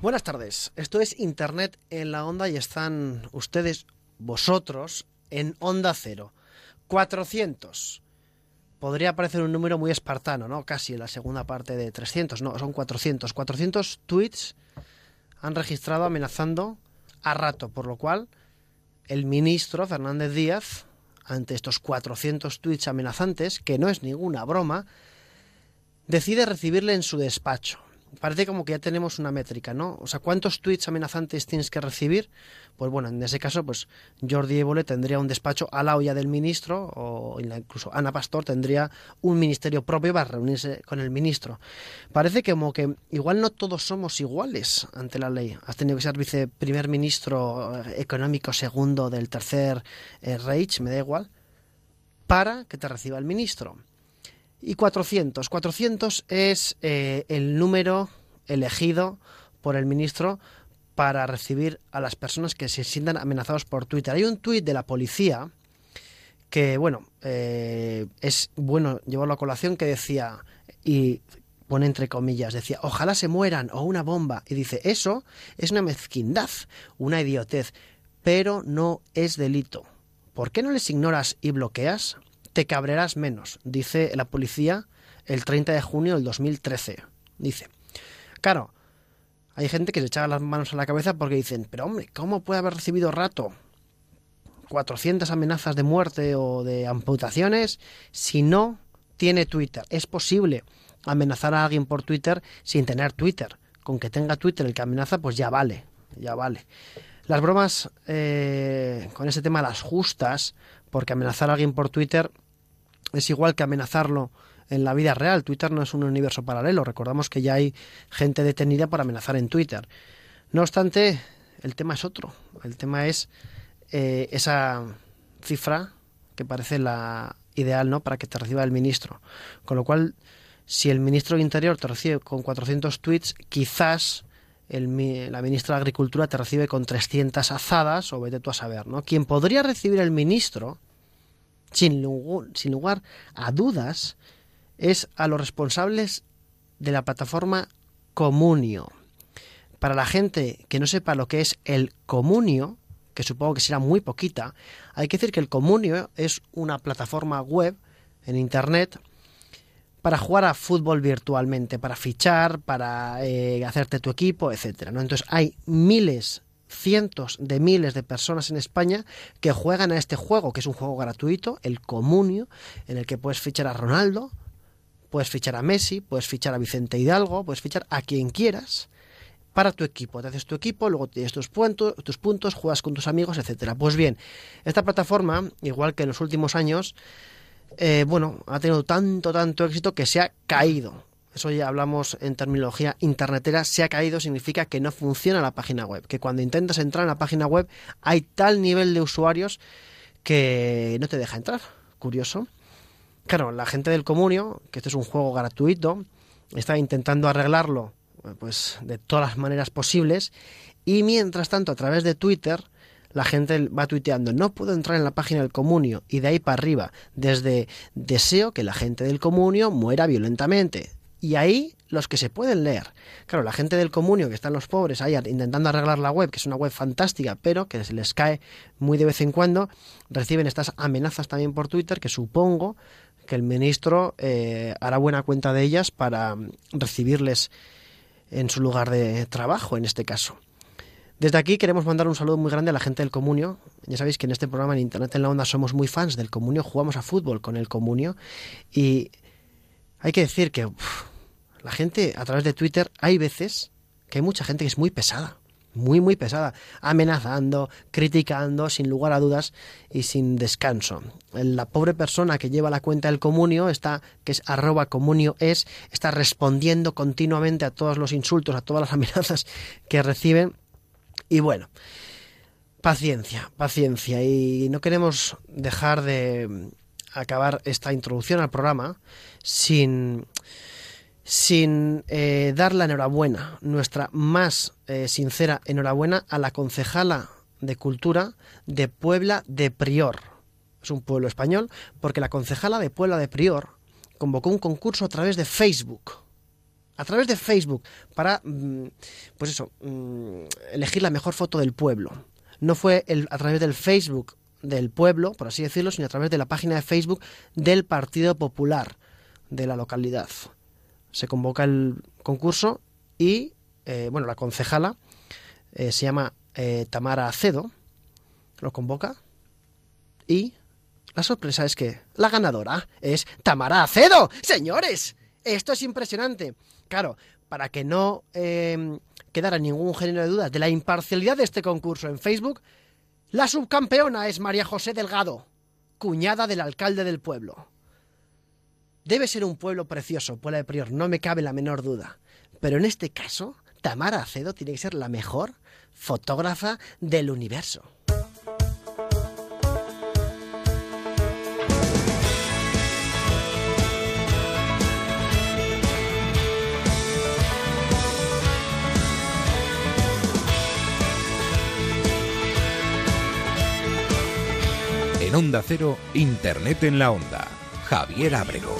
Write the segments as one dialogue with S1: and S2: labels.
S1: Buenas tardes. Esto es Internet en la Onda y están ustedes, vosotros, en Onda Cero. 400. Podría parecer un número muy espartano, ¿no? Casi la segunda parte de 300. No, son 400. 400 tweets han registrado amenazando a rato, por lo cual el ministro Fernández Díaz, ante estos 400 tweets amenazantes, que no es ninguna broma, decide recibirle en su despacho parece como que ya tenemos una métrica, ¿no? O sea, ¿cuántos tweets amenazantes tienes que recibir? Pues bueno, en ese caso, pues Jordi Évole tendría un despacho a la olla del ministro, o incluso Ana Pastor tendría un ministerio propio para reunirse con el ministro. Parece como que igual no todos somos iguales ante la ley. Has tenido que ser viceprimer ministro eh, económico segundo del tercer eh, Reich, me da igual, para que te reciba el ministro y 400. 400 es eh, el número elegido por el ministro para recibir a las personas que se sientan amenazados por Twitter. Hay un tuit de la policía que, bueno, eh, es bueno llevarlo a colación que decía, y pone entre comillas, decía, ojalá se mueran o una bomba. Y dice, eso es una mezquindad, una idiotez, pero no es delito. ¿Por qué no les ignoras y bloqueas? Te cabrerás menos, dice la policía el 30 de junio del 2013. Dice, claro, hay gente que se echa las manos a la cabeza porque dicen, pero hombre, ¿cómo puede haber recibido rato 400 amenazas de muerte o de amputaciones si no tiene Twitter? Es posible amenazar a alguien por Twitter sin tener Twitter. Con que tenga Twitter el que amenaza, pues ya vale, ya vale. Las bromas eh, con ese tema, las justas, porque amenazar a alguien por Twitter es igual que amenazarlo en la vida real. Twitter no es un universo paralelo. Recordamos que ya hay gente detenida por amenazar en Twitter. No obstante, el tema es otro. El tema es eh, esa cifra que parece la ideal ¿no? para que te reciba el ministro. Con lo cual, si el ministro de Interior te recibe con 400 tweets, quizás el, la ministra de Agricultura te recibe con 300 azadas o vete tú a saber. ¿no? Quien podría recibir el ministro sin, lugar, a dudas, es a los responsables de la plataforma Comunio. Para la gente que no sepa lo que es el Comunio, que supongo que será muy poquita, hay que decir que el Comunio es una plataforma web en Internet para jugar a fútbol virtualmente, para fichar, para eh, hacerte tu equipo, etcétera. ¿no? Entonces hay miles cientos de miles de personas en España que juegan a este juego, que es un juego gratuito, el Comunio, en el que puedes fichar a Ronaldo, puedes fichar a Messi, puedes fichar a Vicente Hidalgo, puedes fichar a quien quieras para tu equipo. Te haces tu equipo, luego tienes tus puntos, tus puntos, juegas con tus amigos, etcétera. Pues bien, esta plataforma, igual que en los últimos años, eh, bueno, ha tenido tanto, tanto éxito que se ha caído eso ya hablamos en terminología internetera, se ha caído significa que no funciona la página web, que cuando intentas entrar en la página web hay tal nivel de usuarios que no te deja entrar. Curioso. Claro, la gente del comunio, que este es un juego gratuito, está intentando arreglarlo pues de todas las maneras posibles y mientras tanto a través de Twitter la gente va tuiteando, no puedo entrar en la página del comunio y de ahí para arriba, desde deseo que la gente del comunio muera violentamente, y ahí los que se pueden leer. Claro, la gente del comunio que están los pobres ahí intentando arreglar la web, que es una web fantástica, pero que se les cae muy de vez en cuando, reciben estas amenazas también por Twitter que supongo que el ministro eh, hará buena cuenta de ellas para mm, recibirles en su lugar de trabajo, en este caso. Desde aquí queremos mandar un saludo muy grande a la gente del Comunio. Ya sabéis que en este programa en Internet en la Onda somos muy fans del Comunio, jugamos a fútbol con el Comunio y hay que decir que la gente a través de Twitter hay veces que hay mucha gente que es muy pesada, muy, muy pesada, amenazando, criticando, sin lugar a dudas y sin descanso. La pobre persona que lleva la cuenta del comunio, está, que es arroba comunio es, está respondiendo continuamente a todos los insultos, a todas las amenazas que reciben. Y bueno, paciencia, paciencia. Y no queremos dejar de acabar esta introducción al programa sin sin eh, dar la enhorabuena, nuestra más eh, sincera enhorabuena a la concejala de Cultura de Puebla de Prior. Es un pueblo español porque la concejala de Puebla de Prior convocó un concurso a través de Facebook. a través de Facebook para, mm, pues eso, mm, elegir la mejor foto del pueblo. No fue el, a través del Facebook del pueblo, por así decirlo, sino a través de la página de Facebook del Partido Popular de la localidad. Se convoca el concurso y, eh, bueno, la concejala eh, se llama eh, Tamara Acedo, lo convoca y la sorpresa es que la ganadora es Tamara Acedo. Señores, esto es impresionante. Claro, para que no quedara ningún género de dudas de la imparcialidad de este concurso en Facebook, la subcampeona es María José Delgado, cuñada del alcalde del pueblo. Debe ser un pueblo precioso, Puebla de Prior, no me cabe la menor duda. Pero en este caso, Tamara Acedo tiene que ser la mejor fotógrafa del universo.
S2: En Onda Cero, Internet en la Onda. Javier Abrego.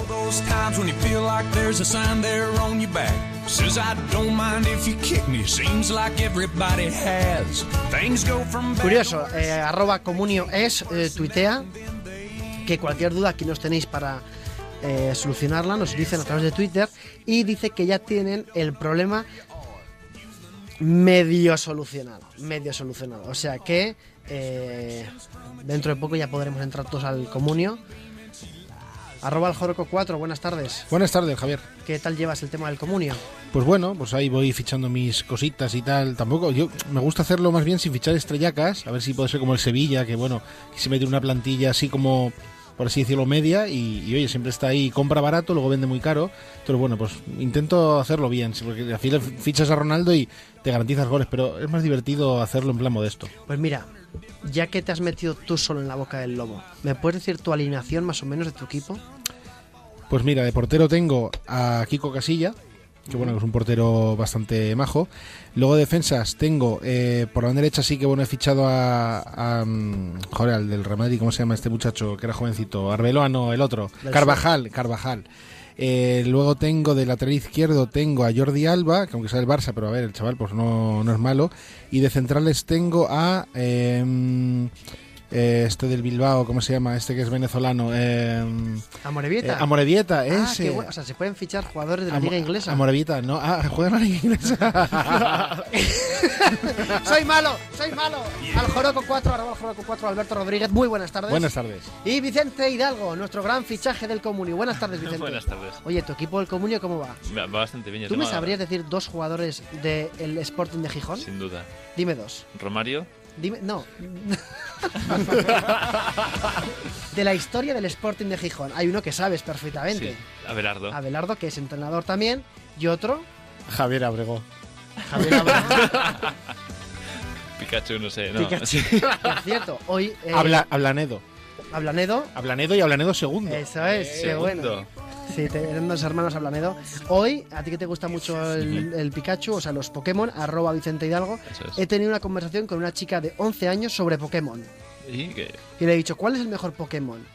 S1: Curioso, eh, arroba comunio es, eh, tuitea, que cualquier duda aquí nos tenéis para eh, solucionarla, nos dicen a través de Twitter, y dice que ya tienen el problema medio solucionado, medio solucionado. O sea que dentro de poco ya podremos entrar todos al comunio Arroba el Joroco 4, buenas tardes.
S3: Buenas tardes, Javier.
S1: ¿Qué tal llevas el tema del comunio?
S3: Pues bueno, pues ahí voy fichando mis cositas y tal. Tampoco, yo me gusta hacerlo más bien sin fichar estrellacas, a ver si puede ser como el Sevilla, que bueno, que se mete una plantilla así como, por así decirlo, media y, oye, siempre está ahí, compra barato, luego vende muy caro. Pero bueno, pues intento hacerlo bien, porque así le fichas a Ronaldo y te garantizas goles, pero es más divertido hacerlo en plan modesto.
S1: Pues mira, ya que te has metido tú solo en la boca del lobo, ¿me puedes decir tu alineación más o menos de tu equipo?
S3: Pues mira, de portero tengo a Kiko Casilla, que bueno, es un portero bastante majo. Luego de defensas tengo, eh, por la derecha sí que bueno, he fichado a, mm, joder, al del Real ¿cómo se llama este muchacho? Que era jovencito, Arbeloa, el otro, Carvajal, Carvajal. Eh, luego tengo de lateral izquierdo tengo a Jordi Alba, que aunque sea el Barça, pero a ver, el chaval pues no, no es malo. Y de centrales tengo a... Eh, eh, este del Bilbao, ¿cómo se llama? Este que es venezolano. Eh,
S1: Amorevieta.
S3: Eh, Amorevieta,
S1: ah,
S3: ese.
S1: O sea, se pueden fichar jugadores de la Liga Inglesa.
S3: Amorevieta, no. Ah, juega en la Liga Inglesa.
S1: soy malo, soy malo. Al Joroco 4, arroba Joroco 4, Alberto Rodríguez. Muy buenas tardes.
S3: Buenas tardes.
S1: Y Vicente Hidalgo, nuestro gran fichaje del Comunio. Buenas tardes, Vicente.
S4: buenas tardes.
S1: Oye, ¿tu equipo del Comunio cómo va?
S4: Va bastante bien.
S1: ¿Tú me sabrías decir dos jugadores del Sporting de Gijón?
S4: Sin duda.
S1: Dime dos.
S4: Romario.
S1: Dime, no. de la historia del Sporting de Gijón. Hay uno que sabes perfectamente.
S4: Sí, Abelardo.
S1: Abelardo, que es entrenador también. Y otro.
S3: Javier Abrego.
S1: Javier Abrego.
S4: Pikachu, no sé. No.
S1: Pikachu. Por cierto, hoy.
S3: Eh, Habla, Hablanedo.
S1: Hablanedo.
S3: Hablanedo y Hablanedo segundo.
S1: Eso es, qué bueno. Sí, eran dos hermanos Hablanedo. Hoy, a ti que te gusta mucho el, Pikachu, o sea, los Pokémon, arroba Vicente Hidalgo, he tenido una conversación con una chica de 11 años sobre Pokémon.
S4: ¿Y,
S1: y le he dicho, ¿cuál es el mejor Pokémon?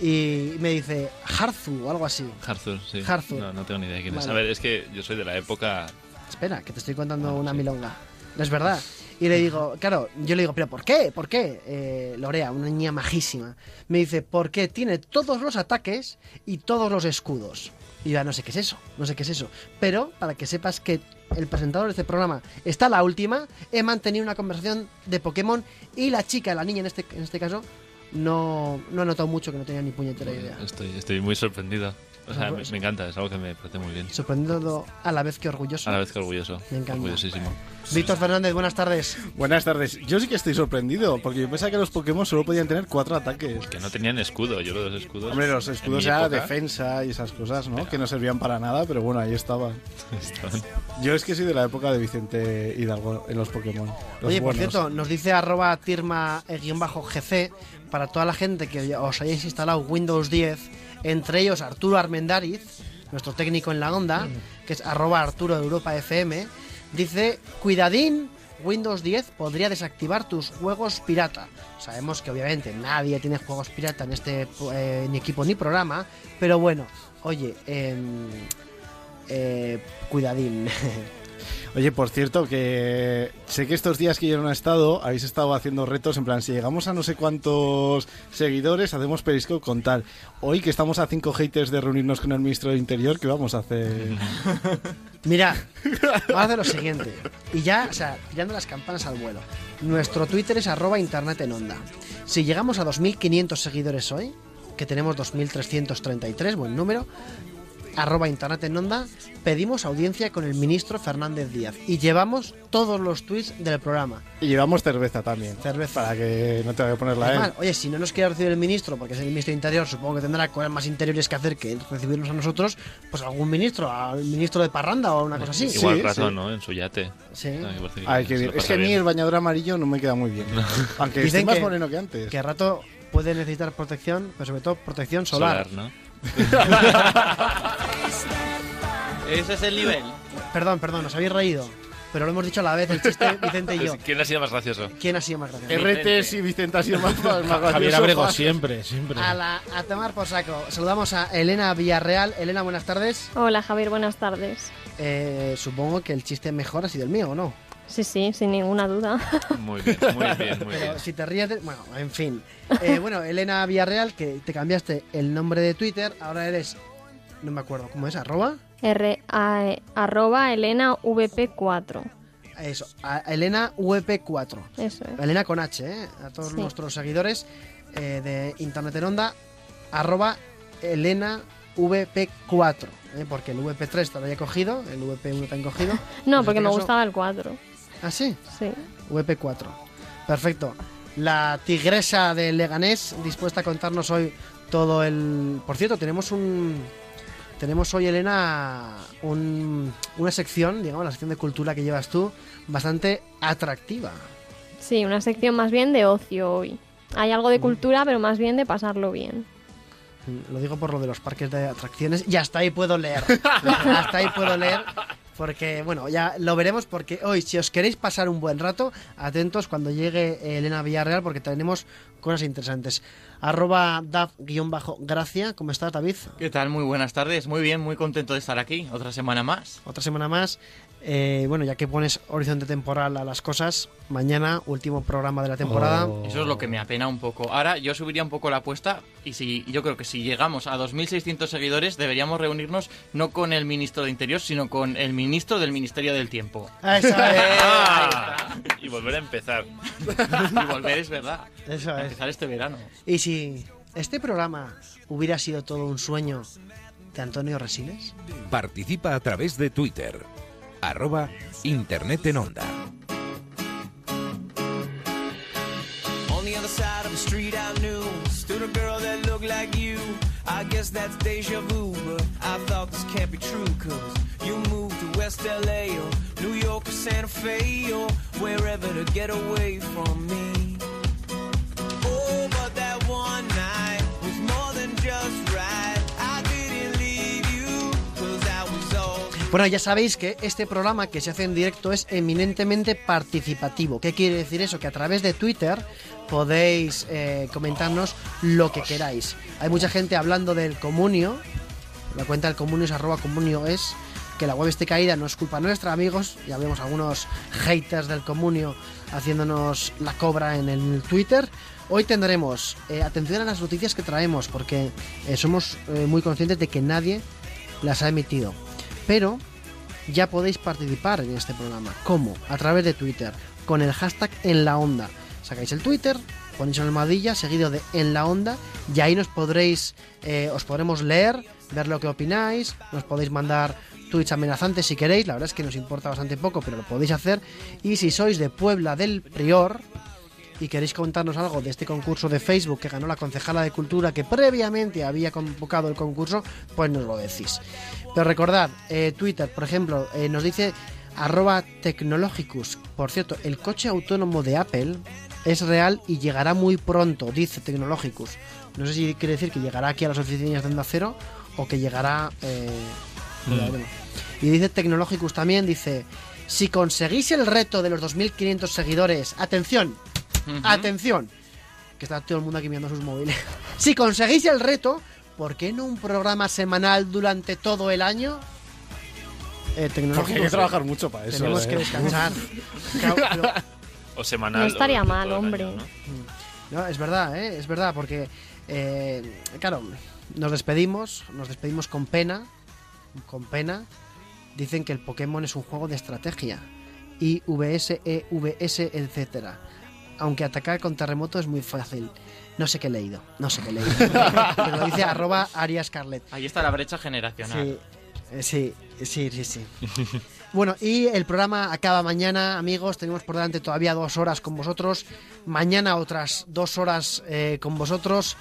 S1: Y me dice, Harzu o algo así.
S4: Harzu, sí.
S1: Harzu.
S4: No, no tengo ni idea de quién es. A ver, es que yo soy de la época...
S1: Espera, que te estoy contando ah, una milonga. No es verdad. Y le digo, claro, yo le digo, ¿pero por qué? ¿Por qué? Eh, Lorea, una niña majísima, me dice, porque tiene todos los ataques y todos los escudos. Y ya no sé qué es eso, no sé qué es eso. Pero para que sepas que el presentador de este programa está la última, he mantenido una conversación de Pokémon y la chica, la niña en este, en este caso, no, no ha notado mucho que no tenía ni puñetera idea.
S4: Estoy, estoy muy sorprendido. O sea, me, encanta, es algo que me parece muy bien.
S1: Sorprendido a la vez que orgulloso.
S4: A la vez que orgulloso.
S1: Me encanta.
S4: Orgullosísimo.
S1: Víctor Fernández, buenas tardes.
S3: Buenas tardes. Yo sí que estoy sorprendido, porque yo pensaba que los Pokémon solo podían tener cuatro ataques.
S4: Que no tenían escudo, yo los escudos.
S3: Hombre, los escudos eran defensa y esas cosas, ¿no? Que no servían para nada, pero bueno, ahí estaban. yo es que soy de la época de Vicente Hidalgo en los Pokémon.
S1: Oye, por cierto, nos dice arroba tirma-gc para toda la gente que os hayáis instalado Windows 10, entre ellos Arturo Armendariz, nuestro técnico en la onda, que es arroba Arturo de Europa FM, dice, cuidadín, Windows 10 podría desactivar tus juegos pirata. Sabemos que obviamente nadie tiene juegos pirata en este eh, ni equipo ni programa, pero bueno, oye, em, eh, cuidadín.
S5: Oye, por cierto, que sé que estos días que yo no he estado, habéis estado haciendo retos, en plan, si llegamos a no sé cuántos seguidores, hacemos Periscope con tal. Hoy que estamos a cinco haters de reunirnos con el ministro del Interior, ¿qué vamos a hacer?
S1: Mira, vamos a hacer lo siguiente. Y ya, o sea, tirando las campanas al vuelo. Nuestro Twitter es arroba internet en onda. Si llegamos a 2.500 seguidores hoy, que tenemos 2.333, buen número, arroba internet en onda, pedimos audiencia con el ministro Fernández Díaz y llevamos todos los tweets del programa.
S5: Y llevamos cerveza también.
S1: Cerveza.
S5: Para que no te vaya a ponerla
S1: Además,
S5: él.
S1: oye, si no nos quiere recibir el ministro, porque es el ministro de Interior, supongo que tendrá cosas más interiores que hacer que recibirnos a nosotros, pues algún ministro, al ministro de Parranda o una cosa así.
S4: Igual
S5: Sí,
S4: razón,
S5: sí.
S4: ¿no? En su yate.
S1: Sí.
S4: Ah, que
S5: Es que a mí el bañador amarillo no me queda muy bien. Aunque
S1: Dicen
S5: estoy más
S1: que-
S5: moreno que antes.
S1: Que a rato puede necesitar protección, pero sobre todo protección solar.
S4: Solar, ¿no?
S6: Ese es el nivel.
S1: Perdón, perdón, os habéis reído. Pero lo hemos dicho a la vez, el chiste Vicente y yo.
S4: ¿Quién ha sido más gracioso?
S1: ¿Quién ha sido más gracioso?
S5: RT y Vicente ha sido más, más gracioso.
S3: Javier Abrego, siempre, siempre.
S1: A, la, a tomar por saco. Saludamos a Elena Villarreal. Elena, buenas tardes.
S7: Hola Javier, buenas tardes.
S1: Eh, supongo que el chiste mejor ha sido el mío, ¿o no?
S7: Sí, sí, sin ninguna duda.
S4: Muy bien, muy bien, muy bien.
S1: Pero si te ríes de... Bueno, en fin. Eh, bueno, Elena Villarreal, que te cambiaste el nombre de Twitter, ahora eres... No me acuerdo, ¿cómo es? ¿Arroba?
S7: R a, E, arroba Elena VP4.
S1: Eso, a Elena VP4.
S7: Eso es.
S1: Elena con H, ¿eh? A todos
S7: Sí.
S1: nuestros seguidores eh, de Internet en Onda, arroba Elena VP4, ¿eh? porque el VP3 te lo había cogido, el VP1 te han cogido.
S7: No,
S1: En
S7: porque
S1: este
S7: me
S1: caso-
S7: gustaba el 4.
S1: Ah, sí,
S7: Sí.
S1: VP4. Perfecto. La tigresa de Leganés, dispuesta a contarnos hoy todo el... Por cierto, tenemos un... Tenemos hoy, Elena, un- una sección, digamos, la sección de cultura que llevas tú, bastante atractiva.
S7: Sí, una sección más bien de ocio hoy. Hay algo de cultura, pero más bien de pasarlo bien.
S1: Mm, Lo digo por lo de los parques de atracciones y hasta ahí puedo leer. hasta ahí puedo leer. Porque, bueno, ya lo veremos porque hoy, si os queréis pasar un buen rato, atentos cuando llegue Elena Villarreal porque tenemos cosas interesantes. Arroba DAF-gracia, ¿cómo estás, David?
S6: ¿Qué tal? Muy buenas tardes. Muy bien, muy contento de estar aquí. Otra semana más.
S1: Otra semana más. Eh, bueno, ya que pones horizonte temporal a las cosas, mañana, último programa de la temporada.
S3: Oh.
S6: Eso es lo que me apena un poco. Ahora yo subiría un poco la apuesta y si yo creo que si llegamos a 2.600 seguidores deberíamos reunirnos no con el ministro de Interior, sino con el ministro del Ministerio del Tiempo.
S1: Eso es.
S4: Ah, y volver a empezar.
S6: Y volver es verdad.
S1: Eso
S6: A
S1: es.
S6: empezar este verano.
S1: Y si este programa hubiera sido todo un sueño de Antonio Resiles.
S2: Participa a través de Twitter. Arroba Internet en Onda.
S8: On the other side of the street I knew stood a girl that looked like you. I guess that's deja vu, but I thought this can't be true, cause you moved to West LA or New York or Santa Fe or wherever to get away from me. Oh, but that one night
S1: Bueno, ya sabéis que este programa que se hace en directo es eminentemente participativo. ¿Qué quiere decir eso? Que a través de Twitter podéis eh, comentarnos lo que queráis. Hay mucha gente hablando del comunio. La cuenta del comunio es arroba comunio es. Que la web esté caída no es culpa nuestra, amigos. Ya vemos algunos haters del comunio haciéndonos la cobra en el Twitter. Hoy tendremos eh, atención a las noticias que traemos porque eh, somos muy conscientes de que nadie las ha emitido. Pero ya podéis participar en este programa. ¿Cómo? A través de Twitter, con el hashtag en la onda. Sacáis el Twitter, ponéis una almohadilla seguido de en la onda y ahí nos podréis, eh, os podremos leer, ver lo que opináis, nos podéis mandar tweets amenazantes si queréis, la verdad es que nos importa bastante poco, pero lo podéis hacer. Y si sois de Puebla del Prior, y queréis contarnos algo de este concurso de Facebook que ganó la concejala de Cultura que previamente había convocado el concurso, pues nos lo decís. Pero recordad, eh, Twitter, por ejemplo, eh, nos dice arroba Technologicus. Por cierto, el coche autónomo de Apple es real y llegará muy pronto, dice Technologicus. No sé si quiere decir que llegará aquí a las oficinas de Onda Cero o que llegará... eh, veremos. Y dice Technologicus también, dice... Si conseguís el reto de los 2.500 seguidores, atención, Atención, que está todo el mundo aquí mirando sus móviles. Si conseguís el reto, ¿por qué no un programa semanal durante todo el año? eh,
S5: Porque hay que trabajar mucho para eso.
S1: Tenemos
S5: ¿eh?
S1: que descansar.
S4: O semanal.
S7: No estaría mal, hombre.
S4: año, ¿no?
S1: No, es verdad, ¿eh? es verdad, porque, eh, claro, nos despedimos, nos despedimos con pena, con pena. Dicen que el Pokémon es un juego de estrategia, y VS, EVS, etcétera. Aunque atacar con terremoto es muy fácil. No sé qué he leído, no sé qué he leído. Pero lo dice arroba Aria Scarlett.
S6: Ahí está la brecha generacional.
S1: Sí, eh, sí, sí, sí, sí. Bueno, y el programa acaba mañana, amigos. Tenemos por delante todavía dos horas con vosotros. Mañana otras dos horas eh, con vosotros.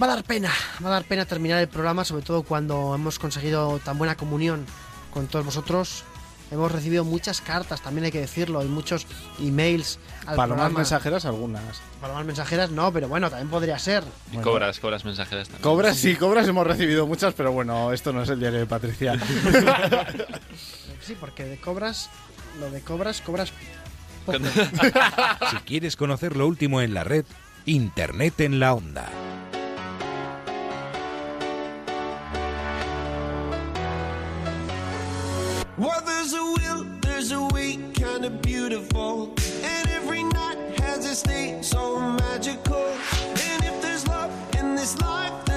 S1: Va a dar pena, va a dar pena terminar el programa, sobre todo cuando hemos conseguido tan buena comunión con todos vosotros. Hemos recibido muchas cartas, también hay que decirlo, y muchos emails al
S5: Palomas
S1: programa.
S5: mensajeras, algunas.
S1: Palomas mensajeras, no, pero bueno, también podría ser.
S4: Y
S5: Bueno.
S4: cobras, cobras mensajeras también.
S5: Cobras, sí, cobras hemos recibido muchas, pero bueno, esto no es el diario de Patricia.
S1: Sí, porque de cobras, lo de cobras, cobras poco.
S2: Si quieres conocer lo último en la red, Internet en la onda.
S8: Well, there's a will, there's a way, kind of beautiful. And every night has a state so magical. And if there's love in this life.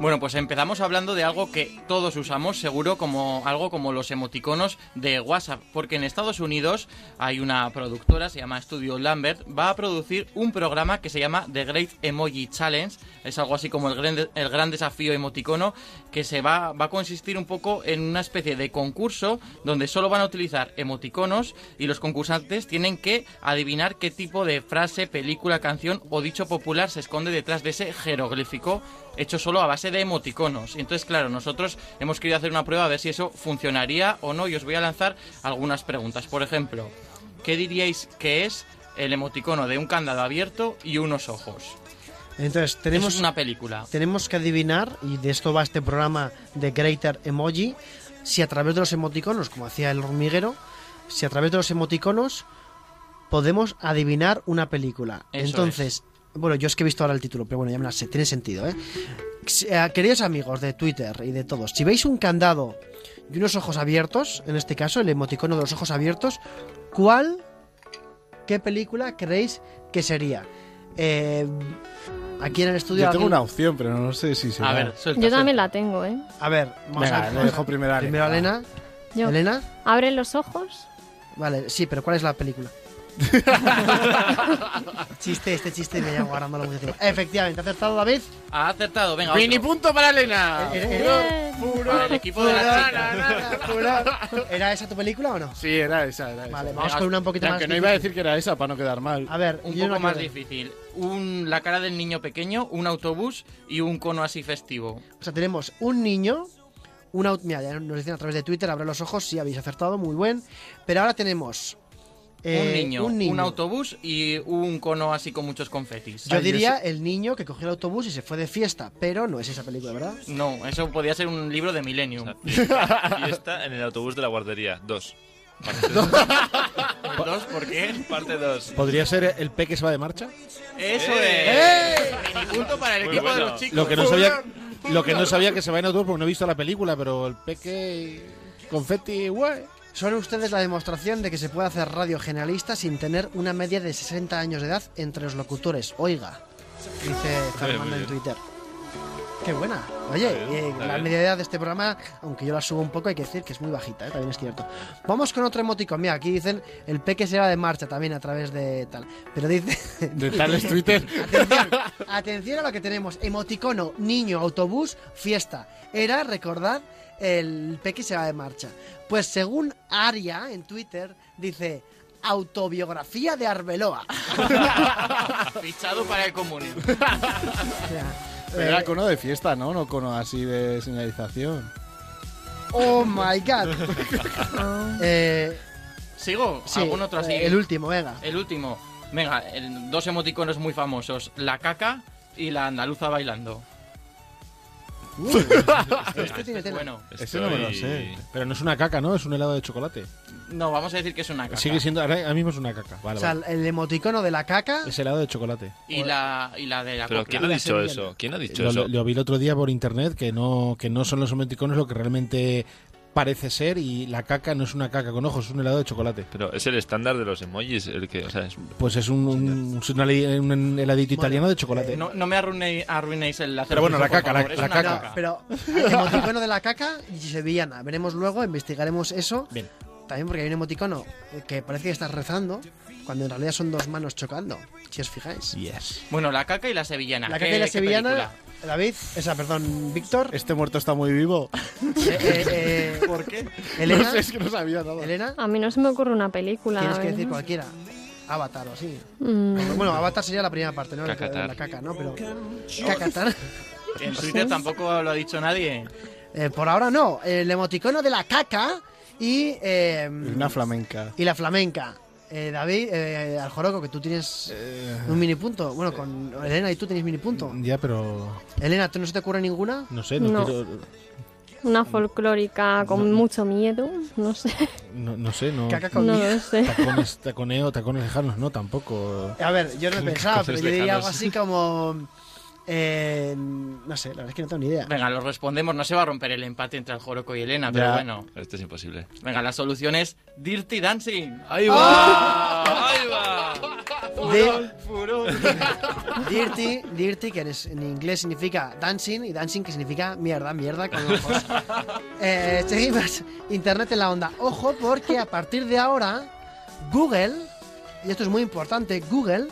S6: Bueno, pues empezamos hablando de algo que todos usamos, seguro, como algo como los emoticonos de WhatsApp, porque en Estados Unidos hay una productora, se llama Studio Lambert, va a producir un programa que se llama The Great Emoji Challenge, es algo así como el gran, el gran desafío emoticono, que se va, va a consistir un poco en una especie de concurso donde solo van a utilizar emoticonos y los concursantes tienen que adivinar qué tipo de frase, película, canción o dicho popular se esconde detrás de ese jeroglífico hecho solo a base de emoticonos. Entonces, claro, nosotros hemos querido hacer una prueba a ver si eso funcionaría o no y os voy a lanzar algunas preguntas. Por ejemplo, ¿qué diríais que es el emoticono de un candado abierto y unos ojos?
S1: Entonces, tenemos
S6: es una película.
S1: tenemos que adivinar, y de esto va este programa de Greater Emoji, si a través de los emoticonos, como hacía el hormiguero, si a través de los emoticonos podemos adivinar una película.
S6: Eso
S1: Entonces, bueno, yo es que he visto ahora el título, pero bueno, ya me la sé, tiene sentido, ¿eh? Eh, Queridos amigos de Twitter y de todos, si veis un candado y unos ojos abiertos, en este caso el emoticono de los ojos abiertos, ¿cuál, qué película creéis que sería? Eh, aquí en el estudio...
S5: Yo tengo
S1: alguien-
S5: una opción, pero no sé si será.
S6: A ver, suelta,
S7: Yo también
S6: suelta.
S7: la tengo, ¿eh?
S1: A ver, vamos
S5: Venga,
S1: a
S5: le dejo primero a Elena.
S1: Primero a Elena.
S7: Yo.
S1: Elena,
S7: Abre los ojos.
S1: vale, sí, pero ¿cuál es la película? chiste, este chiste me llevo guardándolo mucho tiempo. Efectivamente, ¿ha acertado David?
S6: Ha acertado, venga.
S5: ¡Mini
S6: otro.
S5: punto para Elena!
S1: Eh, eh.
S6: Para el equipo de las chicas.
S1: ¿Era esa tu película o no?
S5: Sí, era esa, era esa.
S1: Vale, vamos
S6: Venga,
S1: con una un poquito más.
S5: Aunque no iba a
S1: difícil.
S5: decir que era esa para no quedar mal.
S1: A ver,
S6: Un poco más difícil. Un, la cara del niño pequeño, un autobús y un cono así festivo.
S1: O sea, tenemos un niño, un aut- Mira, ya nos dicen a través de Twitter, abre los ojos, sí, habéis acertado, muy buen. Pero ahora tenemos. Eh,
S6: un, niño,
S1: un niño.
S6: autobús y un cono así con muchos confetis.
S1: Yo
S5: Ay,
S1: diría el niño que cogió el autobús y se fue de fiesta, pero no es esa película, ¿verdad?
S6: No, eso podría ser un libro de Millennium.
S4: Fiesta en el autobús de la guardería. Dos.
S6: ¿Dos? ¿Por qué?
S4: Parte dos.
S3: ¿Podría ser el P que se va de marcha?
S6: Eso
S4: ¡Eh!
S6: es. Mini punto para el
S4: Muy
S6: equipo de los chicos.
S3: Lo que no sabía, lo que no sabía que se va en autobús porque no he visto la película, pero el Peque confetti, guay.
S1: Son ustedes la demostración de que se puede hacer radio generalista sin tener una media de 60 años de edad entre los locutores. Oiga, dice Fernando en. Twitter. Qué buena. Oye, eh, la media de edad de este programa, aunque yo la subo un poco, hay que decir que es muy bajita, ¿eh? también es cierto. Vamos con otro emoticón. Mira, aquí dicen el peque se va de marcha también a través de tal. Pero dice.
S5: De tales Twitter.
S1: Atención, atención a lo que tenemos. Emoticono, niño, autobús, fiesta. Era, recordad, el peque se va de marcha. Pues según Aria en Twitter, dice autobiografía de Arbeloa.
S6: Fichado para el comunio.
S1: O sea,
S5: Pero
S1: eh,
S5: era cono de fiesta, ¿no? No cono así de señalización.
S1: oh my god. Eh,
S6: ¿Sigo?
S1: sí,
S6: ¿Algún otro así?
S1: eh, el último, venga.
S6: El último. Venga, el- dos emoticonos muy famosos. La caca y la andaluza bailando.
S1: Uh, este tiene tela.
S6: Bueno,
S5: Ese no me lo sé.
S3: Pero no es una caca, ¿no? Es un helado de chocolate.
S6: no, vamos a decir que es una caca.
S3: Sigue siendo, ahora ahora mismo es una caca. Vale,
S1: o sea,
S3: vale.
S1: el emoticono de la caca.
S3: Es helado de chocolate.
S6: Y la, y la de la
S4: Pero
S6: copla.
S4: ¿quién ha dicho eso? ¿Quién ha dicho
S3: Lo,
S4: eso?
S3: lo- lo vi el otro día por internet que no, que no son los emoticonos lo que realmente parece ser y la caca no es una caca con ojos, es un helado de chocolate.
S4: Pero es el estándar de los emojis, el que, o sea, es-
S3: Pues es un, un- una un heladito italiano de chocolate.
S6: No, no me arruinéis, arruinéis el
S3: Pero bueno, la caca, la- caca.
S1: Pero el emoticono de la caca y sevillana. Veremos luego, investigaremos eso.
S3: Bien.
S1: También porque hay un emoticono que parece que estás rezando, cuando en realidad son dos manos chocando, si os fijáis.
S3: Yes.
S6: Bueno, la caca y la sevillana.
S1: La
S6: ¿Qué-
S1: caca y la
S6: qué
S1: sevillana,
S6: película?
S1: David, esa, perdón, Víctor.
S5: Este muerto está muy vivo.
S1: eh, eh, eh,
S5: ¿Por qué?
S1: Elena,
S5: No sé, es que no sabía nada.
S1: Elena,
S7: A mí no se me ocurre una película.
S1: tienes que decir cualquiera. Avatar o así.
S7: Mm,
S1: Bueno, Avatar sería la primera parte, ¿no? La-
S4: Cacatar.
S1: La caca, ¿no? Pero. Cacatar.
S6: En Twitter tampoco lo ha dicho nadie.
S1: Eh, por ahora no. El emoticono de la caca y. eh,
S5: Una flamenca.
S1: y la flamenca. Eh, David, eh, al Joroco, que tú tienes un mini punto. Bueno, con Elena y tú tenéis mini punto.
S3: Ya, pero
S1: Elena, ¿tú no se te ocurre ninguna?
S3: no sé, no,
S7: No.
S3: quiero-
S7: una folclórica con mucho miedo, no sé.
S3: no, no sé, no.
S1: Caca con
S7: No lo sé.
S3: Tacones, taconeo, tacones lejanos, no, tampoco.
S1: A ver, yo no he pensado, pero yo diría algo así como. Eh, no sé, la verdad es que no tengo ni idea.
S6: Venga, lo respondemos. No se va a romper el empate entre el Joroco y Elena, pero
S5: Ya.
S6: bueno.
S4: esto es imposible.
S6: Venga, la solución es Dirty Dancing.
S4: ¡Ahí va! ¡Ahí va!
S1: Di- Dirty, dirty, que en inglés significa dancing, y dancing que significa mierda, mierda con ojos. Eh, seguimos, Internet en la onda. Ojo, porque a partir de ahora, Google, y esto es muy importante, Google,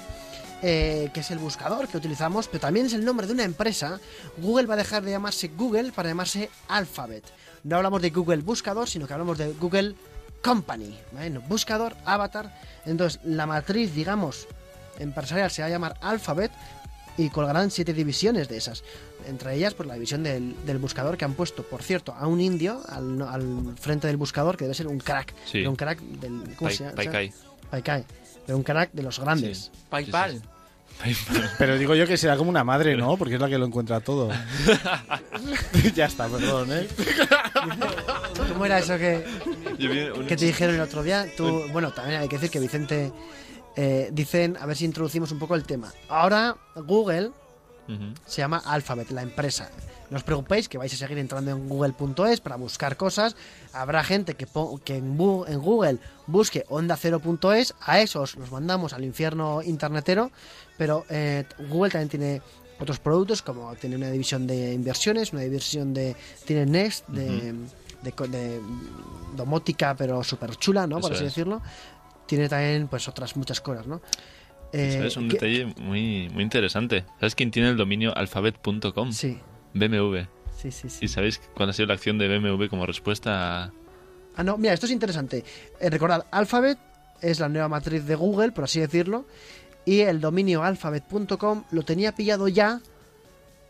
S1: eh, que es el buscador que utilizamos, pero también es el nombre de una empresa, Google va a dejar de llamarse Google para llamarse Alphabet. No hablamos de Google Buscador, sino que hablamos de Google Company. Bueno, buscador, avatar. Entonces, la matriz, digamos, empresarial se va a llamar Alphabet y colgarán siete divisiones de esas. Entre ellas, pues la división del, del buscador que han puesto, por cierto, a un indio al, al frente del buscador que debe ser un crack.
S4: Sí.
S1: Un crack del. ¿Cómo
S4: Pai-
S1: se llama?
S4: Paikai.
S1: Paikai. Pero un crack de los grandes.
S6: PayPal.
S5: Pero digo yo que será como una madre, ¿no? Porque es la que lo encuentra todo. ya está, perdón, ¿eh?
S1: ¿Cómo era eso que, que te dijeron el otro día? Tú, bueno, también hay que decir que Vicente eh, dicen, a ver si introducimos un poco el tema. Ahora Google se llama Alphabet, la empresa. No os preocupéis que vais a seguir entrando en google.es para buscar cosas. Habrá gente que, que en, en Google busque onda0.es. A esos los mandamos al infierno internetero. Pero eh, Google también tiene otros productos, como tiene una división de inversiones, una división de. Tiene Next, de, de, co- de domótica, pero súper chula, ¿no? Por
S4: Eso
S1: así
S4: es.
S1: decirlo. Tiene también pues otras muchas cosas, ¿no? Eh,
S4: Es un
S1: ¿qué-
S4: detalle muy, muy interesante. ¿Sabes quién tiene el dominio alphabet.com?
S1: Sí,
S4: BMW.
S1: sí, sí, sí.
S4: ¿Y sabéis cuál ha sido la acción de BMW como respuesta a...
S1: Ah, no, mira, esto es interesante. Eh, recordad, Alphabet es la nueva matriz de Google, por así decirlo, y el dominio alphabet.com lo tenía pillado ya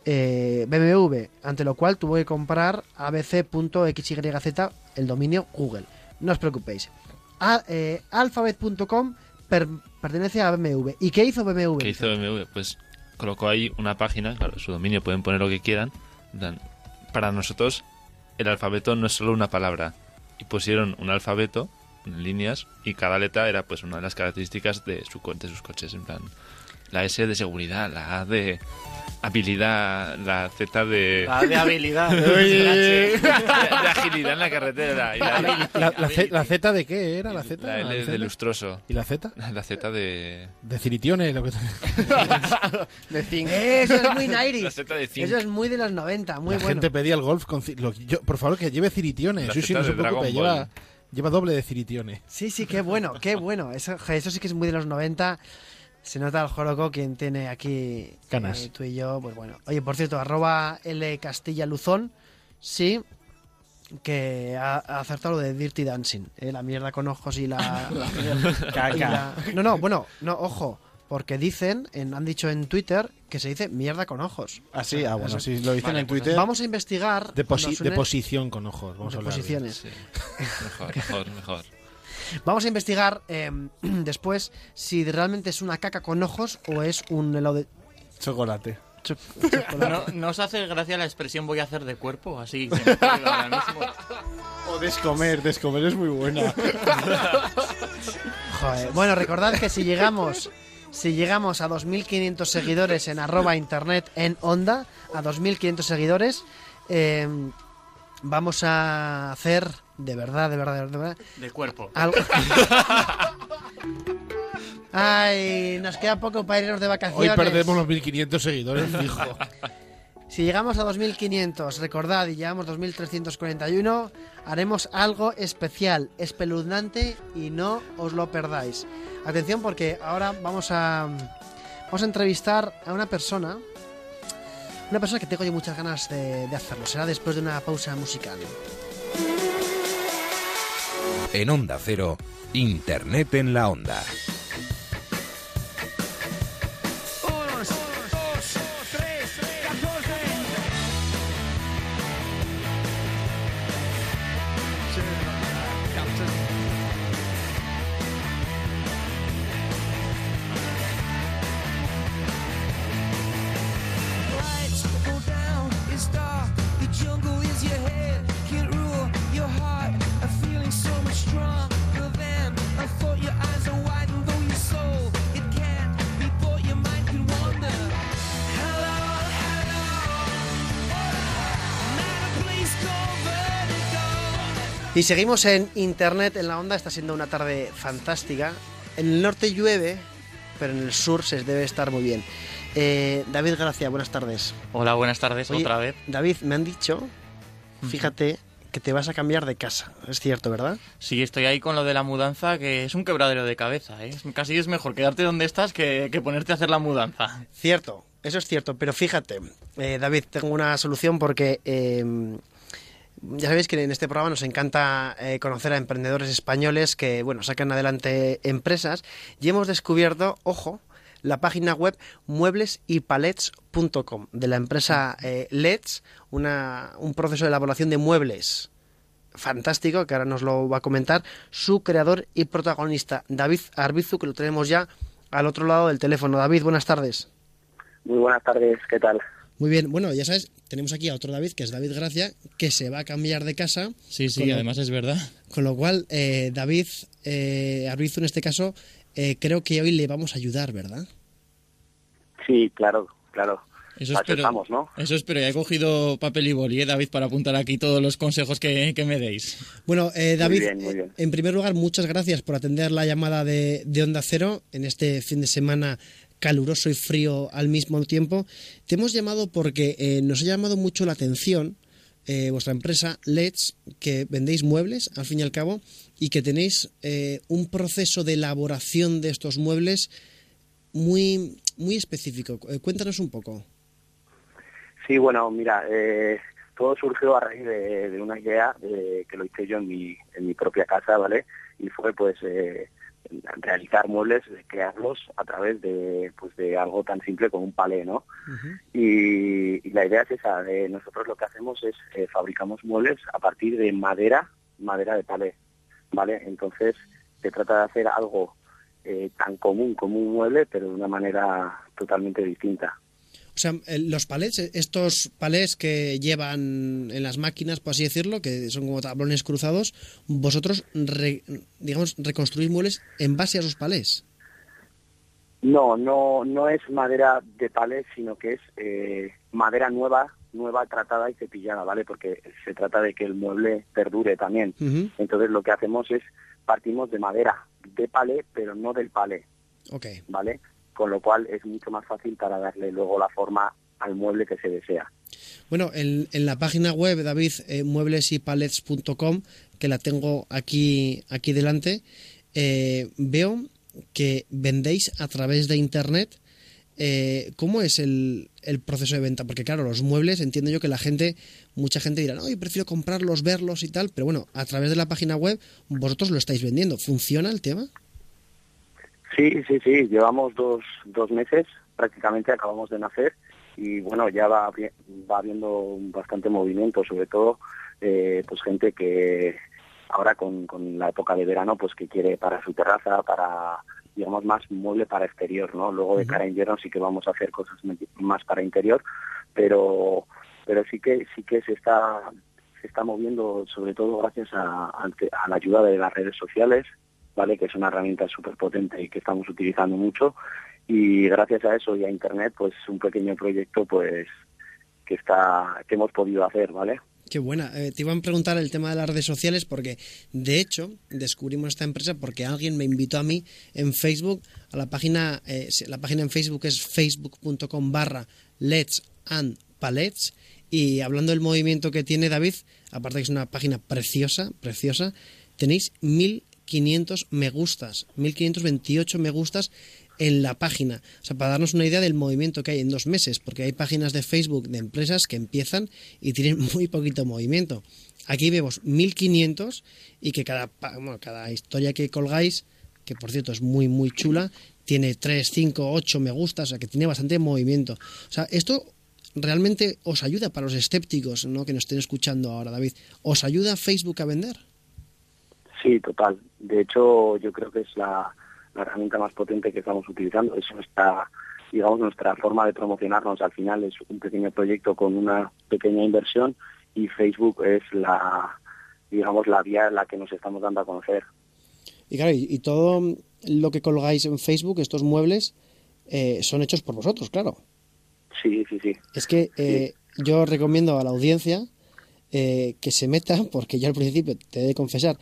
S1: eh, BMW, ante lo cual tuvo que comprar abc.xyz el dominio Google. No os preocupéis. Eh, alphabet.com per- pertenece a BMW. ¿Y qué hizo BMW?
S4: ¿Qué hizo BMW? Pues colocó ahí una página, claro, su dominio pueden poner lo que quieran. Para nosotros, el alfabeto no es solo una palabra. Y pusieron un alfabeto en líneas y cada letra era pues una de las características de, su, de sus coches. En plan, la S de seguridad, la A de habilidad, la Z de,
S6: La de habilidad.
S4: de, de agilidad en la carretera y la,
S3: La, la C, la Z de qué era? ¿La Z?
S4: la L de lustroso.
S3: ¿Y la Z?
S4: La Z de...
S3: De Ciritione, lo que
S5: De zinc.
S1: Eso es muy
S4: La
S1: 90
S4: Z de zinc.
S1: Eso es muy de los 90, muy
S3: la
S1: bueno.
S3: gente pedía el golf con ci- lo- yo- por favor que lleve Ciritione.
S4: La
S3: Sí, sí,
S4: Z
S3: no se preocupe,
S4: Ball.
S3: lleva, lleva doble de Ciritione.
S1: Sí, sí, qué bueno, qué bueno. Eso, eso sí que es muy de los 90. Se nota el Joroco quien tiene aquí
S3: Canas.
S1: eh, tú y yo, pues bueno. Oye, por cierto, arroba L Castilla Luzón, sí, que ha, ha acertado lo de Dirty Dancing. eh, la mierda con ojos y la... y la- No, no, bueno, no, ojo. Porque dicen, en- han dicho en Twitter, que se dice mierda con ojos.
S5: Así, ah, bueno, si lo dicen
S6: Vale,
S5: en
S6: pues
S5: Twitter.
S1: Vamos a investigar...
S3: De, posi- posición con ojos. Vamos
S1: de
S3: a hablar de-
S1: posiciones.
S4: Sí. Mejor, mejor, mejor.
S1: Vamos a investigar eh, después si realmente es una caca con ojos o es un helado de
S5: Chocolate.
S1: cho- chocolate.
S6: ¿No, ¿No os hace gracia la expresión voy a hacer de cuerpo? Así me ocurre ahora mismo.
S5: O descomer, descomer es muy buena.
S1: Joder. Bueno, recordad que si llegamos si llegamos a 2.500 seguidores en arroba internet en onda, a 2.500 seguidores, eh, vamos a hacer de verdad, de verdad, de verdad,
S6: De cuerpo.
S1: algo. Ay, nos queda poco para irnos de
S3: Hoy
S1: vacaciones.
S3: perdemos los 1500 seguidores, fijo.
S1: Si llegamos a 2500, recordad, y llevamos 2341, haremos algo especial, espeluznante y no os lo perdáis. Atención porque ahora vamos a vamos a entrevistar a una persona, una persona que tengo yo muchas ganas de, de hacerlo. Será después de una pausa musical.
S2: En Onda Cero, Internet en la Onda.
S1: Y seguimos en internet en la onda, está siendo una tarde fantástica. En el norte llueve, pero en el sur se debe estar muy bien. Eh, David Gracia, buenas tardes.
S6: Hola, buenas tardes
S1: Oye,
S6: otra vez.
S1: David, me han dicho, fíjate, que te vas a cambiar de casa. Es cierto, ¿verdad?
S6: Sí, estoy ahí con lo de la mudanza, que es un quebradero de cabeza. ¿eh? Casi es mejor quedarte donde estás que, que ponerte a hacer la mudanza.
S1: Cierto, eso es cierto, pero fíjate, eh, David, tengo una solución porque ya sabéis que en este programa nos encanta eh, conocer a emprendedores españoles que, bueno, sacan adelante empresas y hemos descubierto, ojo, la página web mueblesypalets.com de la empresa eh, una, un proceso de elaboración de muebles fantástico, que ahora nos lo va a comentar su creador y protagonista, David Arbizu, que lo tenemos ya al otro lado del teléfono. David, buenas tardes.
S9: Muy buenas tardes, ¿qué tal?
S1: Muy bien, bueno, ya sabes, tenemos aquí a otro David, que es David Gracia, que se va a cambiar de casa.
S6: Sí, sí,
S1: lo-
S6: además es verdad.
S1: Con lo cual, eh, David eh, Arbizu, en este caso, eh, creo que hoy le vamos a ayudar, ¿verdad?
S9: Sí, claro, claro.
S6: Eso espero,
S9: estamos, ¿no?
S6: eso espero. Ya he cogido papel y boli, ¿eh, David, para apuntar aquí todos los consejos que, que me deis.
S1: Bueno, eh, David,
S9: bien, muy bien.
S1: en primer lugar, muchas gracias por atender la llamada de, de Onda Cero en este fin de semana caluroso y frío al mismo tiempo. Te hemos llamado porque eh, nos ha llamado mucho la atención eh, vuestra empresa Let's, que vendéis muebles, al fin y al cabo, y que tenéis eh, un proceso de elaboración de estos muebles muy, muy específico. Eh, cuéntanos un poco.
S9: Sí, bueno, mira, eh, todo surgió a raíz de, de una idea que lo hice yo en mi, en mi propia casa, ¿vale? Y fue pues realizar muebles, crearlos a través de, pues, de algo tan simple como un palé, ¿no? Y, y la idea es esa, de nosotros lo que hacemos es eh, fabricamos muebles a partir de madera, madera de palé, ¿vale? Entonces se trata de hacer algo eh, tan común como un mueble, pero de una manera totalmente distinta.
S1: O sea, los palets, eh, estos palets que llevan en las máquinas, por así decirlo, que son como tablones cruzados, vosotros, re- digamos, reconstruís muebles en base a esos palés.
S9: No, no, no es madera de palé, sino que es eh, madera nueva, nueva tratada y cepillada, ¿vale? Porque se trata de que el mueble perdure también. Entonces lo que hacemos es partimos de madera de palé, pero no del palé,
S1: Ok.
S9: ¿vale? Con lo cual es mucho más fácil para darle luego la forma al mueble que se desea.
S1: Bueno, en, la página web, David, eh, mueblesypalets.com, que la tengo aquí, aquí delante, eh, veo que vendéis a través de Internet. Eh, ¿Cómo es el, el proceso de venta? Porque claro, los muebles, entiendo yo que la gente, mucha gente dirá, no, yo prefiero comprarlos, verlos y tal, pero bueno, a través de la página web vosotros lo estáis vendiendo. ¿Funciona el tema?
S9: Sí, sí, sí, llevamos dos, dos meses, prácticamente acabamos de nacer y bueno, ya va, va habiendo bastante movimiento, sobre todo eh, pues gente que ahora con, con la época de verano pues que quiere para su terraza, para digamos más mueble para exterior, ¿no? Luego de cara a invierno sí que vamos a hacer cosas más para interior, pero pero sí que sí que se está se está moviendo sobre todo gracias a, a la ayuda de las redes sociales, ¿vale? Que es una herramienta súper potente y que estamos utilizando mucho. Y gracias a eso y a Internet, pues un pequeño proyecto, pues que está que hemos podido hacer, ¿vale?
S1: Qué buena. Eh, te iba a preguntar el tema de las redes sociales porque, de hecho, descubrimos esta empresa porque alguien me invitó a mí en Facebook a la página, eh, la página en Facebook es facebook.com barra Let's and Palets y hablando del movimiento que tiene David, aparte que es una página preciosa, preciosa, tenéis 1500 me gustas, 1528 me gustas en la página. O sea, para darnos una idea del movimiento que hay en dos meses, porque hay páginas de Facebook de empresas que empiezan y tienen muy poquito movimiento. Aquí vemos 1500 y que cada, bueno, cada historia que colgáis, que por cierto es muy, muy chula, tiene 3, 5, 8 me gustas, o sea, que tiene bastante movimiento. O sea, esto realmente os ayuda para los escépticos ¿no? que nos estén escuchando ahora, David. ¿Os ayuda Facebook a vender?
S9: Sí, total. De hecho, yo creo que es la, la herramienta más potente que estamos utilizando. Es nuestra, digamos, nuestra forma de promocionarnos. Al final es un pequeño proyecto con una pequeña inversión y Facebook es la, digamos, la vía en la que nos estamos dando a conocer.
S1: Y claro, y, y todo lo que colgáis en Facebook, estos muebles, eh, son hechos por vosotros, claro.
S9: Sí, sí, sí.
S1: Es que eh, yo recomiendo a la audiencia eh, que se meta, porque yo al principio te he de confesar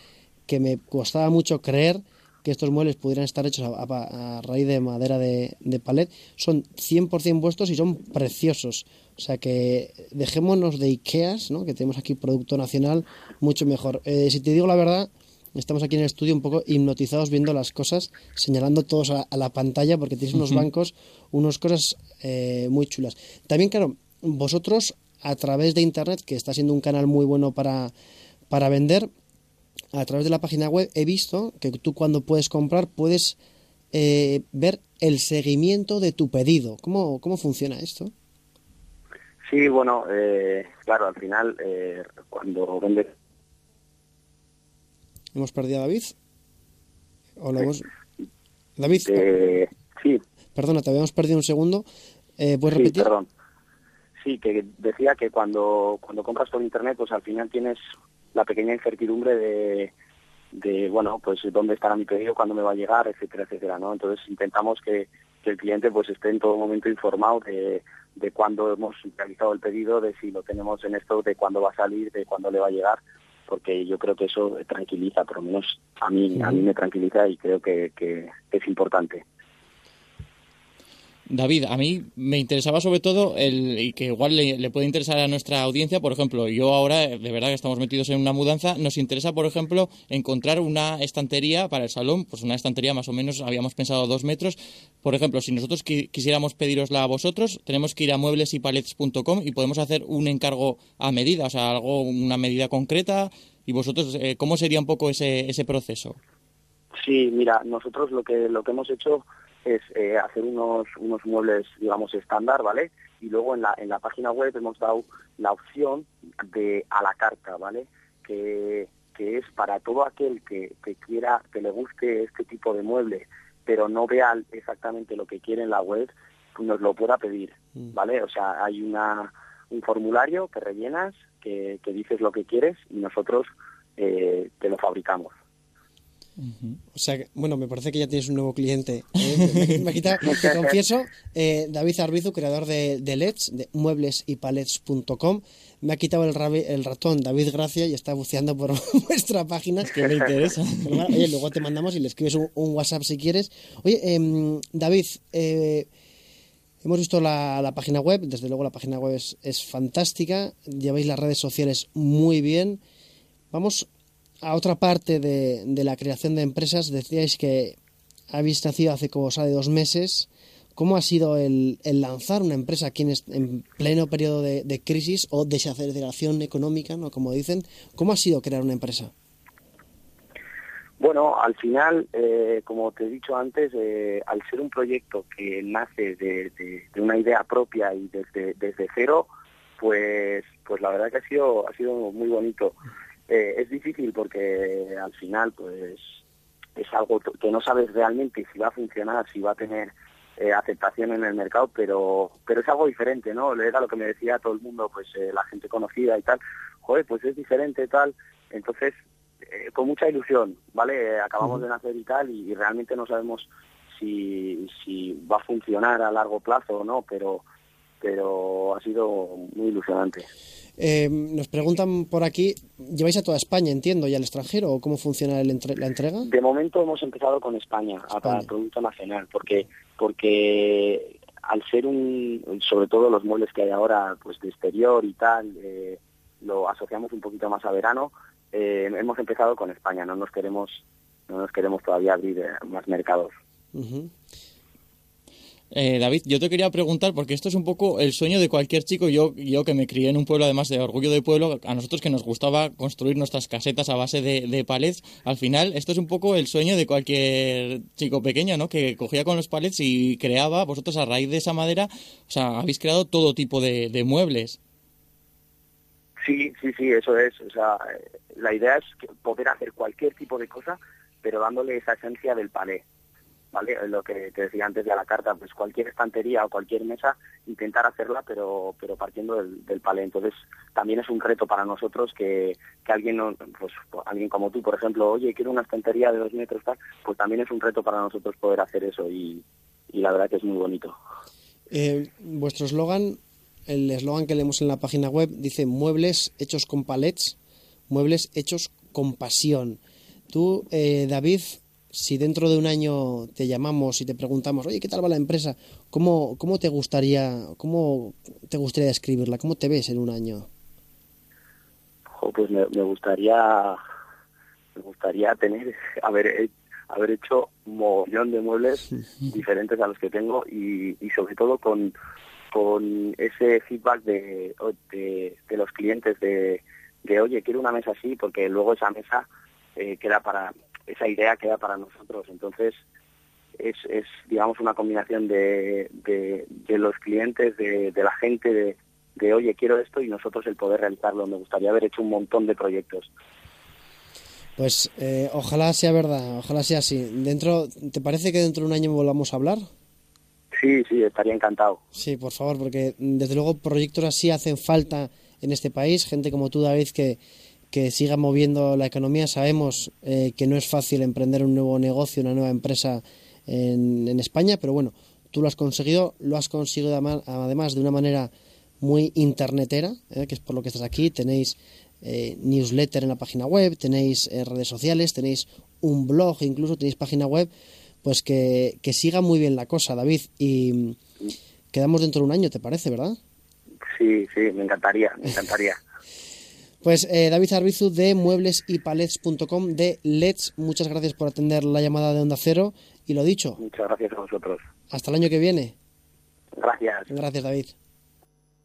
S1: que me costaba mucho creer que estos muebles pudieran estar hechos a, a- a raíz de madera de, de palet. Son 100% vuestros y son preciosos. O sea que dejémonos de Ikeas, ¿no? que tenemos aquí producto nacional, mucho mejor. Eh, si te digo la verdad, estamos aquí en el estudio un poco hipnotizados viendo las cosas, señalando todos a, a la pantalla porque tenéis unos bancos, unas cosas eh, muy chulas. También, claro, vosotros a través de Internet, que está siendo un canal muy bueno para, para vender, a través de la página web he visto que tú cuando puedes comprar puedes eh, ver el seguimiento de tu pedido. ¿Cómo, cómo funciona esto?
S9: Sí, bueno, eh, claro, al final, eh, cuando vendes
S1: ¿Hemos perdido a David? ¿O lo hemos... David,
S9: Eh, sí,
S1: perdona, te habíamos perdido un segundo. Eh, ¿Puedes
S9: sí,
S1: repetir?
S9: perdón. Sí, que decía que cuando, cuando compras por internet, pues al final tienes la pequeña incertidumbre de, de, bueno, pues dónde estará mi pedido, cuándo me va a llegar, etcétera, etcétera, ¿no? Entonces intentamos que, que el cliente pues esté en todo momento informado de, de cuándo hemos realizado el pedido, de si lo tenemos en esto, de cuándo va a salir, de cuándo le va a llegar, porque yo creo que eso tranquiliza, por lo menos a mí, a mí me tranquiliza y creo que, que es importante.
S6: David, a mí me interesaba sobre todo el y que igual le, le puede interesar a nuestra audiencia, por ejemplo, yo ahora de verdad que estamos metidos en una mudanza, nos interesa, por ejemplo, encontrar una estantería para el salón, pues una estantería más o menos habíamos pensado dos metros. Por ejemplo, si nosotros qui- quisiéramos pedirosla a vosotros, tenemos que ir a mueblesypalets.com y podemos hacer un encargo a medida, o sea, algo una medida concreta. Y vosotros, eh, ¿cómo sería un poco ese, ese proceso?
S9: Sí, mira, nosotros lo que lo que hemos hecho es eh, hacer unos unos muebles, digamos, estándar, ¿vale? Y luego en la en la página web hemos dado la opción de a la carta, ¿vale? Que, que es para todo aquel que, que quiera, que le guste este tipo de mueble, pero no vea exactamente lo que quiere en la web, pues nos lo pueda pedir, ¿vale? O sea, hay una un formulario que rellenas, que, que dices lo que quieres y nosotros eh, te lo fabricamos.
S1: O sea, que- bueno, me parece que ya tienes un nuevo cliente. ¿eh? Me, quitado, te confieso, eh, David Arbizu, creador de, de LEDs, de mueblesypalets.com, me ha quitado el, rabi- el ratón David Gracia y está buceando por vuestra página.
S6: que me interesa.
S1: Pero bueno, oye, luego te mandamos y le escribes un, un WhatsApp si quieres. Oye, em, David, eh, hemos visto la, la página web, desde luego la página web es, es fantástica, lleváis las redes sociales muy bien. Vamos a otra parte de, de la creación de empresas. Decíais que habéis nacido hace cosa de dos meses. ¿Cómo ha sido el, el lanzar una empresa aquí en, en pleno periodo de, de crisis o desaceleración económica, ¿no? como dicen? ¿Cómo ha sido crear una empresa?
S9: Bueno, al final, eh, como te he dicho antes, eh, al ser un proyecto que nace de una idea propia y desde, desde cero, pues, pues la verdad que ha sido, ha sido muy bonito. Eh, es difícil porque al final, pues, es algo que no sabes realmente si va a funcionar, si va a tener eh, aceptación en el mercado, pero, pero es algo diferente, ¿no? Era lo que me decía todo el mundo, pues eh, la gente conocida y tal. Joder, pues es diferente tal. Entonces, eh, con mucha ilusión, ¿vale? Acabamos de nacer y tal y, y realmente no sabemos si, si va a funcionar a largo plazo o no, pero pero ha sido muy ilusionante.
S1: Eh, nos preguntan por aquí, ¿lleváis a toda España, entiendo, y al extranjero? ¿O cómo funciona el entre- la entrega?
S9: De momento hemos empezado con España, a- para
S1: España.
S9: producto nacional, porque porque al ser un, sobre todo los muebles que hay ahora, pues de exterior y tal, eh, lo asociamos un poquito más a verano. eh, hemos empezado con España, no nos queremos no nos queremos todavía abrir eh, más mercados.
S6: Eh, David, yo te quería preguntar, porque esto es un poco el sueño de cualquier chico, yo, yo que me crié en un pueblo, además de orgullo de pueblo, a nosotros que nos gustaba construir nuestras casetas a base de, palets, al final esto es un poco el sueño de cualquier chico pequeño, ¿no? Que cogía con los palets y creaba, vosotros a raíz de esa madera, o sea, habéis creado todo tipo de, de muebles.
S9: Sí, sí, sí, eso es. O sea, eh, la idea es poder hacer cualquier tipo de cosa, pero dándole esa esencia del palé. Lo que te decía antes de a la carta, pues cualquier estantería o cualquier mesa, intentar hacerla, pero pero partiendo del, del palé. Entonces, también es un reto para nosotros que, que alguien, no- pues alguien como tú, por ejemplo, oye, quiero una estantería de dos metros, tal, pues también es un reto para nosotros poder hacer eso y, y la verdad que es muy bonito.
S1: Eh, vuestro eslogan, el eslogan que leemos en la página web, dice muebles hechos con palets, muebles hechos con pasión. Tú, eh, David, si dentro de un año te llamamos y te preguntamos, oye, ¿qué tal va la empresa? ¿Cómo, cómo te gustaría, cómo te gustaría describirla? ¿Cómo te ves en un año?
S9: Pues me, me gustaría me gustaría tener haber haber hecho un mogollón de muebles diferentes a los que tengo y, y sobre todo con con ese feedback de, de, de los clientes de, de oye quiero una mesa así porque luego esa mesa eh, queda para esa idea queda para nosotros entonces es, es digamos una combinación de, de, de los clientes de, de la gente de, de oye quiero esto y nosotros el poder realizarlo me gustaría haber hecho un montón de proyectos
S1: Pues eh, ojalá sea verdad, ojalá sea así. Dentro, ¿Te parece que dentro de un año volvamos a hablar?
S9: sí sí estaría encantado
S1: Sí, por favor, porque desde luego proyectos así hacen falta en este país. Gente como tú, David, que, que siga moviendo la economía. Sabemos eh, que no es fácil emprender un nuevo negocio, una nueva empresa en, en España, pero bueno, tú lo has conseguido, lo has conseguido además de una manera muy internetera, eh, que es por lo que estás aquí. Tenéis eh, newsletter en la página web, tenéis eh, redes sociales, tenéis un blog, incluso tenéis página web. Pues que, que siga muy bien la cosa, David. Y quedamos dentro de un año, ¿te parece, verdad?
S9: sí sí me encantaría me encantaría
S1: Pues eh, David Arbizu de mueblesypalets.com de Let's, muchas gracias por atender la llamada de Onda Cero y lo dicho,
S9: muchas gracias a vosotros
S1: hasta el año que viene.
S9: gracias
S1: Gracias David.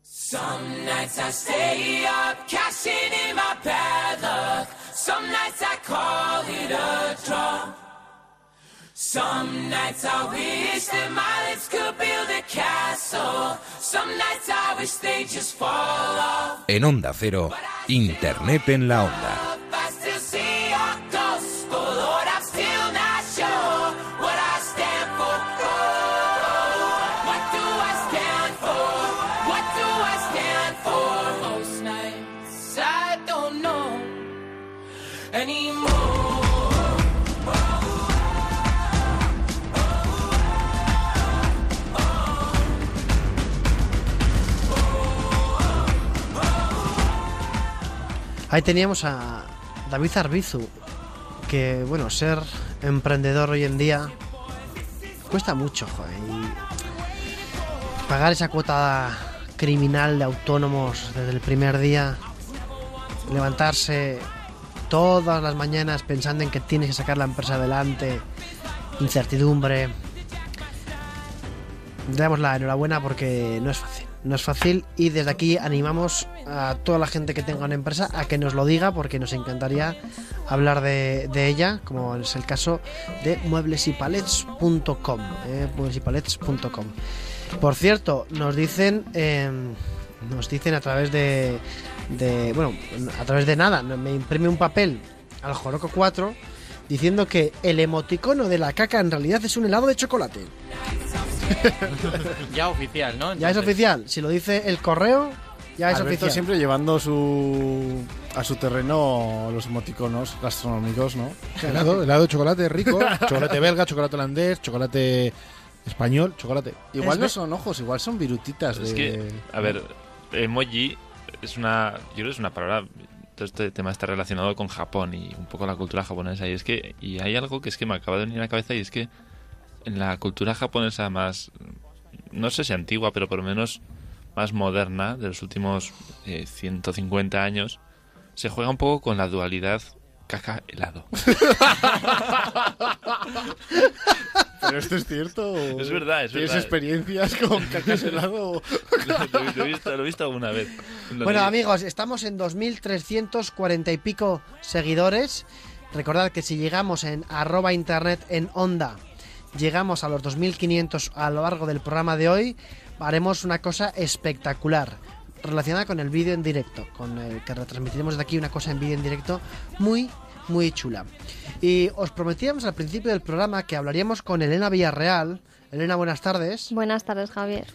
S8: Some nights I stay up, cashing in my bad luck. Some nights I call it a draw. Some nights I wish that my lips could build a castle. Some nights I wish they just fall off.
S2: En Onda Cero, Internet en la Onda.
S1: Ahí teníamos a David Arbizu, que bueno, ser emprendedor hoy en día cuesta mucho, joder, pagar esa cuota criminal de autónomos desde el primer día, levantarse todas las mañanas pensando en que tienes que sacar la empresa adelante, incertidumbre. Le damos la enhorabuena porque no es fácil. No es fácil y desde aquí animamos a toda la gente que tenga una empresa a que nos lo diga porque nos encantaría hablar de, de ella, como es el caso de mueblesypalets.com. Eh, mueblesypalets.com. Por cierto, nos dicen, eh, nos dicen a través de, de, bueno, a través de nada, me imprime un papel al Joroco 4 diciendo que el emoticono de la caca en realidad es un helado de chocolate.
S6: Ya oficial, ¿no?
S1: Ya es oficial. Si lo dice el correo, ya es
S5: Alberto
S1: oficial.
S5: siempre llevando su a su terreno los emoticonos gastronómicos, ¿no?
S3: Helado, helado de chocolate rico, chocolate belga, chocolate holandés, chocolate Español, chocolate.
S5: Igual
S1: Es
S5: no son ojos, igual son virutitas
S4: Es
S5: de...
S4: que, a ver, emoji es una. Yo creo que es una palabra. Todo este tema está relacionado con Japón y un poco la cultura japonesa. Y es que. Y hay algo que es que me acaba de venir a la cabeza y es que en la cultura japonesa más. No sé si antigua, pero por lo menos más moderna, de los últimos eh, 150 años, se juega un poco con la dualidad caca-helado.
S5: Pero esto es cierto. o
S4: Es verdad, es
S5: ¿Tienes
S4: verdad.
S5: experiencias con cacas helado?
S4: lo, lo- lo he visto, lo he visto alguna vez. Lo
S1: Bueno, amigos, estamos en 2.340 y pico seguidores. Recordad que si llegamos en arroba internet en onda, llegamos a los 2.500 a lo largo del programa de hoy, haremos una cosa espectacular relacionada con el vídeo en directo, con el que retransmitiremos de aquí una cosa en vídeo en directo muy, muy chula. Y os prometíamos al principio del programa que hablaríamos con Elena Villarreal. Elena, buenas tardes.
S7: Buenas tardes, Javier.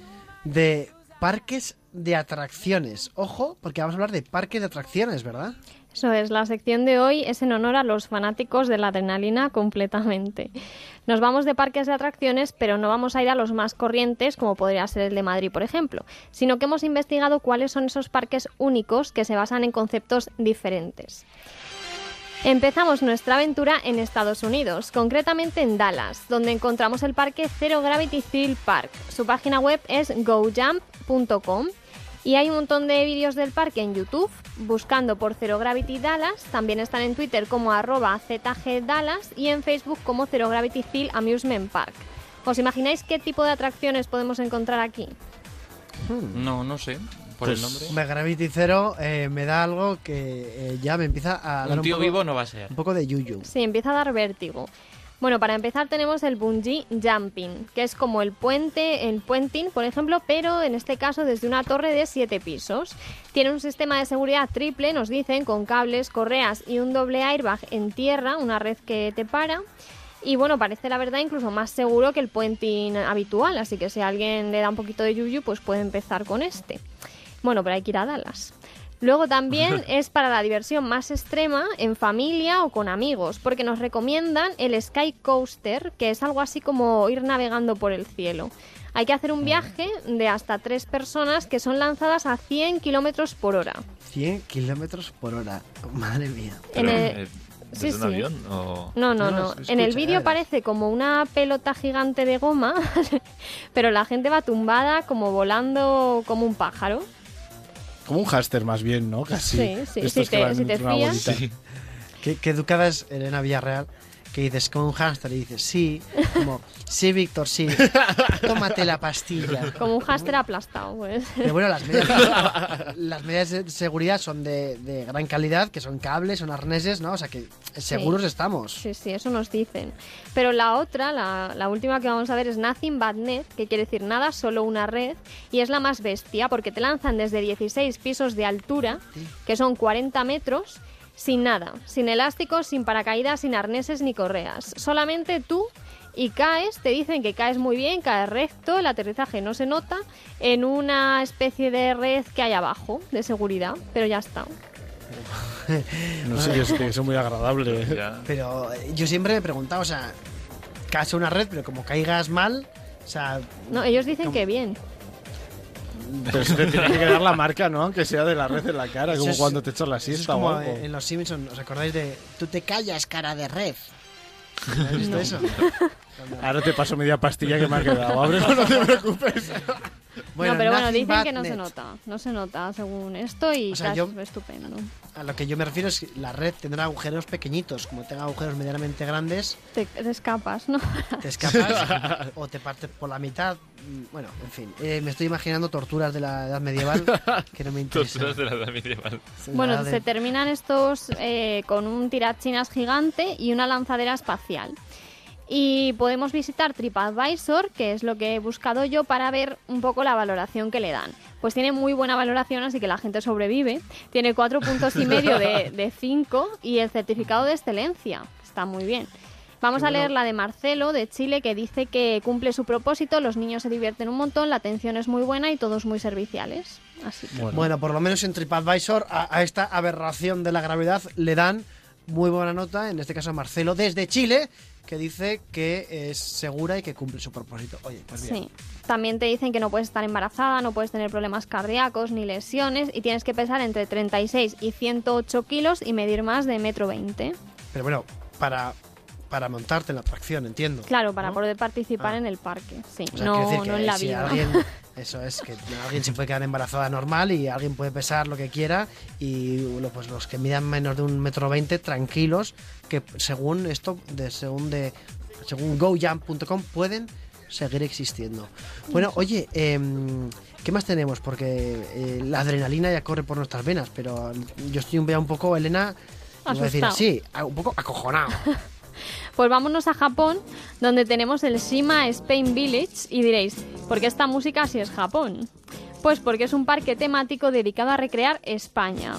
S1: De parques de atracciones. Ojo, porque vamos a hablar de parques de atracciones, ¿verdad?
S7: Eso es, la sección de hoy es en honor a los fanáticos de la adrenalina completamente. Nos vamos de parques de atracciones, pero no vamos a ir a los más corrientes, como podría ser el de Madrid, por ejemplo, sino que hemos investigado cuáles son esos parques únicos que se basan en conceptos diferentes. Empezamos nuestra aventura en Estados Unidos, concretamente en Dallas, donde encontramos el parque Zero Gravity Thrill Park. Su página web es gojump.com y hay un montón de vídeos del parque en YouTube, buscando por Zero Gravity Dallas, también están en Twitter como arroba zgdallas y en Facebook como Zero Gravity Thrill Amusement Park. ¿Os imagináis qué tipo de atracciones podemos encontrar aquí?
S6: No, no sé. Por
S5: Pues,
S6: el nombre.
S1: Hombre, Gravity Zero eh, me da algo que eh, ya me empieza a dar
S6: Un
S1: un,
S6: tío
S1: poco,
S6: vivo no va a ser.
S1: un poco de yuyu.
S7: Sí, empieza a dar vértigo. Bueno, para empezar tenemos el bungee jumping, que es como el puente, el puenting, por ejemplo, pero en este caso desde una torre de 7 pisos. Tiene un sistema de seguridad triple, nos dicen, con cables, correas y un doble airbag en tierra, una red que te para. Y bueno, parece la verdad incluso más seguro que el puenting habitual, así que si a alguien le da un poquito de yuyu, pues puede empezar con este. Bueno, pero hay que ir a Dallas. Luego también es para la diversión más extrema en familia o con amigos, porque nos recomiendan el Sky Coaster, que es algo así como ir navegando por el cielo. Hay que hacer un viaje de hasta tres personas que son lanzadas a 100 kilómetros por hora.
S1: 100 kilómetros por hora. Madre mía.
S7: En el-
S4: eh,
S7: sí,
S4: ¿Desde un
S7: sí.
S4: avión? O...
S7: No, no,
S1: No,
S7: no. En el vídeo
S1: eh.
S7: parece como una pelota gigante de goma, pero la gente va tumbada como volando como un pájaro.
S5: Como un hámster más bien, ¿no? Casi.
S7: Sí, sí, si
S5: que
S7: te- si te fías.
S1: Qué, qué educada es Elena Villarreal. Que dices, como un hámster, y dices, sí, como, sí, Víctor, sí, tómate la pastilla.
S7: Como un hámster aplastado, pues.
S1: Pero bueno, las medidas, las medidas de seguridad son de, de gran calidad, que son cables, son arneses, ¿no? O sea que seguros estamos.
S7: Sí, sí, eso nos dicen. Pero la otra, la, la última que vamos a ver es Nothing But Net, que quiere decir nada, solo una red, y es la más bestia porque te lanzan desde 16 pisos de altura, que son 40 metros, sin nada, sin elásticos, sin paracaídas, sin arneses ni correas. Solamente tú y caes, te dicen que caes muy bien, caes recto, el aterrizaje no se nota, en una especie de red que hay abajo, de seguridad, pero ya está.
S5: No sé, es que es muy agradable.
S4: Ya.
S1: Pero eh, yo siempre me he preguntado, o sea, caes en una red, pero como caigas mal, o sea,
S7: No, ellos dicen que bien.
S5: Pero se te tiene que quedar la marca, ¿no? Aunque sea de la red en la cara,
S1: Eso
S5: como
S1: es-
S5: cuando te echas la
S1: eso es
S5: siesta o algo.
S1: en Los Simpsons, ¿os acordáis de tú te callas, cara de red? ¿No ¿Has visto eso?
S5: Ahora te paso media pastilla que me ha quedado. Ábrelo, no te preocupes.
S1: Bueno,
S7: no, pero bueno, dicen que no se nota. No se nota según esto y
S1: O sea,
S7: caes
S1: yo-
S7: estupendo.
S1: A lo que yo me refiero es que la red tendrá agujeros pequeñitos. Como tenga agujeros medianamente grandes,
S7: Te, te escapas, ¿no?
S1: te escapas o te partes por la mitad. Mm, Bueno, en fin, eh, me estoy imaginando torturas de la edad medieval que no me interesan.
S4: Torturas de la edad medieval.
S7: bueno,
S1: edad
S7: se
S1: de-
S7: terminan estos eh, con un tirachinas gigante y una lanzadera espacial. Y podemos visitar TripAdvisor, que es lo que he buscado yo para ver un poco la valoración que le dan. Pues tiene muy buena valoración, así que la gente sobrevive. Tiene cuatro puntos y medio de, de cinco y el certificado de excelencia. Está muy bien. Vamos a leer la de Marcelo, de Chile, que dice que cumple su propósito, los niños se divierten un montón, la atención es muy buena y todos muy serviciales. Así que...
S1: Bueno, por lo menos en TripAdvisor a, a esta aberración de la gravedad le dan muy buena nota, en este caso a Marcelo, desde Chile, que dice que es segura y que cumple su propósito. Oye, pues bien.
S7: Sí. También te dicen que no puedes estar embarazada, no puedes tener problemas cardíacos ni lesiones y tienes que pesar entre 36 y 108 kilos y medir más de metro 20.
S1: Pero bueno, para, para montarte en la atracción, entiendo.
S7: Claro, para
S1: ¿no?
S7: poder participar
S1: Ah.
S7: en el parque. Sí,
S1: O sea,
S7: no,
S1: decir
S7: no en la
S1: si
S7: vida.
S1: alguien, eso es, que alguien se puede quedar embarazada normal y alguien puede pesar lo que quiera y pues los que midan menos de un metro veinte, tranquilos, que según esto, de, según de según gojump.com pueden seguir existiendo. Bueno, oye, em, ¿qué más tenemos? Porque eh, la adrenalina ya corre por nuestras venas, pero yo estoy un, un poco, Elena, voy a decir así, a- un poco acojonado.
S7: Pues vámonos a Japón, donde tenemos el Shima Spain Village y diréis, ¿por qué esta música si es Japón? Pues porque es un parque temático dedicado a recrear España.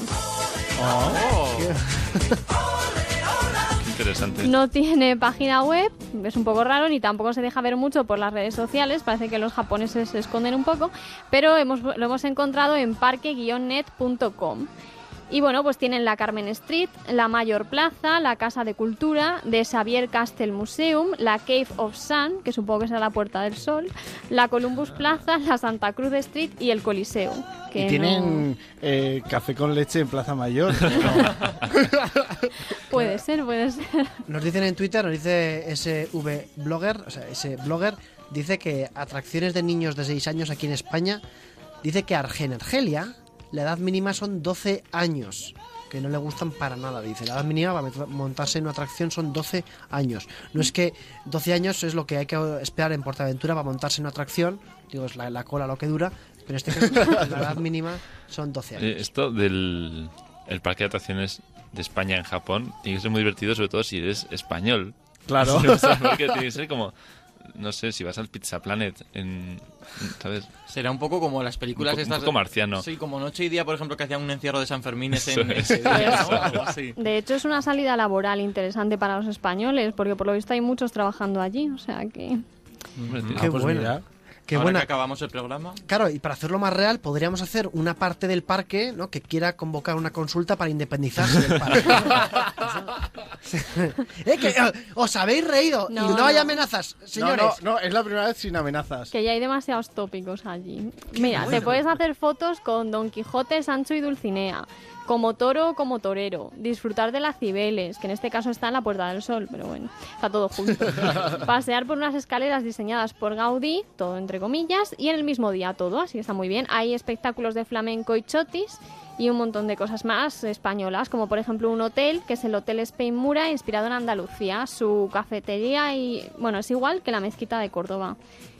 S4: Qué interesante.
S7: No tiene página web, es un poco raro, ni tampoco se deja ver mucho por las redes sociales, parece que los japoneses se esconden un poco, pero hemos, lo hemos encontrado en parque-net.com. Y bueno, pues tienen la Carmen Street, la Mayor Plaza, la Casa de Cultura, de Xavier Castle Museum, la Cave of Sun, que supongo que será la Puerta del Sol, la Columbus Plaza, la Santa Cruz Street y el Coliseo. Que
S5: Y
S7: no-
S5: tienen eh, café con leche en Plaza Mayor.
S7: Puede ser, puede ser.
S1: Nos dicen en Twitter, nos dice ese V blogger, o sea, ese blogger, dice que atracciones de niños de 6 años aquí en España, dice que Arge- en Argelia la edad mínima son 12 años, que no le gustan para nada, dice. La edad mínima para montarse en una atracción son 12 años. No es que 12 años es lo que hay que esperar en Portaventura para montarse en una atracción, digo, es la, la cola lo que dura, pero en este caso la edad mínima son 12 años.
S4: Eh, esto del el parque de atracciones de España en Japón tiene que ser muy divertido, sobre todo si eres español.
S5: Claro.
S4: O sea, porque tiene que ser como, no sé, si vas al Pizza Planet, en, ¿sabes?
S6: Será un poco como las películas
S4: Un po- un
S6: estas.
S4: poco marciano.
S6: Sí, como Noche y Día, por ejemplo, que hacían un encierro de San Fermín en
S4: Eso es.
S6: ese día, ¿no? Algo así.
S7: De hecho, es una salida laboral interesante para los españoles, porque por lo visto hay muchos trabajando allí, o sea que...
S4: Hombre, tío.
S1: Qué
S5: pues
S1: buena.
S5: mira.
S1: Qué
S6: Ahora
S1: buena.
S6: que acabamos el programa.
S1: Claro, y para hacerlo más real, podríamos hacer una parte del parque ¿no? que quiera convocar una consulta para independizarse del parque. Eh, que, eh, os habéis reído
S7: No,
S1: y no,
S7: no.
S1: hay amenazas, señores.
S5: no, no, es la primera vez sin amenazas.
S7: Que ya hay demasiados tópicos allí. Mira,
S1: bueno.
S7: te puedes hacer fotos con Don Quijote, Sancho y Dulcinea. Como toro o como torero. Disfrutar de las Cibeles, que en este caso está en la Puerta del Sol, pero bueno, está todo junto. Pasear por unas escaleras diseñadas por Gaudí, todo entre comillas, y en el mismo día todo, así que está muy bien. Hay espectáculos de flamenco y chotis y un montón de cosas más españolas, como por ejemplo un hotel, que es el Hotel Spain Mura, inspirado en Andalucía. Su cafetería y, bueno, es igual que la mezquita de Córdoba.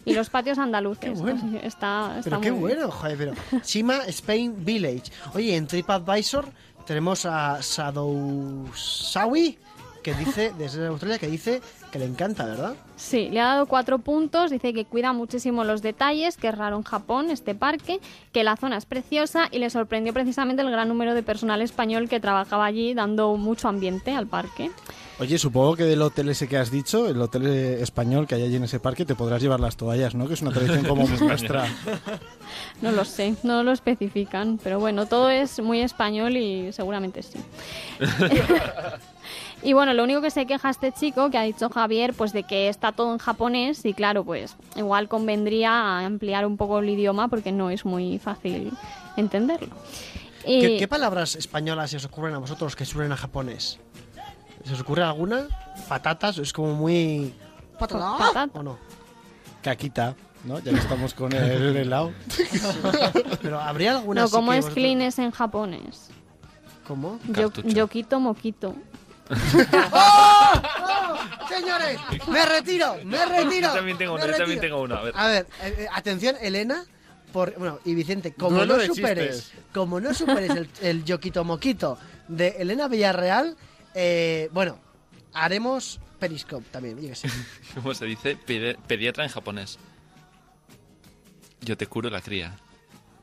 S7: Y los patios andaluces.
S1: Qué bueno.
S7: así que Está, está
S1: pero
S7: muy
S1: qué
S7: bien.
S1: bueno, joder, pero Shima Spain Village. Oye, en TripAdvisor tenemos a Sadousawi que dice desde Australia que dice que le encanta, ¿verdad?
S7: Sí, le ha dado cuatro puntos, dice que cuida muchísimo los detalles, que es raro en Japón este parque, que la zona es preciosa y le sorprendió precisamente el gran número de personal español que trabajaba allí dando mucho ambiente al parque.
S5: Oye, supongo que del hotel ese que has dicho, el hotel español que hay allí en ese parque, te podrás llevar las toallas, ¿no? Que es una tradición como muy nuestra.
S7: No lo sé, no lo especifican, pero bueno, todo es muy español y seguramente sí. y bueno, lo único que se queja este chico, que ha dicho Javier, pues de que está todo en japonés y claro, pues igual convendría ampliar un poco el idioma porque no es muy fácil entenderlo. Y
S1: ¿Qué, qué palabras españolas se os ocurren a vosotros que suenen a japonés? ¿Se os ocurre alguna? Patatas, es como muy... ¿Patata?
S7: Patata.
S1: ¿O no?
S5: Caquita, ¿no? Ya que estamos con el helado.
S1: Pero habría alguna
S7: no, ¿cómo es
S1: vosotros-
S7: clean es en japonés?
S1: ¿Cómo?
S7: Yo, yoquito, moquito.
S1: ¡Oh! Señores, me retiro, me retiro.
S4: Yo también tengo yo también tengo uno. A ver.
S1: A ver, eh, eh, atención, Elena, por, bueno, y Vicente, como no superes,
S5: chistes.
S1: como no superes el, el yoquito moquito de Elena Villarreal, eh, bueno, haremos Periscope también, yo sé.
S4: ¿Cómo se dice? Pedi- pediatra en japonés. Yo te curo la cría.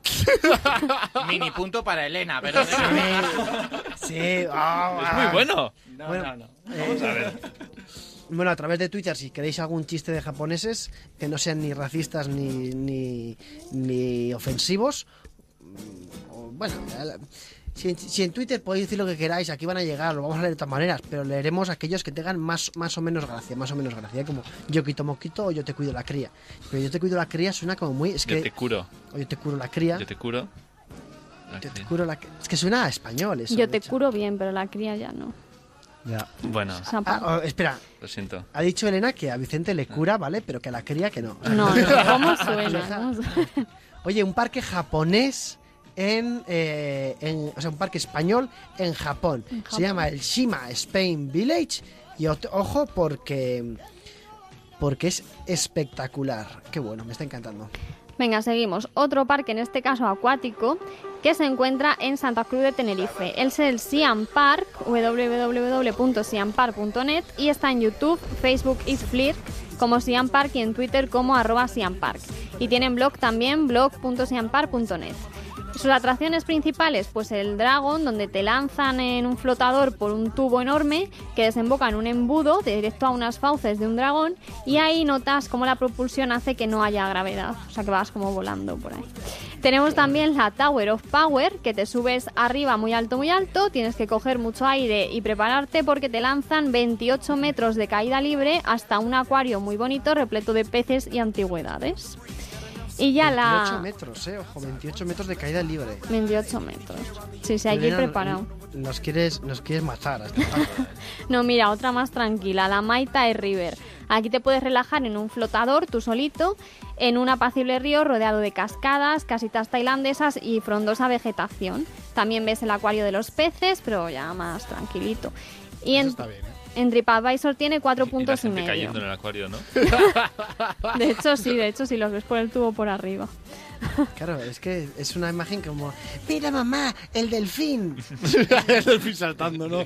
S6: Mini punto para Elena, pero.
S1: Sí, ah,
S4: Es
S1: ah.
S4: muy bueno.
S6: No,
S1: Bueno,
S6: no, no.
S4: Vamos a ver.
S1: Bueno, a través de Twitter, si queréis algún chiste de japoneses que no sean ni racistas ni, ni, ni ofensivos, mm, o, bueno, Si en, si en Twitter podéis decir lo que queráis, aquí van a llegar, lo vamos a leer de todas maneras, pero leeremos aquellos que tengan más, más o menos gracia, más o menos gracia, como yo quito moquito o yo te cuido la cría. Pero yo te cuido la cría suena como muy... Es
S4: Yo
S1: que...
S4: te curo.
S1: O yo te curo la cría.
S4: Yo te curo.
S1: Yo te curo la... Es que suena a español eso.
S7: Yo te
S1: hecho.
S7: curo bien, pero la cría ya no.
S5: Ya.
S4: Bueno,
S1: Ah, oh, espera,
S4: lo siento.
S1: ha dicho Elena que a Vicente le cura, ¿vale? Pero que a la cría que no.
S7: No, no, ¿cómo suena? ¿Cómo suena?
S1: Oye, un parque japonés en, eh, en- O sea, un parque español en Japón.
S7: En
S1: Se llama el Shima Spain Village. Y ojo porque... Porque es espectacular. Qué bueno, me está encantando.
S7: Venga, seguimos. Otro parque, en este caso acuático, que se encuentra en Santa Cruz de Tenerife. Es el Siam Park, www.siampark.net y está en YouTube, Facebook y Flickr como Siam Park y en Twitter como arroba Siam Park. Y tienen blog también, blog.siampark.net. Sus atracciones principales, pues el Dragon, donde te lanzan en un flotador por un tubo enorme que desemboca en un embudo directo a unas fauces de un dragón y ahí notas cómo la propulsión hace que no haya gravedad, o sea que vas como volando por ahí. Tenemos también la Tower of Power, que te subes arriba muy alto, muy alto, tienes que coger mucho aire y prepararte porque te lanzan 28 metros de caída libre hasta un acuario muy bonito repleto de peces y antigüedades. Y ya
S1: 28
S7: la...
S1: metros, eh, ojo, 28 metros de caída libre.
S7: 28 metros. Sí, sí, hay que ir preparado.
S1: Nos quieres, nos quieres matar. a este parque.
S7: No, mira, otra más tranquila, la Mai Tai River. Aquí te puedes relajar en un flotador, tú solito, en un apacible río rodeado de cascadas, casitas tailandesas y frondosa vegetación. También ves el acuario de los peces, pero ya más tranquilito. Y en,
S3: Está bien, ¿eh?
S7: En TripAdvisor tiene cuatro
S4: Y
S7: puntos y
S4: gente
S7: medio.
S4: cayendo en el acuario, ¿no?
S7: De hecho, sí, de hecho, sí, los ves por el tubo por arriba.
S1: Claro, es que es una imagen como... Mira mamá, el delfín.
S5: el delfín saltando, ¿no?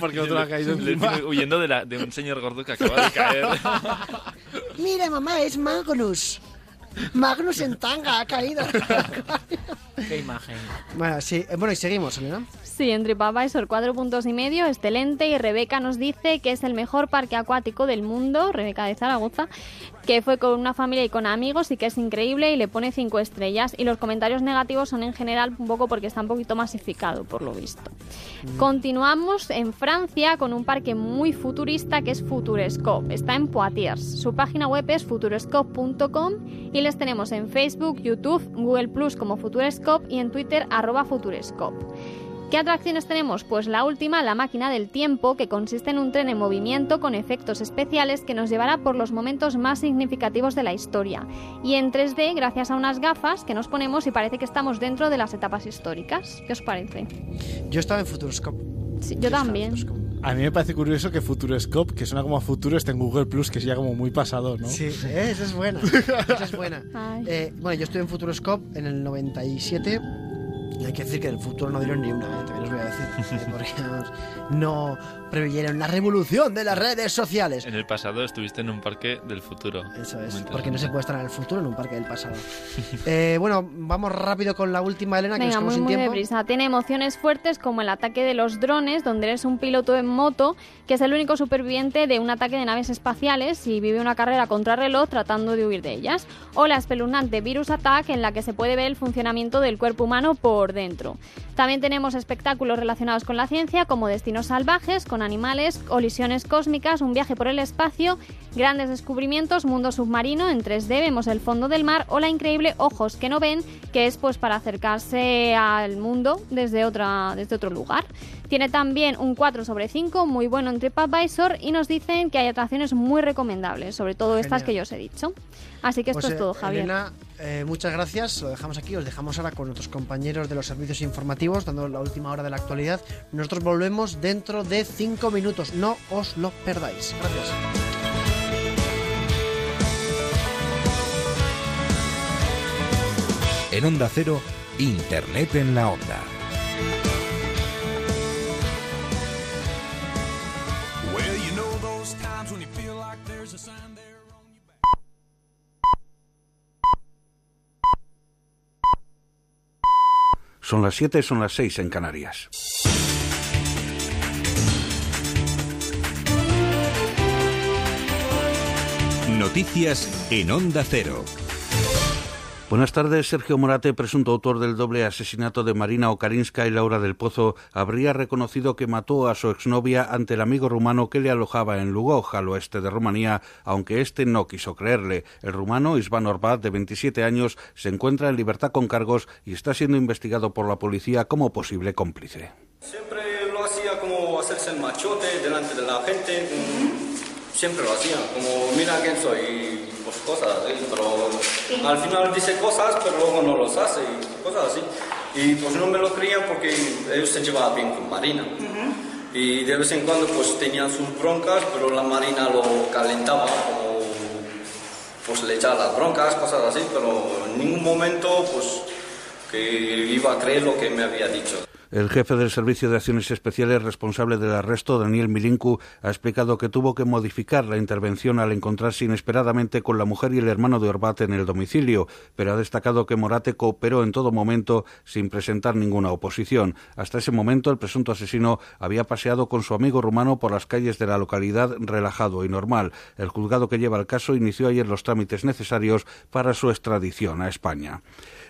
S5: Porque otro ha caído
S4: El
S5: encima.
S4: delfín huyendo de, la, de un señor gordo que acaba de caer.
S1: Mira mamá, es Magnus. Magnus en tanga ha caído.
S6: Qué imagen.
S1: bueno, sí, eh, bueno, y seguimos, Elena.
S7: Sí, en TripAdvisor cuatro puntos y medio, excelente. Y Rebeca nos dice que es el mejor parque acuático del mundo, Rebeca de Zaragoza, que fue con una familia y con amigos y que es increíble y le pone cinco estrellas. Y los comentarios negativos son en general un poco porque está un poquito masificado, por lo visto. Continuamos en Francia con un parque muy futurista que es Futurescope. Está en Poitiers. Su página web es futurescope.com y les tenemos en Facebook, YouTube, Google Plus como Futurescope y en Twitter arroba Futurescope. ¿Qué atracciones tenemos? Pues la última, la máquina del tiempo, que consiste en un tren en movimiento con efectos especiales que nos llevará por los momentos más significativos de la historia. Y en 3D, gracias a unas gafas que nos ponemos y parece que estamos dentro de las etapas históricas. ¿Qué os parece?
S1: Yo estaba en Futuroscope.
S7: Sí, yo
S1: en
S7: también.
S5: A mí me parece curioso que Futuroscope, que suena como a futuro, esté en Google Plus, que es ya como muy pasado, ¿no?
S1: Sí, esa es buena. Esa es buena. Eh, bueno, yo estuve en Futuroscope en el 97 y hay que decir que en el futuro no dieron ni una, eh, también os voy a decir. eh, no preveyeron la revolución de las redes sociales.
S4: En el pasado estuviste en un parque del futuro.
S1: Eso es, porque no se puede estar en el futuro en un parque del pasado. Eh, bueno, vamos rápido con la última, Elena, que
S7: Venga,
S1: nos quedamos
S7: muy,
S1: sin
S7: muy
S1: tiempo.
S7: deprisa. Tiene emociones fuertes como el ataque de los drones, donde eres un piloto en moto que es el único superviviente de un ataque de naves espaciales y vive una carrera contra reloj tratando de huir de ellas. O la espeluznante Virus Attack, en la que se puede ver el funcionamiento del cuerpo humano por dentro. También tenemos espectáculos relacionados con la ciencia, como destinos salvajes, con animales, colisiones cósmicas, un viaje por el espacio, grandes descubrimientos, mundo submarino, en 3D vemos el fondo del mar o la increíble Ojos que no ven, que es pues para acercarse al mundo desde, otra, desde otro lugar. Tiene también un 4 sobre 5, muy bueno en TripAdvisor, y nos dicen que hay atracciones muy recomendables, sobre todo estas que yo os he dicho. Así que esto
S1: Pues,
S7: es
S1: eh,
S7: todo, Javier.
S1: Elena, eh, muchas gracias. Lo dejamos aquí. Os dejamos ahora con nuestros compañeros de los servicios informativos, dando la última hora de la actualidad. Nosotros volvemos dentro de cinco minutos. No os lo perdáis. Gracias.
S2: En Onda Cero, Internet en la Onda.
S10: Son las 7, son las 6 en Canarias.
S2: Noticias en Onda Cero.
S10: Buenas tardes. Sergio Morate, presunto autor del doble asesinato de Marina Okarinska y Laura del Pozo, habría reconocido que mató a su exnovia ante el amigo rumano que le alojaba en Lugoj, al oeste de Rumanía, aunque este no quiso creerle. El rumano, Isvan Orbat, de 27 años, se encuentra en libertad con cargos y está siendo investigado por la policía como posible cómplice.
S11: Siempre lo hacía como hacerse el machote delante de la gente. Siempre lo hacía, como mira quién soy, pues cosas así. Pero al final dice cosas, pero luego no los hace y cosas así. Y pues no me lo creían porque ellos se llevaban bien con Marina. Y de vez en cuando pues tenían sus broncas, pero la Marina lo calentaba, como pues le echaba las broncas, cosas así, pero en ningún momento pues que iba a creer lo que me había dicho.
S10: El jefe del Servicio de Acciones Especiales responsable del arresto, Daniel Milinku, ha explicado que tuvo que modificar la intervención al encontrarse inesperadamente con la mujer y el hermano de Orbat en el domicilio, pero ha destacado que Morate cooperó en todo momento sin presentar ninguna oposición. Hasta ese momento, el presunto asesino había paseado con su amigo rumano por las calles de la localidad relajado y normal. El juzgado que lleva el caso inició ayer los trámites necesarios para su extradición a España.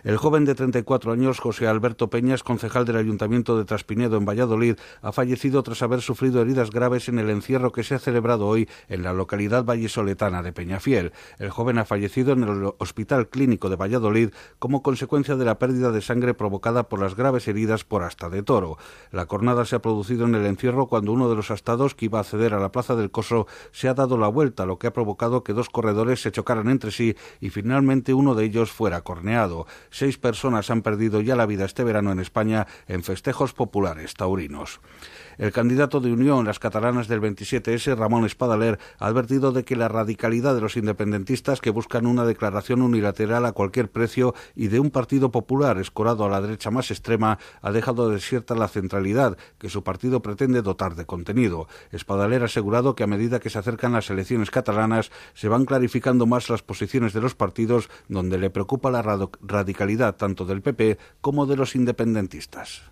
S10: El joven de 34 años, José Alberto Peñas, concejal del Ayuntamiento de Traspinedo en Valladolid, ha fallecido tras haber sufrido heridas graves en el encierro que se ha celebrado hoy en la localidad vallesoletana de Peñafiel. El joven ha fallecido en el Hospital Clínico de Valladolid como consecuencia de la pérdida de sangre provocada por las graves heridas por asta de toro. La cornada se ha producido en el encierro cuando uno de los astados que iba a acceder a la Plaza del Coso se ha dado la vuelta, lo que ha provocado que dos corredores se chocaran entre sí y finalmente uno de ellos fuera corneado. Seis personas han perdido ya la vida este verano en España en festejos populares taurinos. El candidato de Unión, las catalanas del 27S, Ramón Espadaler, ha advertido de que la radicalidad de los independentistas que buscan una declaración unilateral a cualquier precio y de un partido popular escorado a la derecha más extrema ha dejado desierta la centralidad que su partido pretende dotar de contenido. Espadaler ha asegurado que a medida que se acercan las elecciones catalanas se van clarificando más las posiciones de los partidos donde le preocupa la radicalidad tanto del PP como de los independentistas.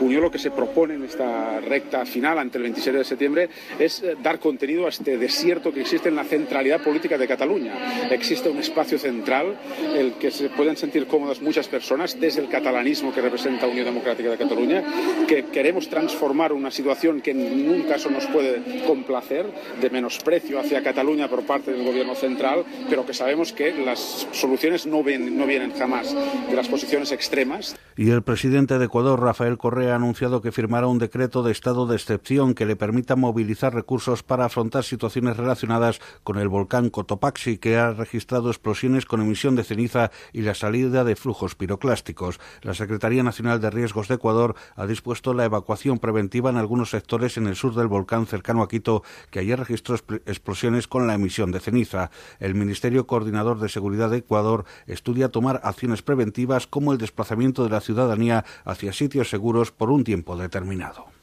S12: Unión lo que se propone en esta recta final ante el 27 de septiembre es eh, dar contenido a este desierto que existe en la centralidad política de Cataluña. Existe un espacio central en el que se pueden sentir cómodas muchas personas desde el catalanismo que representa Unión Democrática de Cataluña, que queremos transformar una situación que en ningún caso nos puede complacer de menosprecio hacia Cataluña por parte del gobierno central, pero que sabemos que las soluciones no, ven, no vienen jamás de las posiciones extremas.
S10: Y el presidente de Ecuador, Rafael Correa, ha anunciado que firmará un decreto de estado de excepción que le permita movilizar recursos para afrontar situaciones relacionadas con el volcán Cotopaxi, que ha registrado explosiones con emisión de ceniza y la salida de flujos piroclásticos. La Secretaría Nacional de Riesgos de Ecuador ha dispuesto la evacuación preventiva en algunos sectores en el sur del volcán cercano a Quito, que ayer registró explosiones con la emisión de ceniza. El Ministerio Coordinador de Seguridad de Ecuador estudia tomar acciones preventivas como el desplazamiento de la ciudadanía hacia sitios seguros por un tiempo determinado.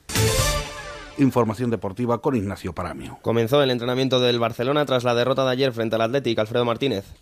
S10: Información deportiva con Ignacio Paramio.
S13: Comenzó el entrenamiento del Barcelona tras la derrota de ayer frente al Atlético. Alfredo Martínez.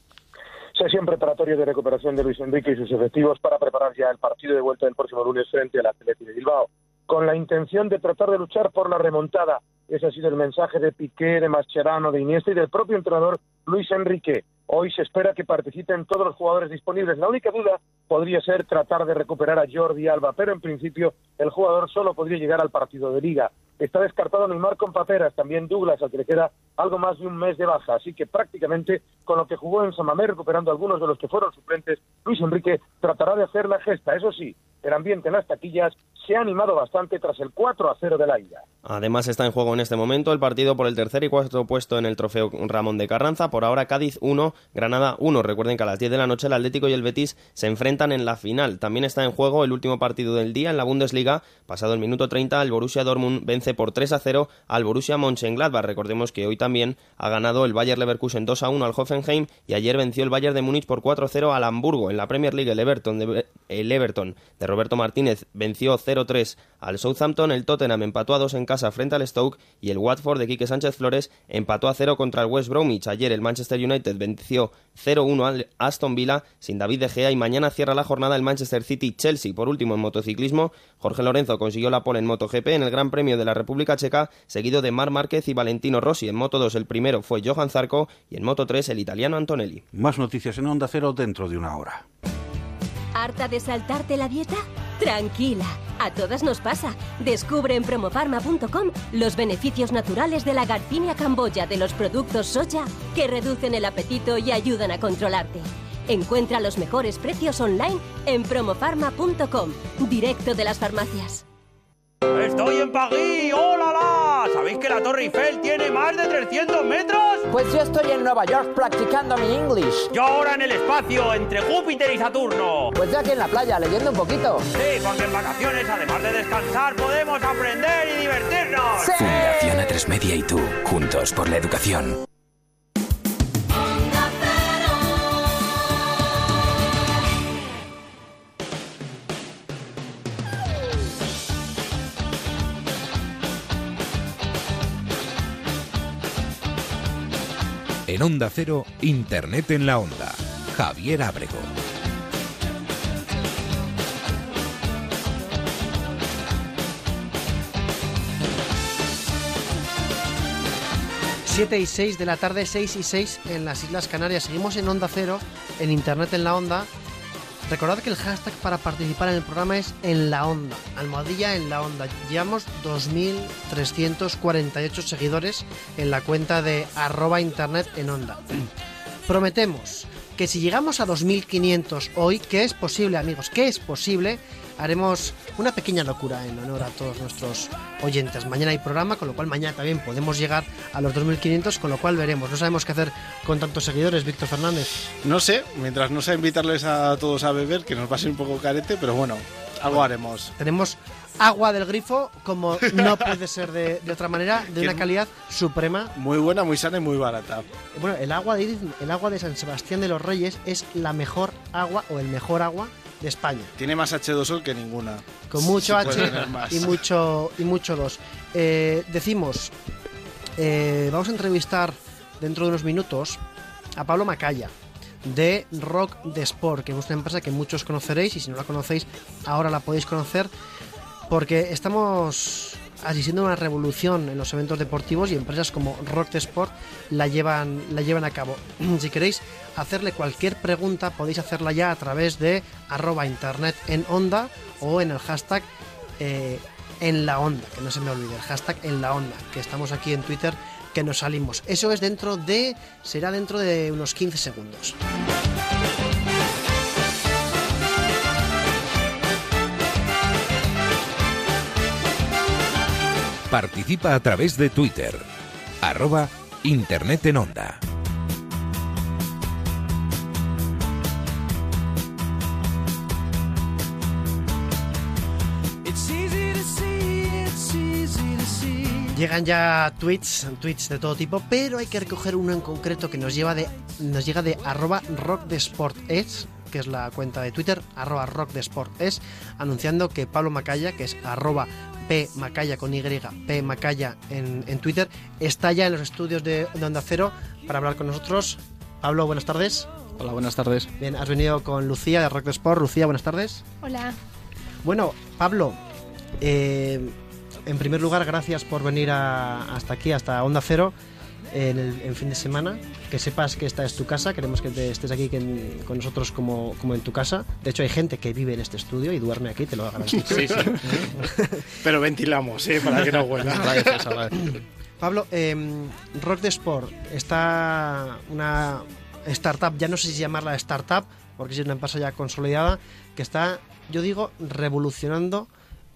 S14: Sesión preparatoria de recuperación de Luis Enrique y sus efectivos para preparar ya el partido de vuelta del próximo lunes frente al Atlético de Bilbao, con la intención de tratar de luchar por la remontada. Ese ha sido el mensaje de Piqué, de Mascherano, de Iniesta y del propio entrenador Luis Enrique. Hoy se espera que participen todos los jugadores disponibles. La única duda podría ser tratar de recuperar a Jordi Alba, pero en principio el jugador solo podría llegar al partido de liga. Está descartado Neymar con paperas, también Douglas, al que le queda algo más de un mes de baja. Así que prácticamente con lo que jugó en Samamé, recuperando algunos de los que fueron suplentes, Luis Enrique tratará de hacer la gesta. Eso sí, el ambiente en las taquillas se ha animado bastante tras el 4 a 0 de la ida.
S13: Además está en juego en este momento el partido por el tercer y cuarto puesto en el trofeo Ramón de Carranza. Por ahora Cádiz 1, Granada 1. Recuerden que a las 10 de la noche el Atlético y el Betis se enfrentan en la final. También está en juego el último partido del día en la Bundesliga. Pasado el minuto 30 el Borussia Dortmund vence por 3 a 0 al Borussia Mönchengladbach. Recordemos que hoy también ha ganado el Bayer Leverkusen 2 a 1 al Hoffenheim y ayer venció el Bayern de Múnich por 4 a 0 al Hamburgo. En la Premier League el Everton de, el Everton de Roberto Martínez venció 0-3 al Southampton, el Tottenham empató a 2 en casa frente al Stoke y el Watford de Quique Sánchez Flores empató a 0 contra el West Bromwich. Ayer el Manchester United venció 0-1 al Aston Villa sin David De Gea y mañana cierra la jornada el Manchester City Chelsea. Por último en motociclismo, Jorge Lorenzo consiguió la pole en MotoGP en el Gran Premio de la República Checa, seguido de Mar Márquez y Valentino Rossi. En Moto 2 el primero fue Johan Zarco y en Moto 3 el el italiano Antonelli.
S10: Más noticias en Onda Cero dentro de una hora.
S15: ¿Harta de saltarte la dieta? Tranquila, a todas nos pasa. Descubre en promofarma.com los beneficios naturales de la Garcinia camboya de los productos soya que reducen el apetito y ayudan a controlarte. Encuentra los mejores precios online en promofarma.com, directo de las farmacias.
S16: ¡Estoy en París! ¡Hola, la! ¿Sabéis que la Torre Eiffel tiene más de 300 metros?
S17: Pues yo estoy en Nueva York practicando mi English.
S16: Yo ahora en el espacio, entre Júpiter y Saturno.
S17: Pues yo aquí en la playa, leyendo un poquito.
S16: Sí, porque en vacaciones, además de descansar, podemos aprender y divertirnos.
S17: ¡Sí!
S18: Fundación A3 Media y tú, juntos por la educación.
S2: En Onda Cero, Internet en la Onda. Javier Abrego.
S1: Siete y 6 de la tarde, 6 y 6 en las Islas Canarias. Seguimos en Onda Cero, en Internet en la Onda. Recordad que el hashtag para participar en el programa es en la onda, almohadilla en la onda. Llevamos 2.348 seguidores en la cuenta de arroba internet en onda. Prometemos que si llegamos a 2.500 hoy, que es posible amigos, que es posible, haremos una pequeña locura en honor a todos nuestros oyentes. Mañana hay programa, con lo cual mañana también podemos llegar a los 2.500, con lo cual veremos. No sabemos qué hacer con tantos seguidores, Víctor Fernández.
S5: No sé, mientras no sea invitarles a todos a beber, que nos va a ser un poco carete, pero bueno, algo haremos.
S1: Tenemos agua del grifo, como no puede ser de, de otra manera, de una calidad suprema.
S5: Muy buena, muy sana y muy barata.
S1: Bueno, el agua de, el agua de San Sebastián de los Reyes es la mejor agua o el mejor agua de España.
S5: Tiene más H2O que ninguna.
S1: Con mucho
S5: Sí
S1: H y mucho y mucho 2. decimos, eh, vamos a entrevistar dentro de unos minutos a Pablo Macaya de Rock de Sport, que es una empresa que muchos conoceréis y si no la conocéis ahora la podéis conocer porque estamos asistiendo a una revolución en los eventos deportivos y empresas como Rock Sport la llevan, la llevan a cabo. si queréis hacerle cualquier pregunta podéis hacerla ya a través de arroba internet en onda o en el hashtag eh, en la onda, que no se me olvide, el hashtag en la onda, que estamos aquí en Twitter que nos salimos. Eso es dentro de, será dentro de unos 15 segundos.
S2: Participa a través de Twitter. Arroba Internet en Onda.
S1: Llegan ya tweets, tweets de todo tipo, pero hay que recoger uno en concreto que nos lleva de nos llega de arroba rock de sport es, que es la cuenta de Twitter, arroba rock de sport es, anunciando que Pablo Macaya, que es arroba P Macaya con Y, P Macaya en, en Twitter, está ya en los estudios de, de Onda Cero para hablar con nosotros. Pablo, buenas tardes.
S19: Hola, buenas tardes.
S1: Bien, has venido con Lucía de Rock de Sport. Lucía, buenas tardes.
S7: Hola.
S1: Bueno, Pablo, eh, en primer lugar, gracias por venir a- hasta aquí, hasta Onda Cero, el en fin de semana. Que sepas que esta es tu casa, queremos que te estés aquí que en- con nosotros como, como en tu casa. De hecho, hay gente que vive en este estudio y duerme aquí, te lo garantizo.
S5: Sí, sí. Pero ventilamos, ¿eh? Para que no huela.
S1: Pablo, eh, Rock de Sport está una startup, ya no sé si llamarla startup, porque es una empresa ya consolidada, que está, yo digo, revolucionando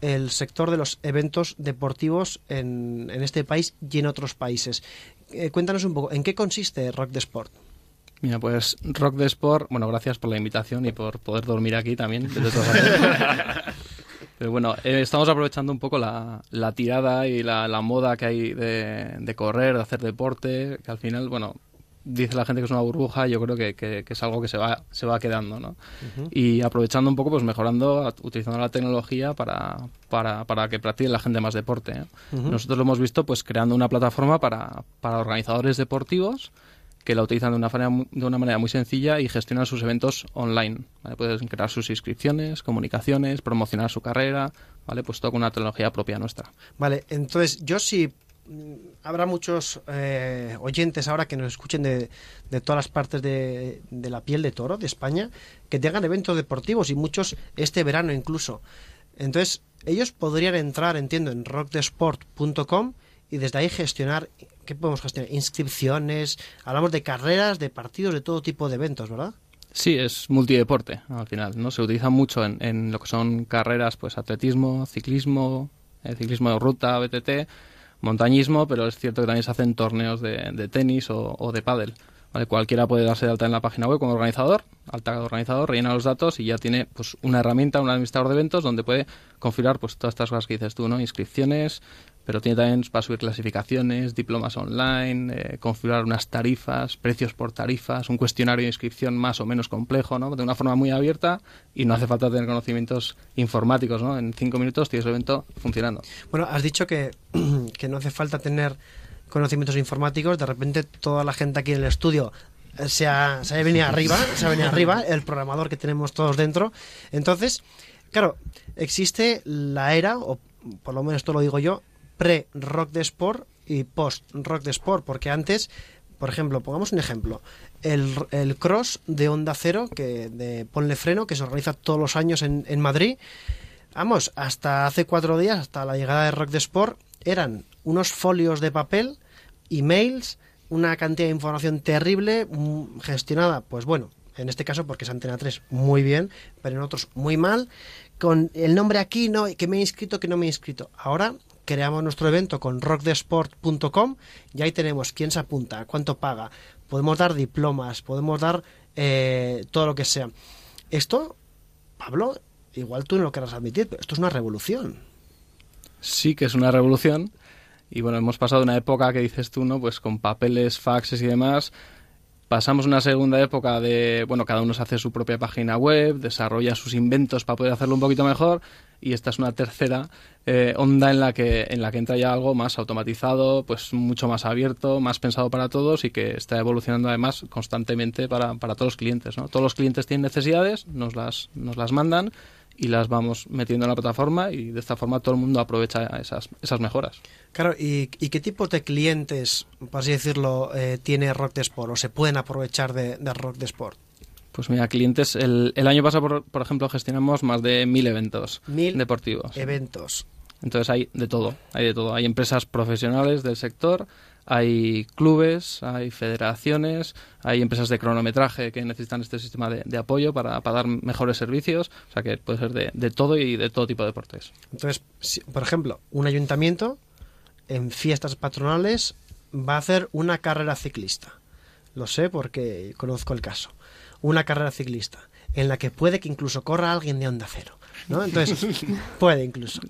S1: el sector de los eventos deportivos en, en este país y en otros países. Eh, cuéntanos un poco, ¿en qué consiste Rock de Sport?
S19: Mira, pues Rock de Sport, bueno, gracias por la invitación y por poder dormir aquí también. Pero bueno, eh, estamos aprovechando un poco la, la tirada y la, la moda que hay de, de correr, de hacer deporte, que al final, bueno, dice la gente que es una burbuja, yo creo que, que- que es algo que se va, se va quedando, ¿no? Y aprovechando un poco, pues mejorando, utilizando la tecnología para, para, para que practique la gente más deporte. ¿eh? Nosotros lo hemos visto pues creando una plataforma para, para organizadores deportivos que la utilizan de una, manera, de una manera muy sencilla y gestionan sus eventos online. ¿vale? Pueden crear sus inscripciones, comunicaciones, promocionar su carrera, ¿vale? Pues todo con una tecnología propia nuestra.
S1: Vale, entonces yo si habrá muchos eh, oyentes ahora que nos escuchen de, de todas las partes de, de la piel de toro de España, que tengan eventos deportivos y muchos este verano incluso. Entonces, ellos podrían entrar, entiendo, en rockdesport.com y desde ahí gestionar, ¿qué podemos gestionar? Inscripciones, hablamos de carreras, de partidos, de todo tipo de eventos, ¿verdad?
S19: Sí, es multideporte al final, ¿no? Se utiliza mucho en, en lo que son carreras, pues atletismo, ciclismo, eh, ciclismo de ruta, BTT, montañismo, pero es cierto que también se hacen torneos de, de tenis o, o de pádel. ¿vale? Cualquiera puede darse de alta en la página web como organizador, alta organizador, rellena los datos y ya tiene pues una herramienta, un administrador de eventos donde puede configurar pues todas estas cosas que dices tú, ¿no? Inscripciones, pero tiene también para subir clasificaciones, diplomas online, eh, configurar unas tarifas, precios por tarifas, un cuestionario de inscripción más o menos complejo, ¿no? De una forma muy abierta y no hace falta tener conocimientos informáticos, ¿no? En cinco minutos tienes el evento funcionando.
S1: Bueno, has dicho que, que no hace falta tener conocimientos informáticos, de repente toda la gente aquí en el estudio eh, se ha, se ha venido arriba, se ha venido arriba, el programador que tenemos todos dentro. Entonces, claro, existe la era, o por lo menos esto lo digo yo, pre-rock de sport y post-rock de sport, porque antes, por ejemplo, pongamos un ejemplo, el, el cross de Onda Cero, que de Ponle Freno, que se organiza todos los años en, en Madrid, vamos, hasta hace cuatro días, hasta la llegada de Rock de Sport, eran unos folios de papel, emails, una cantidad de información terrible, mm, gestionada, pues bueno, en este caso porque es Antena 3 muy bien, pero en otros muy mal, con el nombre aquí, no, que me he inscrito, que no me he inscrito. Ahora creamos nuestro evento con rockdesport.com y ahí tenemos quién se apunta, cuánto paga, podemos dar diplomas, podemos dar eh, todo lo que sea. Esto, Pablo, igual tú no lo querrás admitir, pero esto es una revolución.
S19: Sí que es una revolución y bueno, hemos pasado una época que dices tú, ¿no? Pues con papeles, faxes y demás. Pasamos una segunda época de, bueno, cada uno se hace su propia página web, desarrolla sus inventos para poder hacerlo un poquito mejor y esta es una tercera eh, onda en la que en la que entra ya algo más automatizado, pues mucho más abierto, más pensado para todos y que está evolucionando además constantemente para, para todos los clientes. ¿no? Todos los clientes tienen necesidades, nos las, nos las mandan y las vamos metiendo en la plataforma y de esta forma todo el mundo aprovecha esas, esas mejoras.
S1: Claro, ¿y, y qué tipo de clientes, por así decirlo, eh, tiene Rock de Sport o se pueden aprovechar de, de Rock de Sport?
S19: Pues mira, clientes, el, el año pasado, por, por, ejemplo, gestionamos más de mil eventos
S1: Mil
S19: deportivos.
S1: Eventos.
S19: Entonces hay de todo, hay de todo. Hay empresas profesionales del sector, hay clubes, hay federaciones, hay empresas de cronometraje que necesitan este sistema de, de apoyo para, para, dar mejores servicios. O sea que puede ser de, de todo y de todo tipo de deportes.
S1: Entonces, si, por ejemplo, un ayuntamiento en fiestas patronales va a hacer una carrera ciclista. Lo sé porque conozco el caso. Una carrera ciclista en la que puede que incluso corra alguien de onda cero. ¿no? Entonces, puede incluso.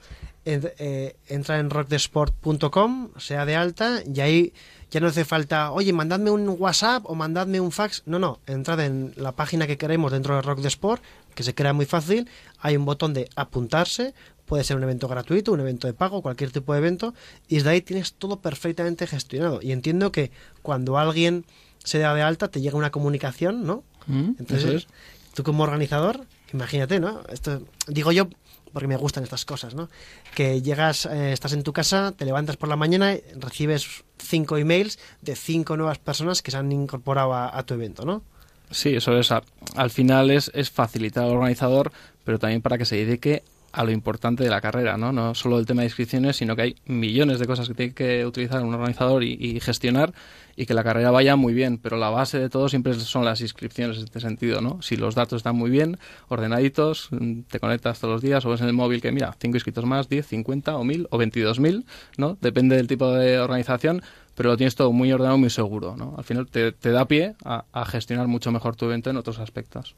S1: Eh, entra en rockdesport.com, sea de alta, y ahí ya no hace falta, oye, mandadme un WhatsApp o mandadme un fax. No, no, entrad en la página que queremos dentro de Rock de Sport, que se crea muy fácil. Hay un botón de apuntarse, puede ser un evento gratuito, un evento de pago, cualquier tipo de evento, y desde ahí tienes todo perfectamente gestionado. Y entiendo que cuando alguien se da de alta, te llega una comunicación, ¿no?
S19: Mm,
S1: Entonces,
S19: eso es.
S1: tú como organizador, imagínate, ¿no? Esto digo yo porque me gustan estas cosas, ¿no? Que llegas, eh, estás en tu casa, te levantas por la mañana, recibes cinco emails de cinco nuevas personas que se han incorporado a, a tu evento, ¿no?
S19: Sí, eso es. a- Al final es, es facilitar al organizador, pero también para que se dedique a lo importante de la carrera, ¿no? No solo el tema de inscripciones, sino que hay millones de cosas que tiene que utilizar un organizador y, y gestionar y que la carrera vaya muy bien, pero la base de todo siempre son las inscripciones en este sentido, ¿no? Si los datos están muy bien, ordenaditos, mm, te conectas todos los días o ves en el móvil que, mira, 5 inscritos más, 10, 50 o 1000 o 22.000, ¿no? Depende del tipo de organización, pero lo tienes todo muy ordenado, muy seguro, ¿no? Al final te, da pie a gestionar mucho mejor tu evento en otros aspectos.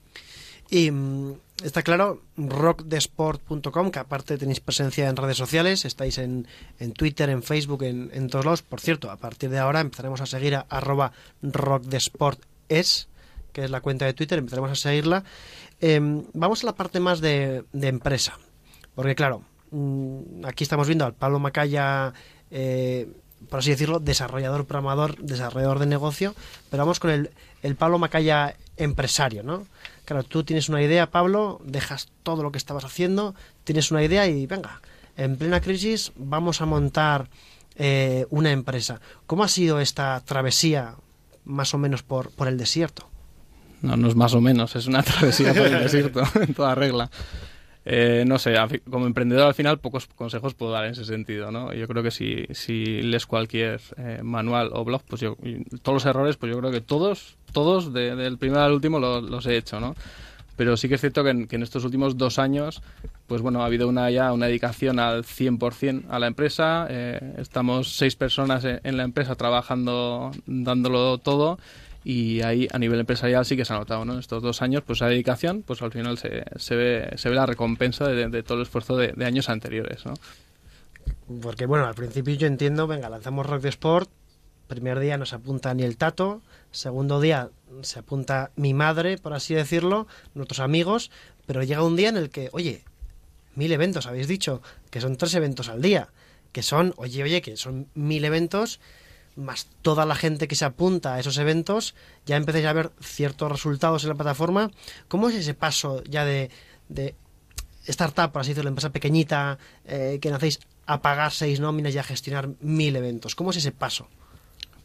S1: Y mm, está claro, rockdesport.com, que aparte tenéis presencia en redes sociales, estáis en, en Twitter, en Facebook, en, en, todos lados. Por cierto, a partir de ahora empezaremos a seguir a arroba rockdesportes, que es la cuenta de Twitter, empezaremos a seguirla. Eh, vamos a la parte más de, de empresa, porque claro, mm, aquí estamos viendo al Pablo Macaya, eh, por así decirlo, desarrollador, programador, desarrollador de negocio, pero vamos con el, el Pablo Macaya empresario, ¿no? Claro, tú tienes una idea, Pablo, dejas todo lo que estabas haciendo, tienes una idea y venga, en plena crisis vamos a montar eh, una empresa. ¿Cómo ha sido esta travesía más o menos por, por el desierto?
S19: No, no es más o menos, es una travesía por el desierto, en toda regla. Eh, no sé, como emprendedor al final pocos consejos puedo dar en ese sentido, ¿no? Yo creo que si, si lees cualquier eh, manual o blog, pues yo, todos los errores, pues yo creo que todos, todos, de- del primero al último lo- los he hecho, ¿no? Pero sí que es cierto que en, que en estos últimos dos años, pues bueno, ha habido una ya una dedicación al 100% a la empresa. eh, estamos seis personas en la empresa trabajando, dándolo todo. Y ahí a nivel empresarial sí que se ha notado, ¿no? Estos dos años, pues esa dedicación, pues al final se, se, ve, se ve la recompensa de, de todo el esfuerzo de, años anteriores, ¿no?
S1: Porque bueno, al principio yo entiendo, venga, lanzamos Rock de Sport, primer día no se apunta ni el tato, segundo día se apunta mi madre, por así decirlo, nuestros amigos, pero llega un día en el que, oye, mil eventos, habéis dicho, que son tres eventos al día, que son, oye, oye, que son mil eventos, más toda la gente que se apunta a esos eventos, ya empecéis a ver ciertos resultados en la plataforma. ¿Cómo es ese paso ya de, de startup, por así decirlo, empresa pequeñita, eh, que nacéis a pagar seis nóminas y a gestionar mil eventos? ¿Cómo es ese paso?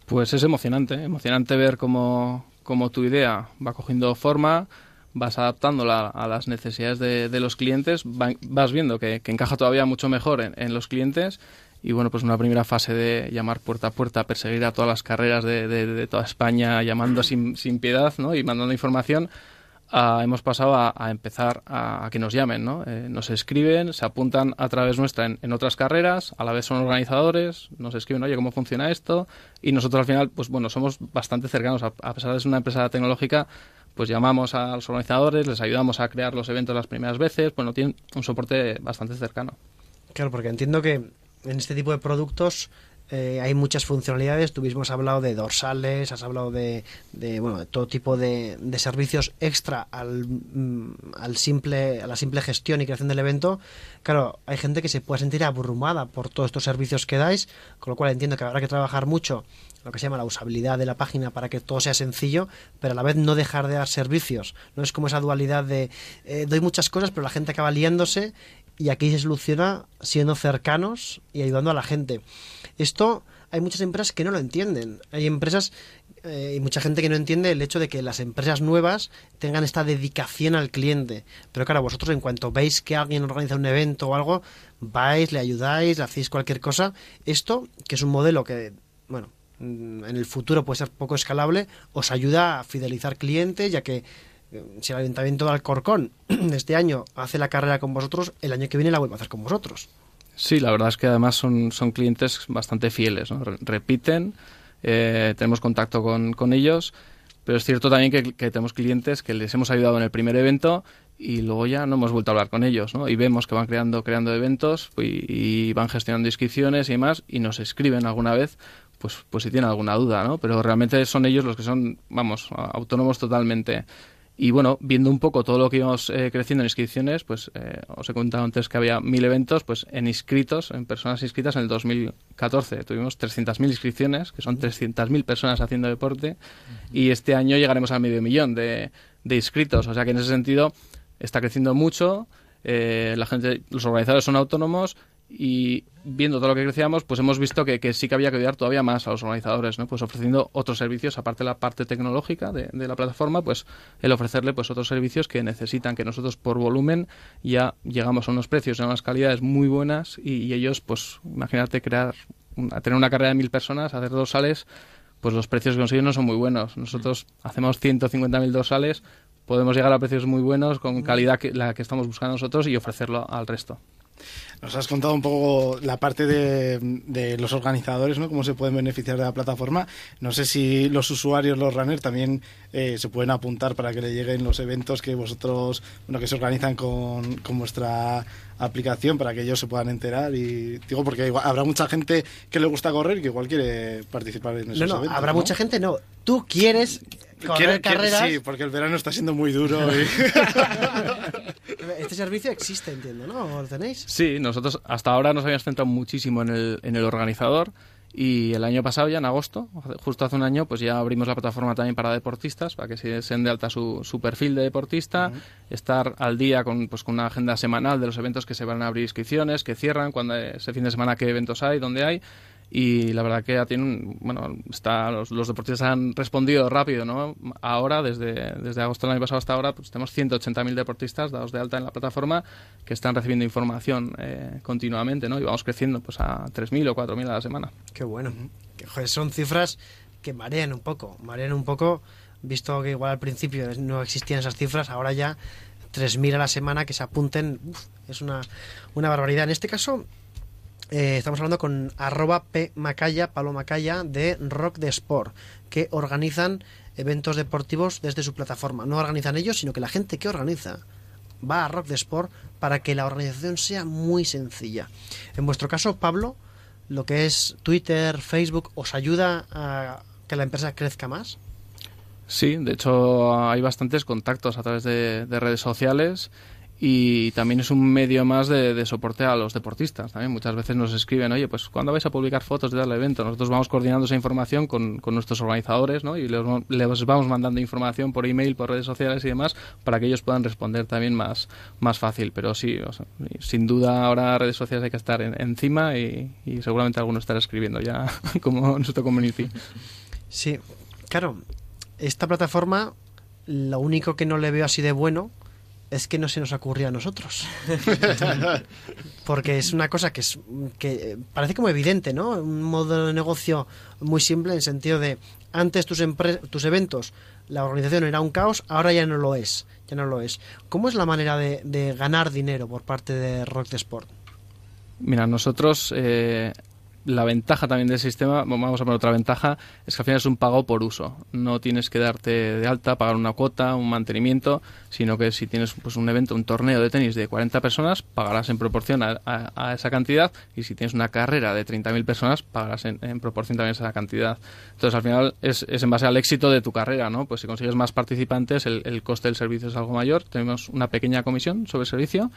S19: Pues es emocionante, ¿eh? emocionante ver cómo, cómo tu idea va cogiendo forma, vas adaptándola a las necesidades de, de los clientes, va- vas viendo que, encaja todavía mucho mejor en los clientes y bueno, pues una primera fase de llamar puerta a puerta, perseguir a todas las carreras de, de- de toda España, llamando sin, sin piedad ¿no? y mandando información, a- hemos pasado a, empezar a, que nos llamen, ¿no? Eh, nos escriben, se apuntan a través nuestra en, en otras carreras, a la vez son organizadores, nos escriben, oye, ¿cómo funciona esto? Y nosotros al final, pues bueno, somos bastante cercanos, a, a pesar de ser una empresa tecnológica, pues llamamos a los organizadores, les ayudamos a crear los eventos las primeras veces, bueno, tienen un soporte bastante cercano.
S1: Claro, porque entiendo que en este tipo de productos eh, hay muchas funcionalidades. Tú mismo has hablado de dorsales, has hablado de, de, bueno, de todo tipo de, servicios extra al, mm, al simple, a la simple gestión y creación del evento. Claro, hay gente que se puede sentir abrumada por todos estos servicios que dais, con lo cual entiendo que habrá que trabajar mucho lo que se llama la usabilidad de la página para que todo sea sencillo, pero a la vez no dejar de dar servicios. No es como esa dualidad de eh, doy muchas cosas, pero la gente acaba liándose y aquí se soluciona siendo cercanos y ayudando a la gente. Esto hay muchas empresas que no lo entienden. Hay empresas eh, y mucha gente que no entiende el hecho de que las empresas nuevas tengan esta dedicación al cliente. Pero claro, vosotros en cuanto veis que alguien organiza un evento o algo, vais, le ayudáis, le hacéis cualquier cosa. Esto, que es un modelo que, bueno, mm, en el futuro puede ser poco escalable, os ayuda a fidelizar clientes, ya que si el Ayuntamiento de Alcorcón este año hace la carrera con vosotros, el año que viene la vuelve a hacer con vosotros.
S19: Sí, la verdad es que además son, son clientes bastante fieles, ¿no? Re- repiten, eh, tenemos contacto con, con ellos, pero es cierto también que, tenemos clientes que les hemos ayudado en el primer evento y luego ya no hemos vuelto a hablar con ellos, ¿no? Y vemos que van creando, creando eventos y, y van gestionando inscripciones y demás y nos escriben alguna vez pues, pues si tienen alguna duda, ¿no? Pero realmente son ellos los que son, vamos, autónomos totalmente. Y bueno, viendo un poco todo lo que íbamos eh, creciendo en inscripciones, pues eh, os he contado antes que había mil eventos, pues en inscritos, en personas inscritas en el 2014 tuvimos 300.000 inscripciones, que son 300.000 personas haciendo deporte, y este año llegaremos al medio millón de, de inscritos. O sea que en ese sentido está creciendo mucho, eh, la gente, los organizadores son autónomos y viendo todo lo que crecíamos, pues hemos visto que, que sí que había que ayudar todavía más a los organizadores, ¿no? Pues ofreciendo otros servicios, aparte de la parte tecnológica de, de la plataforma, pues el ofrecerle pues otros servicios que necesitan, que nosotros por volumen ya llegamos a unos precios y a unas calidades muy buenas y, y ellos, pues imagínate crear, una- tener una carrera de mil personas, hacer dorsales, pues los precios que consiguen no son muy buenos. Nosotros hacemos 150.000 dorsales, podemos llegar a precios muy buenos con calidad que la que estamos buscando nosotros y ofrecerlo al resto.
S5: Nos has contado un poco la parte de, de los organizadores, ¿no? Cómo se pueden beneficiar de la plataforma. No sé si los usuarios, los runners, también eh, se pueden apuntar para que le lleguen los eventos que vosotros, bueno, que se organizan con, con vuestra aplicación para que ellos se puedan enterar. Y digo, porque igual habrá mucha gente que le gusta correr y que igual quiere participar en esos
S1: No, no,
S5: eventos.
S1: habrá
S5: ¿no?
S1: mucha gente, no. Tú quieres correr
S5: Quiere- quiere-
S1: carreras.
S5: sí, porque el verano está siendo muy duro. y-
S1: Este servicio existe, entiendo, ¿no? ¿Lo tenéis?
S19: Sí, nosotros hasta ahora nos habíamos centrado muchísimo en el, en el organizador y el año pasado, ya en agosto, justo hace un año, pues ya abrimos la plataforma también para deportistas, para que se den de alta su, su perfil de deportista, estar al día con, pues, con una agenda semanal de los eventos que se van a abrir inscripciones, que cierran, cuando ese fin de semana qué eventos hay, dónde hay. Y la verdad que ya tienen, bueno, está, los, los deportistas han respondido rápido, ¿no? Ahora, desde, desde agosto del año pasado hasta ahora, pues tenemos 180.000 deportistas dados de alta en la plataforma que están recibiendo información eh, continuamente, ¿no? Y vamos creciendo pues a 3.000 o 4.000 a la semana.
S1: Qué bueno. Que, joder, son cifras que marean un poco, marean un poco, visto que igual al principio no existían esas cifras, ahora ya 3.000 a la semana que se apunten, uf, es una, una barbaridad. En este caso, eh, estamos hablando con arroba P Macaya, Pablo Macaya, de Rock de Sport, que organizan eventos deportivos desde su plataforma. No organizan ellos, sino que la gente que organiza va a Rock de Sport para que la organización sea muy sencilla. En vuestro caso, Pablo, lo que es Twitter, Facebook, ¿os ayuda a que la empresa crezca más?
S19: Sí, de hecho hay bastantes contactos a través de, de redes sociales y también es un medio más de, soporte a los deportistas. También muchas veces nos escriben, oye, pues ¿cuándo vais a publicar fotos de tal evento? Nosotros vamos coordinando esa información con, con nuestros organizadores ¿no? y les, les, vamos mandando información por email, por redes sociales y demás para que ellos puedan responder también más, más fácil. Pero sí, o sea, sin duda ahora redes sociales hay que estar en, encima y, y, seguramente alguno estará escribiendo ya como nuestro community.
S1: Sí, claro, esta plataforma lo único que no le veo así de bueno es que no se nos ocurrió a nosotros. Porque es una cosa que, es, que parece como evidente, ¿no? Un modo de negocio muy simple en el sentido de antes tus, tus eventos, la organización era un caos, ahora ya no lo es. Ya no lo es. ¿Cómo es la manera de, de ganar dinero por parte de Rock de Sport?
S19: Mira, nosotros eh, la ventaja también del sistema, vamos a poner otra ventaja, es que al final es un pago por uso. No tienes que darte de alta, pagar una cuota, un mantenimiento, sino que si tienes pues, un evento, un torneo de tenis de 40 personas, pagarás en proporción a, a, a esa cantidad y si tienes una carrera de 30.000 personas, pagarás en, en, proporción también a esa cantidad. Entonces al final es, es, en base al éxito de tu carrera, ¿no? Pues si consigues más participantes, el, el coste del servicio es algo mayor, tenemos una pequeña comisión sobre el servicio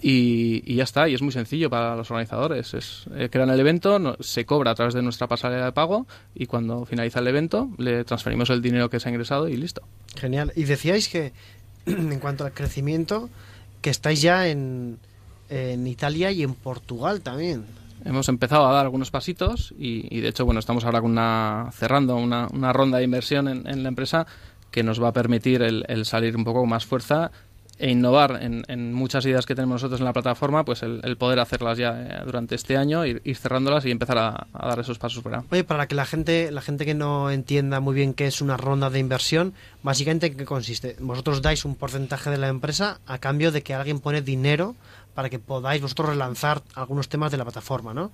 S19: y, y, ya está, y es muy sencillo para los organizadores. Es, eh, crean el evento, no, se cobra a través de nuestra pasarela de pago y cuando finaliza el evento le transferimos el dinero que se ha ingresado y listo.
S1: Genial. Y decíais que en cuanto al crecimiento, que estáis ya en, en Italia y en Portugal también.
S19: Hemos empezado a dar algunos pasitos y, y de hecho, bueno, estamos ahora con una, cerrando una, una ronda de inversión en, en, la empresa que nos va a permitir el, el salir un poco con más fuerza e innovar en, en, muchas ideas que tenemos nosotros en la plataforma, pues el, el poder hacerlas ya eh, durante este año, ir, ir cerrándolas y empezar a, a, dar esos pasos fuera.
S1: Oye, para que la gente, la gente que no entienda muy bien qué es una ronda de inversión, básicamente en qué consiste. Vosotros dais un porcentaje de la empresa a cambio de que alguien pone dinero para que podáis vosotros relanzar algunos temas de la plataforma, ¿no?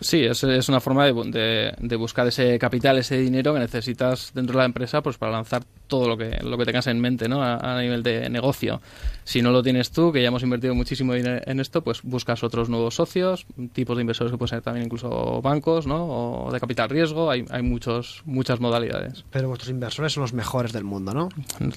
S19: Sí, es, es una forma de, de, de, buscar ese capital, ese dinero que necesitas dentro de la empresa pues para lanzar todo lo que, lo que tengas en mente ¿no? a, a nivel de negocio. Si no lo tienes tú, que ya hemos invertido muchísimo dinero en esto, pues buscas otros nuevos socios, tipos de inversores que pueden ser también incluso bancos ¿no? o de capital riesgo, hay, hay muchos, muchas modalidades.
S1: Pero vuestros inversores son los mejores del mundo, ¿no?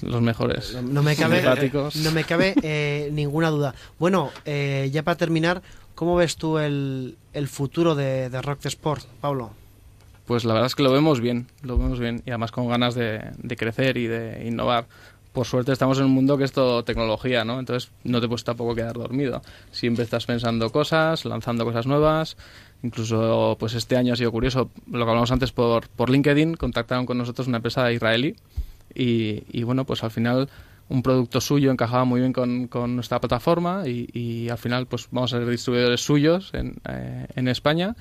S19: Los mejores.
S1: No, no me cabe, no me cabe eh, ninguna duda. Bueno, eh, ya para terminar, ¿cómo ves tú el, el futuro de, de Rock Sport, Pablo?
S19: Pues la verdad es que lo vemos bien, lo vemos bien y además con ganas de, crecer y de innovar por suerte estamos en un mundo que es todo tecnología, ¿no? Entonces no te puedes tampoco quedar dormido. Siempre estás pensando cosas, lanzando cosas nuevas. Incluso, pues este año ha sido curioso, lo que hablamos antes por, por LinkedIn, contactaron con nosotros una empresa israelí y, y bueno, pues al final un producto suyo encajaba muy bien con, nuestra plataforma y, al final pues vamos a ser distribuidores suyos en, eh, en España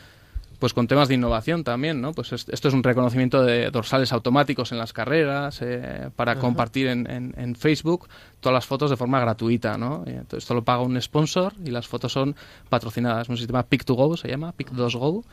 S19: pues con temas de innovación también, ¿no? Pues esto es un reconocimiento de dorsales automáticos en las carreras, eh, para Ajá. compartir en, en, en, Facebook todas las fotos de forma gratuita, ¿no? Entonces esto lo paga un sponsor y las fotos son patrocinadas. Un sistema Pick2Go se llama, Pick2Go.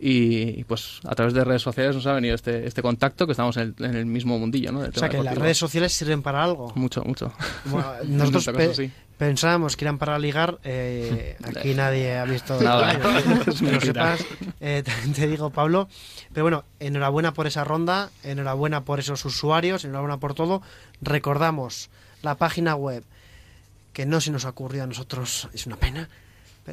S19: Y, y, pues a través de redes sociales nos ha venido este, este contacto que estamos en el, en el mismo mundillo, ¿no?
S1: O sea, que deportivo. las redes sociales sirven para algo.
S19: Mucho, mucho.
S1: Bueno, nosotros pe sí. pensábamos que eran para ligar, eh, aquí nadie ha visto
S19: nada.
S1: que lo sepas, eh, te digo, Pablo. Pero bueno, enhorabuena por esa ronda, enhorabuena por esos usuarios, enhorabuena por todo. Recordamos la página web, que no se nos ocurrió a nosotros, es una pena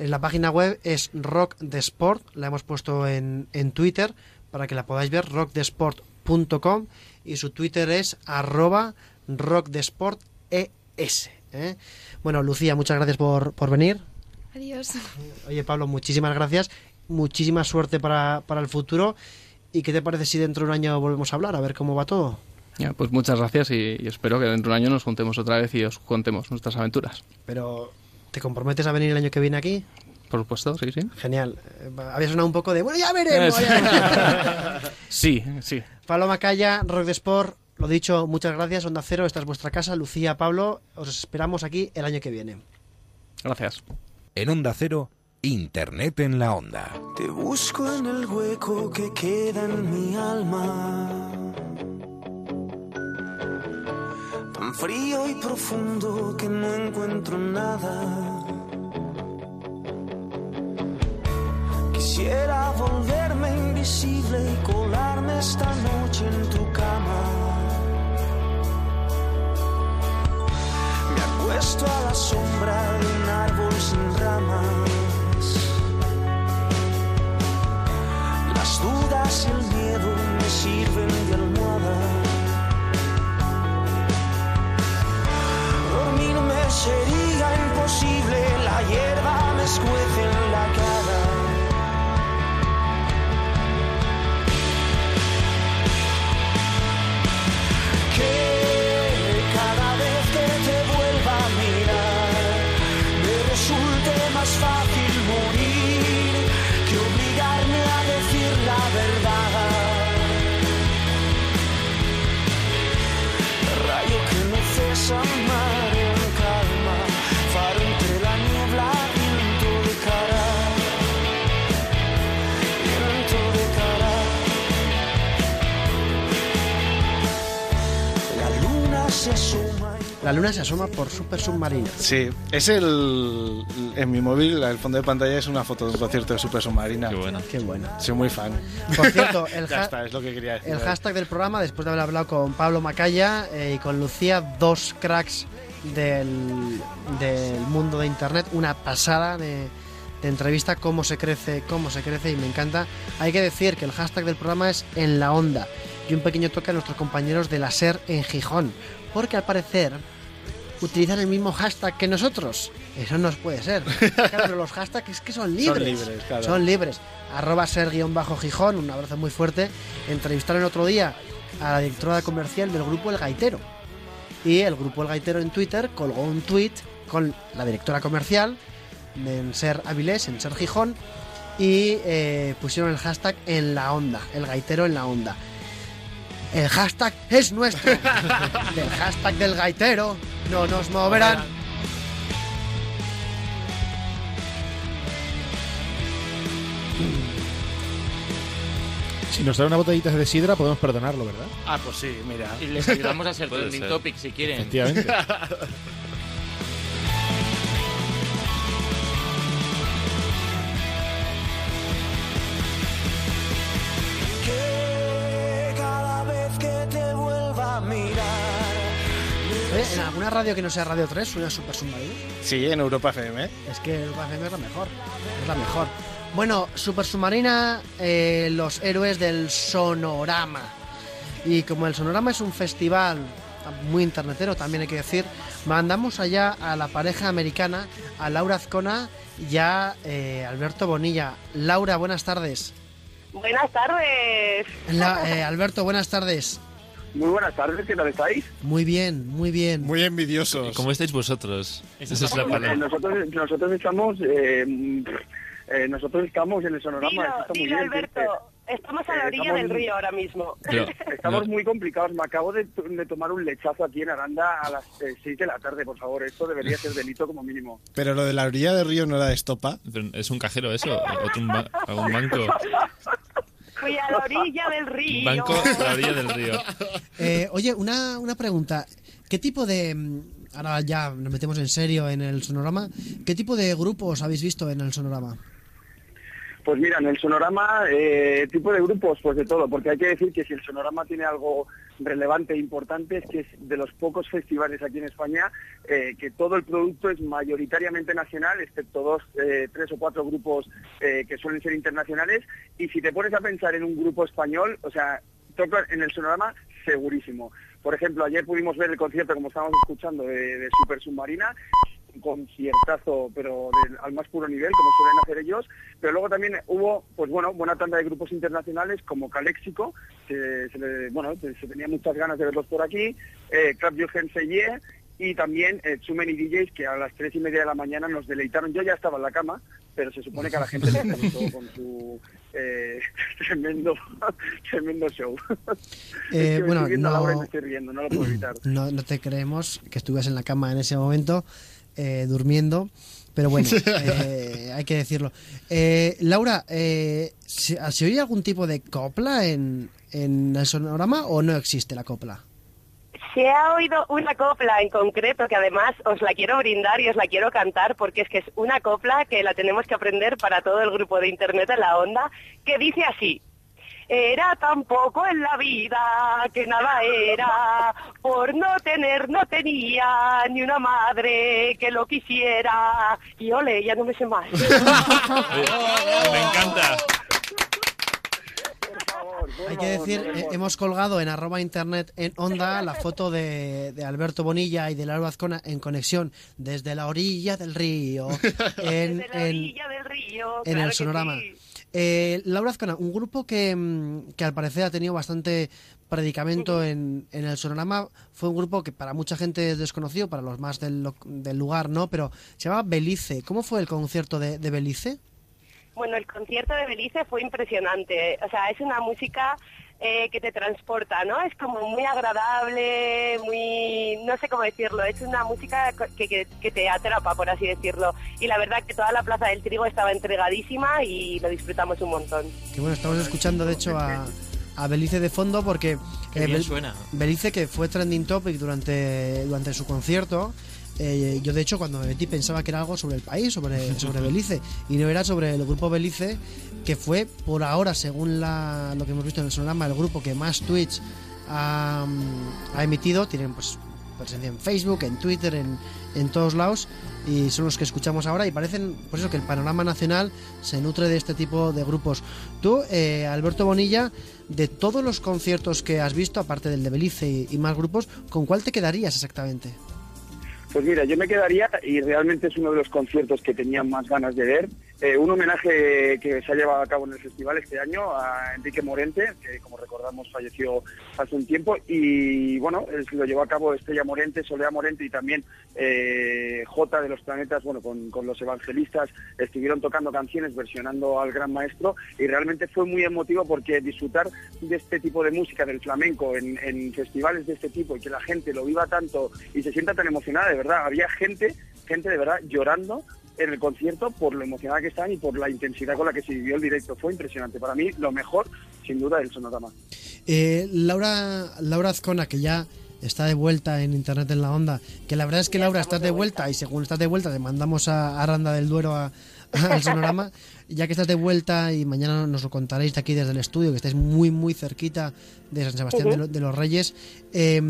S1: la página web es Rock de Sport, la hemos puesto en, en Twitter para que la podáis ver, rockdesport.com y su Twitter es arroba rockdesportes. ¿eh? Bueno, Lucía, muchas gracias por, por venir.
S20: Adiós.
S1: Oye, Pablo, muchísimas gracias. muchísima suerte para, para el futuro. ¿Y qué te parece si dentro de un año volvemos a hablar, a ver cómo va todo?
S19: Ya, pues muchas gracias y, y espero que dentro de un año nos juntemos otra vez y os contemos nuestras aventuras.
S1: Pero, ¿te comprometes a venir el año que viene aquí?
S19: Por supuesto, sí, sí.
S1: Genial. Eh, Había sonado un poco de, bueno, ya veremos. ya veremos".
S19: Sí, sí.
S1: Pablo Macaya, Rock de Sport, lo dicho, muchas gracias. Onda Cero, esta es vuestra casa. Lucía, Pablo, os esperamos aquí el año que viene.
S19: Gracias.
S2: En Onda Cero, Internet en la Onda.
S8: Te busco en el hueco que queda en mi alma. Frío y profundo que no encuentro nada. Quisiera volverme invisible y colarme esta noche en tu cama. Me acuesto a la sombra de un árbol sin ramas. Las dudas y el miedo me sirven de almohada. shady La luna se asoma
S1: por Super Submarina.
S5: Sí, es el. En mi móvil, el fondo de pantalla es una foto de un concierto de Super Submarina. Qué
S4: buena.
S1: Qué buena.
S5: Soy muy fan.
S1: Por cierto, el,
S5: ya
S1: ha-
S5: está, es lo que quería decir.
S1: el hashtag del programa, después de haber hablado con Pablo Macaya eh, y con Lucía, dos cracks del, del mundo de Internet, una pasada de, de entrevista, cómo se crece, cómo se crece y me encanta. Hay que decir que el hashtag del programa es en la onda y un pequeño toque a nuestros compañeros de la SER en Gijón, porque al parecer utilizan el mismo hashtag que nosotros. Eso no puede ser. Claro, pero los hashtags es que son libres.
S5: libres, claro.
S1: Son libres. Arroba ser-gijón, un abrazo muy fuerte. Entrevistaron el otro día a la directora comercial del grupo El Gaitero. Y el grupo El Gaitero en Twitter colgó un tweet con la directora comercial en Ser Avilés, en Ser Gijón, y eh, pusieron el hashtag en la onda, el gaitero en la onda. El hashtag es nuestro. del hashtag del gaitero no nos moverán.
S3: Si nos trae una botellita de sidra, podemos perdonarlo, ¿verdad?
S5: Ah, pues sí, mira.
S6: Y les ayudamos a ser
S3: Puede
S6: trending
S3: ser.
S6: topic si quieren.
S3: Efectivamente.
S8: Que cada vez que te vuelva a mirar.
S1: ¿En alguna radio que no sea Radio 3 suena Super Submarino?
S5: Sí, en Europa FM.
S1: Es que Europa FM es la mejor. Es la mejor. Bueno, Super Submarina, eh, los héroes del Sonorama. Y como el Sonorama es un festival muy internetero, también hay que decir, mandamos allá a la pareja americana, a Laura Azcona y a eh, Alberto Bonilla. Laura, buenas tardes.
S20: Buenas tardes.
S1: La- eh, Alberto, buenas tardes.
S20: Muy buenas tardes, ¿qué tal estáis?
S1: Muy bien, muy bien.
S5: Muy envidiosos.
S4: ¿Cómo estáis vosotros? Esa es la
S20: Eh,
S4: palabra.
S20: nosotros, nosotros estamos eh, eh, nosotros estamos en el sonorama.
S21: Dilo,
S20: esto está muy
S21: dilo,
S20: bien,
S21: Alberto. Estamos a la
S20: Eh,
S21: orilla
S20: estamos
S21: del río ahora mismo.
S4: Pero-
S20: Estamos
S4: No.
S20: muy complicados. Me acabo de, de tomar un lechazo aquí en Aranda a las 6 de la tarde, por favor. Esto debería ser delito como mínimo.
S5: Pero lo de la orilla del río no era de estopa.
S4: Pero ¿Es un cajero eso? ¿Otro un ba- algún banco?
S21: Fui a la orilla del río.
S4: Banco a la orilla del río.
S1: Eh, oye, una, una pregunta. ¿Qué tipo de... mm, Ahora ya nos metemos en serio en el sonorama. ¿Qué tipo de grupos habéis visto en el sonorama?
S20: Pues mira, en el sonorama, eh, tipo de grupos, pues de todo, porque hay que decir que si el sonorama tiene algo relevante e importante es que es de los pocos festivales aquí en España eh, que todo el producto es mayoritariamente nacional, excepto dos, eh, tres o cuatro grupos eh, que suelen ser internacionales. Y si te pones a pensar en un grupo español, o sea, toca en el sonorama segurísimo. Por ejemplo, ayer pudimos ver el concierto, como estábamos escuchando, de, Super Submarina conciertazo, pero del- al más puro nivel, como suelen hacer ellos. Pero luego también hubo, pues bueno, buena tanda de grupos internacionales como Caléxico, que se, le- bueno, se, tenía muchas ganas de verlos por aquí, eh, Club Jürgen Seye, y también eh, Too Many DJs que a las tres y media de la mañana nos deleitaron. Yo ya estaba en la cama, pero se supone que a la gente le gustó con su eh, tremendo, tremendo show.
S1: Eh,
S20: Es que me
S1: bueno, no-
S20: y me estoy riendo, no lo puedo evitar.
S1: No, no te creemos que estuvieras en la cama en ese momento eh, durmiendo, pero bueno, eh, hay que decirlo. Eh, Laura, eh, ¿se, ¿se oye algún tipo de copla en, en el sonorama o no existe la copla?
S21: Se ha oído una copla en concreto que además os la quiero brindar y os la quiero cantar porque es que es una copla que la tenemos que aprender para todo el grupo de internet en la onda que dice así. Era tan poco en la vida que nada era, por no tener no tenía ni una madre que lo quisiera. Y ole, ya no me sé más.
S4: Me encanta.
S1: Hay que decir, eh, hemos colgado en arroba internet en onda la foto de, de Alberto Bonilla y de Laura Azcona en conexión desde la orilla del río en,
S21: Desde la
S1: en-
S21: orilla del río,
S1: en
S21: claro
S1: el sonorama.
S21: sí.
S1: Eh, Laura Azcona, un grupo que, mm, que al parecer ha tenido bastante predicamento en, en el sonorama, fue un grupo que para mucha gente es desconocido, para los más del, del lugar no, pero se llama Belice. ¿Cómo fue el concierto de, de Belice?
S21: Bueno, el concierto de Belice fue impresionante. O sea, es una música eh, que te transporta, ¿no? Es como muy agradable, muy... no sé cómo decirlo. Es una música que, que- que te atrapa, por así decirlo. Y la verdad que toda la Plaza del Trigo estaba entregadísima y lo disfrutamos un montón.
S1: Que bueno, estamos escuchando de hecho a, a Belice de fondo porque eh,
S6: bien suena.
S1: Belice que fue trending topic durante, durante su concierto. Eh, yo de hecho cuando me metí pensaba que era algo sobre el país, sobre, sobre Belice, y no era sobre el grupo Belice, que fue por ahora, según la, lo que hemos visto en el sonorama, el grupo que más tweets ha, ha emitido. Tienen pues presencia en Facebook, en Twitter, en, en todos lados y son los que escuchamos ahora y parecen, por eso que el panorama nacional se nutre de este tipo de grupos. Tú, eh, Alberto Bonilla, de todos los conciertos que has visto, aparte del de Belice y, y más grupos, ¿con cuál te quedarías exactamente?
S20: Pues mira, yo me quedaría, y realmente es uno de los conciertos que tenía más ganas de ver, eh, un homenaje que se ha llevado a cabo en el festival este año a Enrique Morente, que como recordamos falleció hace un tiempo, y bueno, es- lo llevó a cabo Estrella Morente, Soledad Morente y también eh, J de los Planetas, bueno, con, con los evangelistas estuvieron tocando canciones, versionando al gran maestro, y realmente fue muy emotivo porque disfrutar de este tipo de música, del flamenco, en, en festivales de este tipo, y que la gente lo viva tanto y se sienta tan emocionada, de verdad, había gente, gente de verdad llorando en el concierto por lo emocionada que estaban y por la intensidad con la que se vivió el directo. Fue impresionante. Para mí, lo mejor, sin duda, del Sonorama.
S1: Eh, Laura, Laura Azcona, que ya está de vuelta en Internet en la onda, que la verdad es que Laura estás de vuelta y según estás de vuelta te mandamos a Aranda del Duero a- al sonorama, ya que estás de vuelta y mañana nos lo contaréis de aquí desde el estudio, que estáis muy muy cerquita de San Sebastián de, lo- de los Reyes. Eh,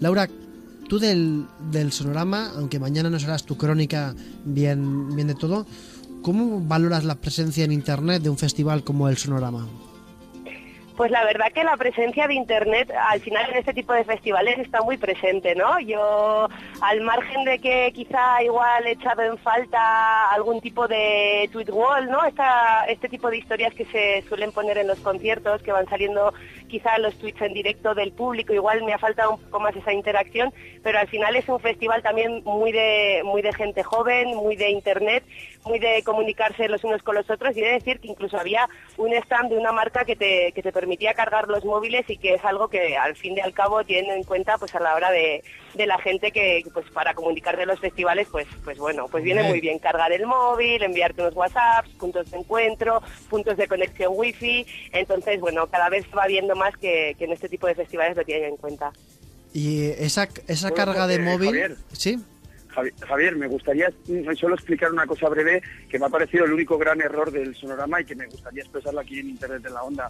S1: Laura, tú del, del sonorama, aunque mañana nos harás tu crónica bien, bien de todo, ¿cómo valoras la presencia en Internet de un festival como el sonorama?
S21: Pues la verdad que la presencia de Internet al final en este tipo de festivales está muy presente, ¿no? Yo, al margen de que quizá igual he echado en falta algún tipo de tweet wall, ¿no? Este tipo de historias que se suelen poner en los conciertos, que van saliendo quizá los tweets en directo del público, igual me ha faltado un poco más esa interacción, pero al final es un festival también muy de, muy de gente joven, muy de Internet, muy de comunicarse los unos con los otros y de decir que incluso había un stand de una marca que te, que te permitía cargar los móviles y que es algo que al fin y al cabo tienen en cuenta pues a la hora de, de la gente que pues para comunicar de los festivales pues pues bueno pues viene muy bien cargar el móvil enviarte unos whatsapps puntos de encuentro puntos de conexión wifi entonces bueno cada vez va viendo más que, que en este tipo de festivales lo tienen en cuenta
S1: Y esa, esa carga de
S20: eh,
S1: móvil...
S20: Javier.
S1: ¿Sí?
S20: Javi- Javier, me gustaría mm, solo explicar una cosa breve que me ha parecido el único gran error del sonorama y que me gustaría expresarlo aquí en Internet en la Onda,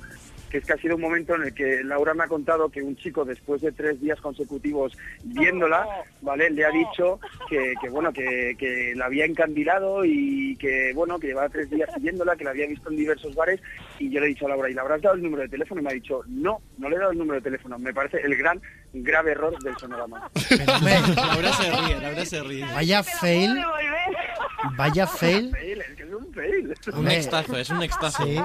S20: que es que ha sido un momento en el que Laura me ha contado que un chico después de tres días consecutivos viéndola, ¿vale? Le ha dicho que, que, bueno, que, que la había encandilado y que, bueno, que llevaba tres días siguiéndola, que la había visto en diversos bares y yo le he dicho a Laura, ¿y le habrás dado el número de teléfono? Y me ha dicho, no, no le he dado el número de teléfono. Me parece el gran, grave error del sonorama.
S6: Laura se ríe, Laura se ríe.
S1: Vaya fail. Vaya fail.
S20: Fail, es que es un fail.
S6: Un extazo, es un extazo.
S1: Sí.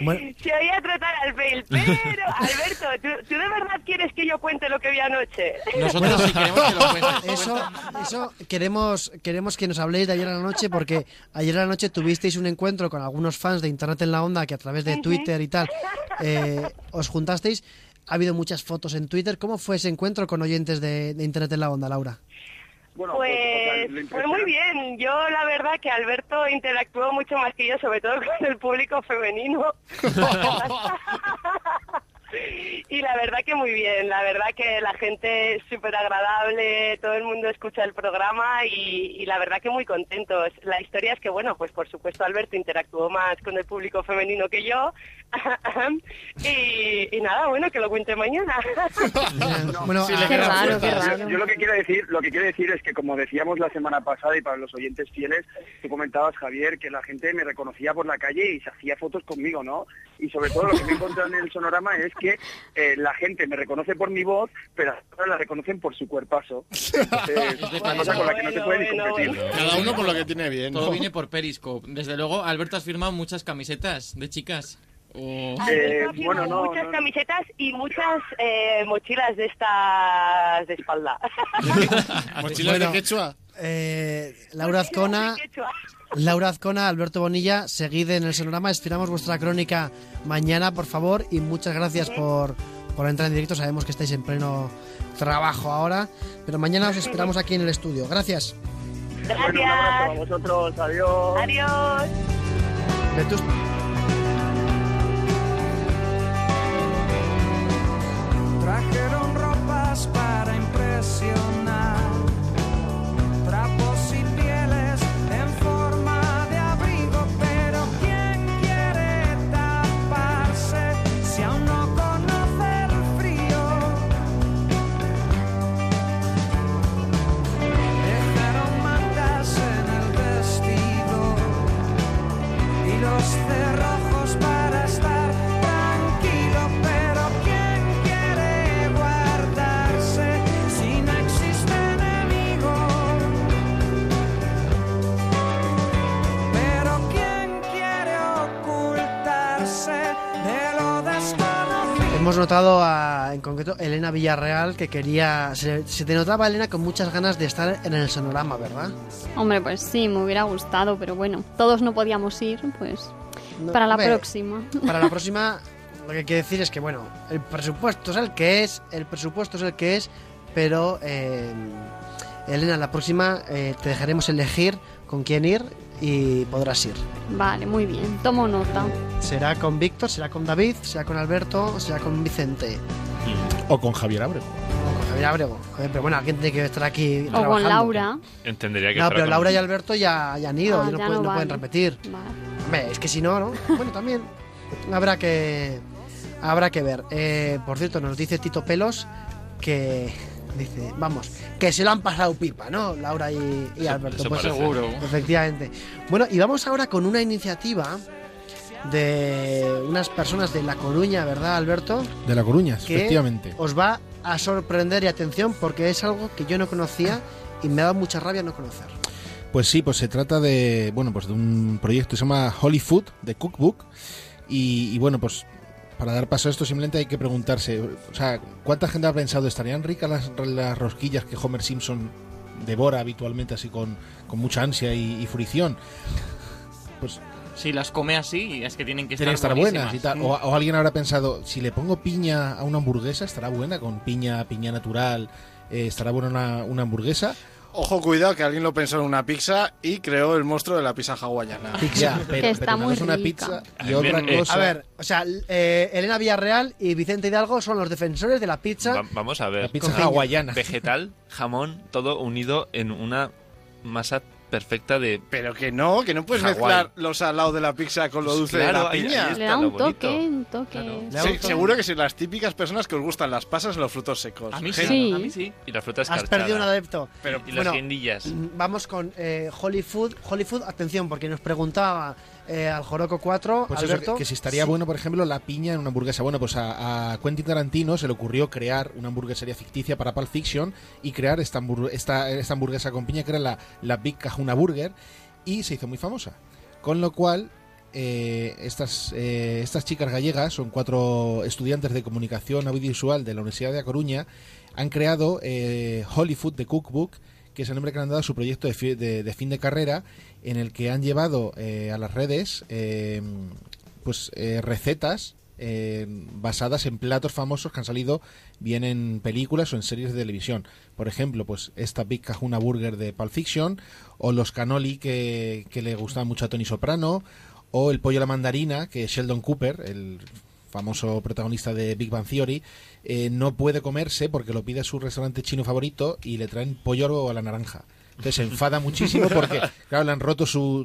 S1: Bueno,
S21: Se oía tratar al fail, pero Alberto, ¿tú, tú de verdad quieres que yo cuente lo que vi anoche?
S6: Nosotros sí queremos que lo cuentes.
S1: Eso, eso queremos, queremos que nos habléis de ayer a la noche porque ayer a la noche tuvisteis un encuentro con algunos fans de Internet en la Onda que a través de Twitter y tal eh, os juntasteis. Ha habido muchas fotos en Twitter. ¿Cómo fue ese encuentro con oyentes de, de Internet en la Onda, Laura?
S20: Bueno,
S21: Pues
S20: lo
S21: fue muy bien. Yo la verdad que Alberto interactuó mucho más que yo, sobre todo con el público femenino. Y la verdad que muy bien, la verdad que la gente es súper agradable, todo el mundo escucha el programa y, la verdad que muy contentos. La historia es que, bueno, pues por supuesto Alberto interactuó más con el público femenino que yo y, y nada, bueno, que lo cuente mañana.
S1: Bueno,
S20: Sí, qué
S1: raro, qué
S20: Yo-
S1: raro.
S20: Yo, lo que quiero decir, lo que quiero decir es que como decíamos la semana pasada y para los oyentes fieles, tú comentabas Javier que la gente me reconocía por la calle y se hacía fotos conmigo, ¿no? Y sobre todo lo que me he encontrado en el sonorama es que eh, la gente me reconoce por mi voz, pero ahora la reconocen por su cuerpazo. Entonces, es una cosa con la que no se puede ni competir.
S5: Cada uno con lo que tiene bien.
S6: Todo
S5: ¿no?
S6: viene por Periscope. Desde luego, Alberto, has firmado muchas camisetas de chicas.
S21: Alberto ha firmado muchas camisetas y muchas eh, mochilas de estas de espalda.
S5: ¿Mochilas
S1: Bueno,
S5: de quechua?
S1: eh, Laura Azcona, Laura Azcona, Alberto Bonilla, seguid en el sonorama, esperamos vuestra crónica mañana, por favor, y muchas gracias por, por entrar en directo, sabemos que estáis en pleno trabajo ahora, pero mañana os esperamos aquí en el estudio. Gracias.
S21: Gracias.
S20: Bueno, un abrazo a vosotros, adiós.
S21: Adiós.
S8: para a impressa
S1: Hemos notado a, en concreto Elena Villarreal que quería. Se, se te notaba, Elena, con muchas ganas de estar en el sonorama, ¿verdad?
S22: Hombre, pues sí, me hubiera gustado, pero bueno, todos no podíamos ir, pues
S1: No,
S22: para la
S1: hombre,
S22: próxima.
S1: Para la próxima, lo que hay que decir es que, bueno, el presupuesto es el que es, el presupuesto es el que es, pero, eh, Elena, la próxima eh, te dejaremos elegir con quién ir y podrás ir.
S22: Vale, muy bien, tomo nota.
S1: Será con Víctor, será con David, será con Alberto, será con Vicente.
S3: O con Javier Abrego.
S1: O con Javier Abrego. Joder, pero bueno, alguien tiene que estar aquí.
S22: O con. Laura.
S4: Entendería que
S1: No, pero
S4: con-
S1: Laura y Alberto ya, ya han ido,
S22: Ah,
S1: ya no,
S22: ya
S1: pueden,
S22: no
S1: no pueden
S22: vale.
S1: repetir. Hombre, es que si no, ¿no? Bueno, también habrá que habrá que ver. Eh, por cierto, nos dice Tito Pelos que dice, vamos, que se lo han pasado pipa, ¿no? Laura y, Alberto.
S6: eso
S1: Pues
S6: parece. Seguro.
S1: Efectivamente. Bueno, y vamos ahora con una iniciativa de unas personas de La Coruña, ¿verdad, Alberto?
S3: De La Coruña,
S1: que
S3: efectivamente.
S1: os va a sorprender y atención porque es algo que yo no conocía y me ha dado mucha rabia no conocer.
S3: Pues sí, pues se trata de, bueno, pues de un proyecto que se llama Holy Food, de Cookbook. Y, y bueno, pues para dar paso a esto simplemente hay que preguntarse, o sea, ¿cuánta gente ha pensado, ¿estarían ricas las, las rosquillas que Homer Simpson devora habitualmente así con, con mucha ansia y, y fricción? Pues
S6: Si las come así, es que tienen que estar,
S3: tienen estar buenas y tal. O, o alguien habrá pensado, si le pongo piña a una hamburguesa, estará buena, con piña, piña natural, eh, estará buena una, una hamburguesa.
S5: Ojo, cuidado, que alguien lo pensó en una pizza y creó el monstruo de la pizza hawaiana.
S3: Ya, pero- Que está pero muy una rica. pizza y otra
S1: Eh,
S3: cosa-
S1: A ver, o sea, eh, Elena Villarreal y Vicente Hidalgo son los defensores de la pizza.
S4: Va- vamos a ver.
S1: La pizza hawaiana.
S4: Vegetal, jamón, todo unido en una masa perfecta de.
S5: Pero que no, que no puedes
S4: Hawái.
S5: mezclar lo salado de la pizza con lo
S4: Pues
S5: dulce
S4: claro,
S5: de la piña.
S4: ahí está
S22: Le da un toque, un toque.
S5: Sí, seguro que sí, las típicas personas que os gustan las pasas y los frutos secos.
S4: A mí sí, a mí sí. Y la fruta
S1: Has perdido un adepto.
S4: Pero, y las guindillas.
S1: mm, Vamos con eh, Holy Food. Holy Food, atención, porque nos preguntaba eh, al Joroco 4,
S3: Pues eso, que,
S1: Alberto.
S3: que si estaría bueno, por ejemplo, la piña en una hamburguesa. Bueno, pues a, a Quentin Tarantino se le ocurrió crear una hamburguesería ficticia para Pulp Fiction y crear esta, esta, esta hamburguesa con piña que era la, la Big Kahuna Burger y se hizo muy famosa. Con lo cual, eh, estas, eh, estas chicas gallegas, son cuatro estudiantes de comunicación audiovisual de la Universidad de A Coruña, han creado eh, Hollywood The Cookbook, que es el nombre que le han dado a su proyecto de, fi- de- fin de carrera, en el que han llevado eh, a las redes eh, pues eh, recetas eh, basadas en platos famosos que han salido bien en películas o en series de televisión. Por ejemplo, pues esta Big Kahuna Burger de Pulp Fiction, o los cannoli que, que le gustaban mucho a Tony Soprano, o el pollo a la mandarina, que Sheldon Cooper, el famoso protagonista de Big Bang Theory, eh, no puede comerse porque lo pide a su restaurante chino favorito y le traen pollo a la naranja. Entonces se enfada muchísimo porque, claro, le han roto su...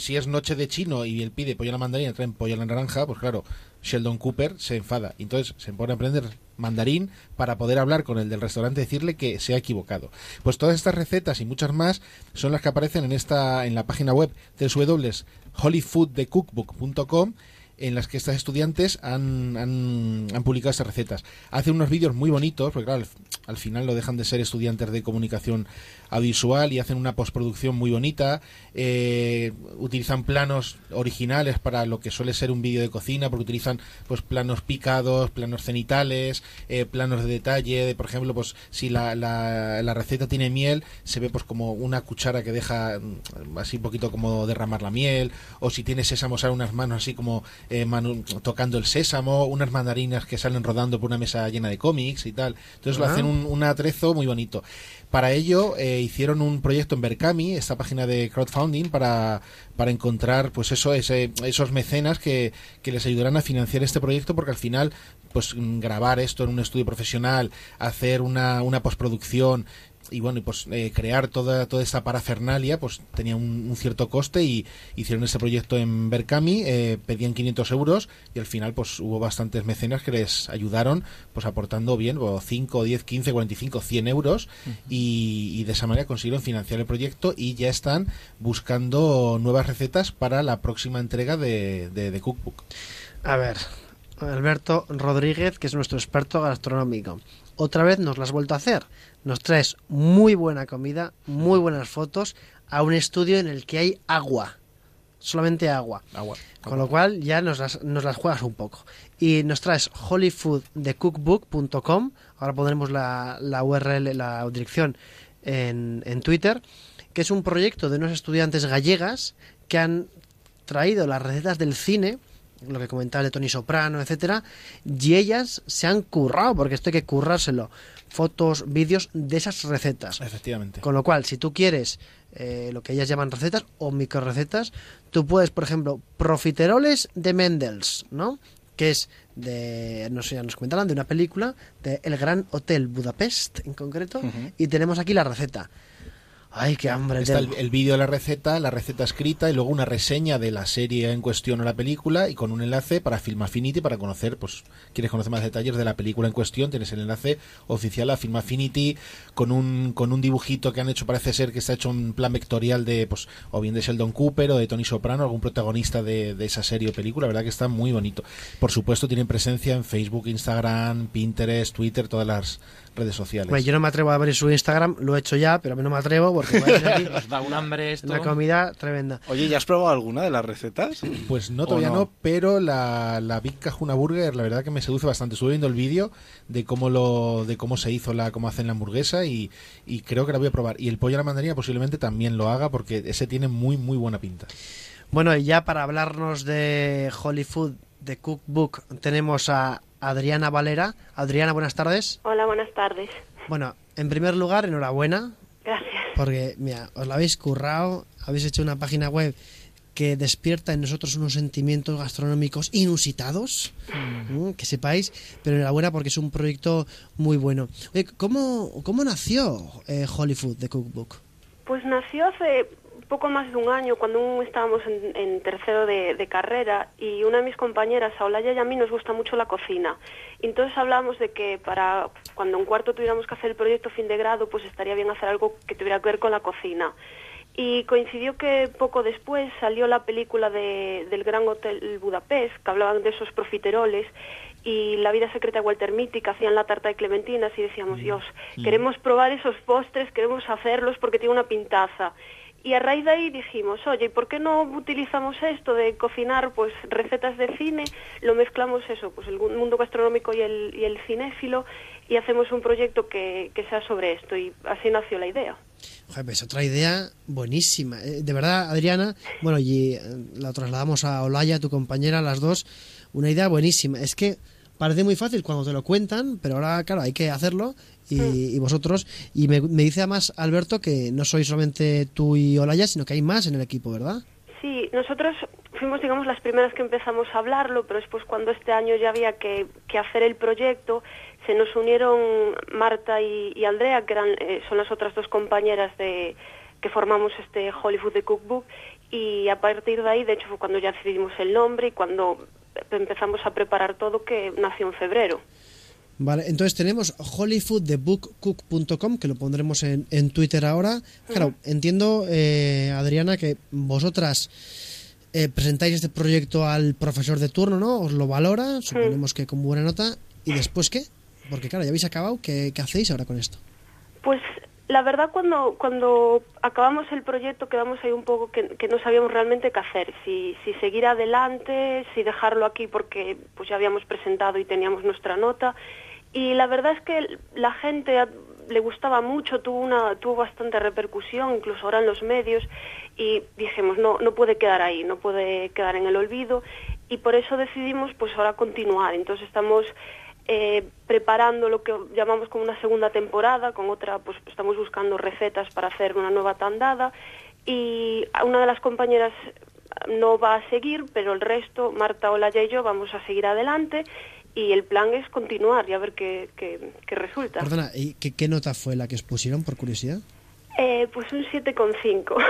S3: Si es noche de chino y él pide pollo a la mandarina, traen pollo a la naranja, pues claro, Sheldon Cooper se enfada. Entonces se pone a aprender mandarín para poder hablar con el del restaurante y decirle que se ha equivocado. Pues todas estas recetas y muchas más son las que aparecen en esta en la página web www.hollyfoodthecookbook.com en las que estas estudiantes han, han, han publicado estas recetas. Hacen unos vídeos muy bonitos, porque claro, al, al final lo dejan de ser estudiantes de comunicación audiovisual y hacen una postproducción muy bonita. eh, utilizan planos originales para lo que suele ser un vídeo de cocina, porque utilizan pues planos picados, planos cenitales, eh, planos de detalle. de, por ejemplo, pues si la, la, la receta tiene miel, se ve pues como una cuchara que deja mm, así un poquito como derramar la miel, o si tiene sésamo, salen unas manos así como eh, manu- tocando el sésamo, unas mandarinas que salen rodando por una mesa llena de cómics y tal. Entonces lo
S1: Ah.
S3: hacen un, un atrezo muy bonito. Para ello eh, hicieron un proyecto en Berkami, esta página de crowdfunding, para, para encontrar pues eso, ese, esos mecenas que, que les ayudarán a financiar este proyecto, porque al final pues mm, grabar esto en un estudio profesional, hacer una, una postproducción y bueno, y pues eh, crear toda, toda esta parafernalia, pues tenía un, un cierto coste y hicieron este proyecto en Berkami, eh, pedían 500 euros y al final pues hubo bastantes mecenas que les ayudaron pues aportando bien, o 5, 10, 15, 45, 100 euros y, y de esa manera consiguieron financiar el proyecto y ya están buscando nuevas recetas para la próxima entrega de, de, de Cookbook.
S1: A ver, Alberto Rodríguez, que es nuestro experto gastronómico. Otra vez nos lo has vuelto a hacer. Nos traes muy buena comida, muy buenas fotos a un estudio en el que hay agua. Solamente agua.
S3: Agua.
S1: Con lo cual ya nos las, nos las juegas un poco. Y nos traes hollyfoodthecookbook.com. Ahora pondremos la, la URL, la dirección en, en Twitter. Que es un proyecto de unos estudiantes gallegas que han traído las recetas del cine lo que comentaba de Tony Soprano, etcétera, y ellas se han currado, porque esto hay que currárselo, fotos, vídeos de esas recetas.
S3: Efectivamente.
S1: Con lo cual, si tú quieres eh, lo que ellas llaman recetas o microrecetas, tú puedes, por ejemplo, profiteroles de Mendels, ¿no? Que es de, no sé, ya nos comentaban, de una película, de El Gran Hotel Budapest, en concreto, y tenemos aquí la receta. Ay, qué hambre.
S3: Está el, el vídeo de la receta, la receta escrita y luego una reseña de la serie en cuestión o la película y con un enlace para Film Affinity para conocer, pues, quieres conocer más detalles de la película en cuestión, tienes el enlace oficial a Film Affinity con un, con un dibujito que han hecho, parece ser que está hecho en plan vectorial de, pues, o bien de Sheldon Cooper o de Tony Soprano, algún protagonista de, de esa serie o película, la verdad que está muy bonito. Por supuesto tienen presencia en Facebook, Instagram, Pinterest, Twitter, todas las redes sociales.
S1: Bueno, yo no me atrevo a abrir su Instagram, lo he hecho ya, pero a mí no me atrevo porque aquí
S6: Nos da un hambre esto.
S1: una comida tremenda.
S5: Oye, ¿ya has probado alguna de las recetas?
S3: Pues no,
S5: ¿O
S3: todavía
S5: no?
S3: no? pero la, la Big Kahuna Burger, la verdad que me seduce bastante. Estuve viendo el vídeo de cómo lo, de cómo se hizo la, cómo hacen la hamburguesa y, y creo que la voy a probar. Y el pollo a la mandarina posiblemente también lo haga porque ese tiene muy, muy buena pinta.
S1: Bueno, y ya para hablarnos de Hollywood, de Cookbook, tenemos a Adriana Valera. Adriana, buenas tardes.
S21: Hola, buenas tardes.
S1: Bueno, en primer lugar, enhorabuena,
S21: Gracias.
S1: porque, mira, os la habéis currado, habéis hecho una página web que despierta en nosotros unos sentimientos gastronómicos inusitados, ¿m? que sepáis, pero enhorabuena porque es un proyecto muy bueno. Oye, ¿cómo, cómo nació eh, Hollywood de Cookbook?
S21: Pues nació hace poco más de un año, cuando estábamos en, en tercero de, de carrera, y una de mis compañeras, a Olaya y a mí, nos gusta mucho la cocina. Y entonces hablamos de que para cuando en cuarto tuviéramos que hacer el proyecto fin de grado, pues estaría bien hacer algo que tuviera que ver con la cocina.
S23: Y coincidió que poco después salió la película de, del Gran Hotel Budapest, que hablaban de esos profiteroles, y La vida secreta de Walter Mitty, que hacían la tarta de clementinas, y decíamos, Dios,
S24: Mm.
S23: queremos probar esos postres, queremos hacerlos porque tiene una pintaza. Y a raíz de ahí dijimos, oye, ¿y por qué no utilizamos esto de cocinar pues recetas de cine? Lo mezclamos eso, pues el mundo gastronómico y el, y el cinéfilo y hacemos un proyecto que, que sea sobre esto y así nació la idea.
S1: Joder, pues otra idea buenísima. Eh, De verdad, Adriana, bueno, y eh, la trasladamos a Olaya, tu compañera, las dos. Una idea buenísima. Es que parece muy fácil cuando te lo cuentan, pero ahora, claro, hay que hacerlo. Y, y vosotros, y me, me dice además Alberto que no sois solamente tú y Olaya, sino que hay más en el equipo, ¿verdad?
S23: Sí, nosotros fuimos, digamos, las primeras que empezamos a hablarlo, pero después cuando este año ya había que, que hacer el proyecto, se nos unieron Marta y, y Andrea, que eran, eh, son las otras dos compañeras de que formamos este Hollywood The Cookbook, y a partir de ahí, de hecho, fue cuando ya decidimos el nombre y cuando empezamos a preparar todo, que nació en febrero.
S1: Vale, entonces tenemos hollyfoodthebookcook.com, que lo pondremos en, en Twitter ahora. Claro, entiendo, eh, Adriana, que vosotras eh, presentáis este proyecto al profesor de turno, ¿no? Os lo valora, suponemos que con buena nota. ¿Y después qué? Porque claro, ya habéis acabado, ¿qué, qué hacéis ahora con esto?
S23: Pues la verdad cuando cuando acabamos el proyecto quedamos ahí un poco que, que no sabíamos realmente qué hacer, si, si seguir adelante, si dejarlo aquí porque pues ya habíamos presentado y teníamos nuestra nota y la verdad es que la gente le gustaba mucho, tuvo una tuvo bastante repercusión, incluso ahora en los medios y dijimos no no puede quedar ahí, no puede quedar en el olvido y por eso decidimos pues ahora continuar. Entonces estamos eh, preparando lo que llamamos como una segunda temporada, con otra, pues estamos buscando recetas para hacer una nueva tandada y una de las compañeras no va a seguir, pero el resto, Marta, Olaya y yo, vamos a seguir adelante y el plan es continuar y a ver qué, qué, qué resulta.
S1: Perdona, ¿y qué, qué nota fue la que os pusieron, por curiosidad?
S23: Eh, pues un 7,5.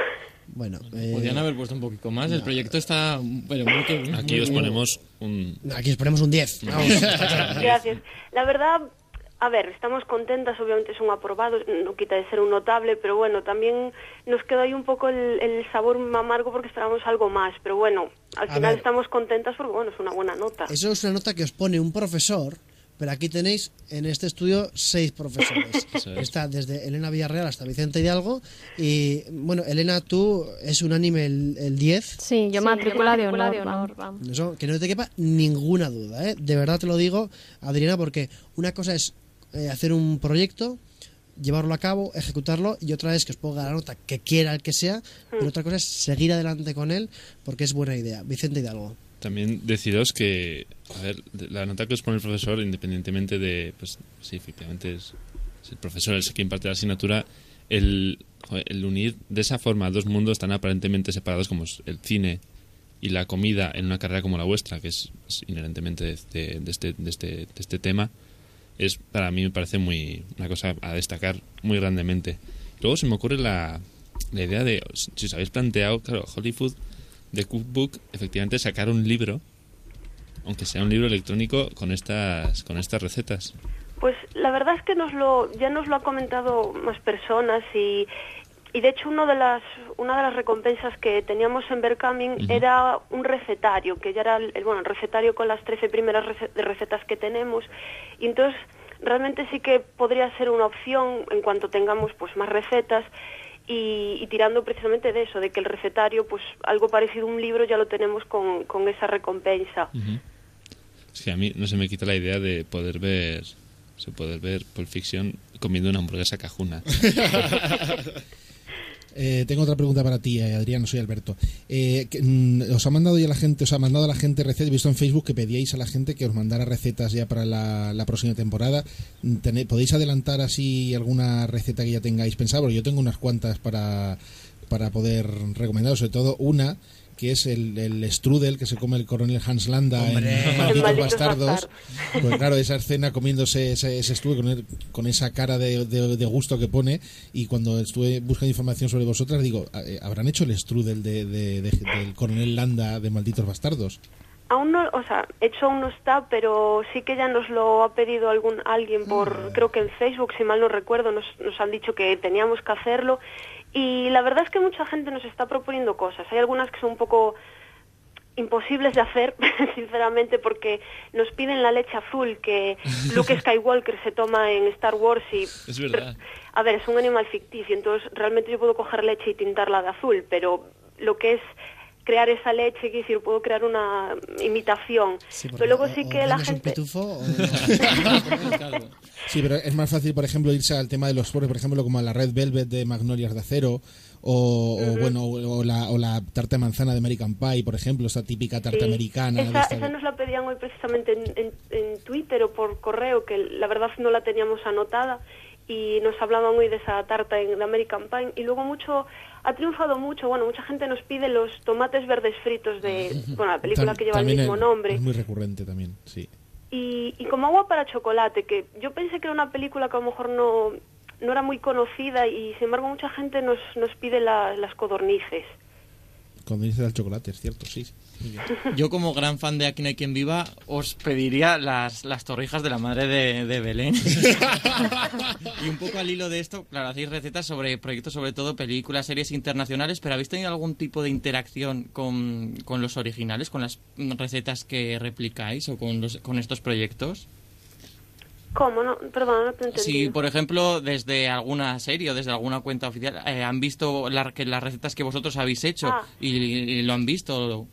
S1: Bueno, eh,
S25: Podrían haber puesto un poquito más. El proyecto está. Bueno, muy que-
S4: Aquí
S25: muy
S4: os ponemos un...
S1: Aquí os ponemos un 10. Vamos.
S23: Gracias. La verdad, a ver, estamos contentas, obviamente es un aprobado, no quita de ser un notable, pero bueno, también nos quedó ahí un poco el, el sabor amargo porque esperábamos algo más, pero bueno, al
S1: A
S23: final
S1: ver.
S23: estamos contentas porque bueno, es una buena nota.
S1: Eso es una nota que os pone un profesor, pero aquí tenéis en este estudio seis profesores.
S4: Eso es.
S1: Está desde Elena Villarreal hasta Vicente Hidalgo. Y bueno, Elena, tú es unánime el, el 10.
S7: Sí, yo
S23: Sí,
S7: matrícula de honor.
S23: de honor,
S7: vamos.
S1: Eso, que no te quepa ninguna duda, ¿eh? De verdad te lo digo, Adriana, porque una cosa es eh, hacer un proyecto, llevarlo a cabo, ejecutarlo, y otra es que os ponga la nota que quiera el que sea, pero otra cosa es seguir adelante con él, porque es buena idea. Vicente Hidalgo.
S4: También deciros que, a ver, la nota que os pone el profesor, independientemente de, pues sí, efectivamente es, es el profesor el que imparte la asignatura, el, unir de esa forma dos mundos tan aparentemente separados como es el cine y la comida en una carrera como la vuestra, que es, es inherentemente de, de- de este, de, este, de este tema, es para mí me parece muy una cosa a destacar muy grandemente. Luego se me ocurre la, la idea de, si os habéis planteado, claro, Hollywood de Cookbook, efectivamente sacar un libro, aunque sea un libro electrónico, con estas, con estas recetas.
S23: Pues la verdad es que nos lo, ya nos lo ha comentado más personas y, y de hecho uno de las, una de las recompensas que teníamos en Berkaming era un recetario, que ya era el, bueno, el recetario con las 13 primeras rece- recetas que tenemos. Y entonces realmente sí que podría ser una opción en cuanto tengamos pues más recetas y, y tirando precisamente de eso, de que el recetario, pues algo parecido a un libro ya lo tenemos con, con esa recompensa.
S4: Es que a mí no se me quita la idea de poder ver, se poder ver Pulp Fiction comiendo una hamburguesa cajuna.
S3: Eh, tengo otra pregunta para ti, eh, Adrián, soy Alberto. Eh, mm, ¿Os ha mandado ya la gente, os ha mandado a la gente recetas? He visto en Facebook que pedíais a la gente que os mandara recetas ya para la, próxima temporada. Mm, ¿Podéis adelantar así alguna receta que ya tengáis pensado? Porque yo tengo unas cuantas para, para poder recomendar, sobre todo una que es el, el strudel que se come el coronel Hans Landa
S1: Hombre.
S3: en Malditos
S1: Malditos
S3: Bastardos. Pues claro, esa escena comiéndose ese, ese strudel con, el- con esa cara de, de- de gusto que pone y cuando estuve buscando información sobre vosotras digo, eh, ¿habrán hecho el strudel de, de- de- del coronel Landa de Malditos Bastardos?
S23: Aún no, o sea, hecho aún no está, pero sí que ya nos lo ha pedido algún alguien por, creo que en Facebook, si mal no recuerdo, nos, nos han dicho que teníamos que hacerlo. Y la verdad es que mucha gente nos está proponiendo cosas. Hay algunas que son un poco imposibles de hacer, sinceramente, porque nos piden la leche azul que Luke Skywalker se toma en Star Wars y...
S25: Es verdad.
S23: A ver, es un animal ficticio, entonces realmente yo puedo coger leche y tintarla de azul, pero lo que es crear esa leche, quiero decir, puedo crear una imitación. pero luego sí que la
S26: ¿Tienes un
S23: gente...
S26: pitufo o-
S3: Sí, pero es más fácil, por ejemplo, irse al tema de los flores, por ejemplo, como a la Red Velvet de Magnolias de Acero, o, o, bueno, o, o la, o la tarta de manzana de American Pie, por ejemplo, esta típica tarta
S23: Sí,
S3: americana.
S23: Esa,
S3: esta-
S23: esa nos la pedían hoy precisamente en, en- en Twitter o por correo, que la verdad no la teníamos anotada y nos hablaban hoy de esa tarta en, de American Pie. Y luego mucho, ha triunfado mucho, bueno, mucha gente nos pide los tomates verdes fritos de, bueno, la película que lleva el mismo
S3: es-
S23: nombre.
S3: Es muy recurrente también, sí.
S23: Y, y como agua para chocolate, que yo pensé que era una película que a lo mejor no, no era muy conocida y sin embargo mucha gente nos, nos pide la- las codornices.
S3: Cuando dice del chocolate, es cierto, sí. Muy bien.
S6: Yo como gran fan de Aquí no hay quien viva, os pediría las, las torrijas de la madre de, de Belén. y un poco al hilo de esto, claro, hacéis recetas sobre proyectos, sobre todo películas, series internacionales, pero ¿habéis tenido algún tipo de interacción con, con los originales, con las recetas que replicáis o con, los, con estos proyectos?
S23: ¿Cómo? No, perdón, no te entendí.
S6: Si, por ejemplo, desde alguna serie o desde alguna cuenta oficial eh, han visto la- que las recetas que vosotros habéis hecho
S23: Ah.
S6: y, y lo han visto,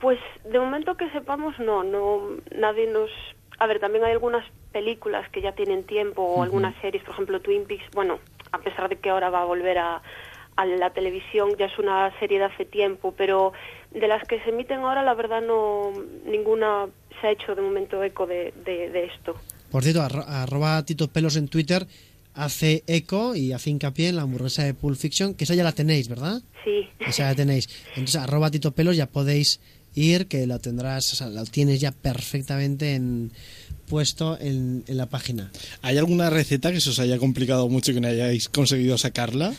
S23: Pues de momento que sepamos, no, no, nadie nos... A ver, también hay algunas películas que ya tienen tiempo o algunas series, por ejemplo Twin Peaks, bueno, a pesar de que ahora va a volver a, a la televisión, ya es una serie de hace tiempo, pero de las que se emiten ahora, la verdad no, ninguna se ha hecho de momento eco de, de, de esto.
S26: Por cierto, arro- arroba Tito Pelos en Twitter hace eco y hace hincapié en la hamburguesa de Pulp Fiction, que esa ya la tenéis, ¿verdad?
S23: Sí.
S26: Esa ya la tenéis. Entonces, arroba Tito Pelos ya podéis ir, que la tendrás, o sea, la tienes ya perfectamente en, puesto en, en la página.
S5: ¿Hay alguna receta que se os haya complicado mucho y que no hayáis conseguido sacarla?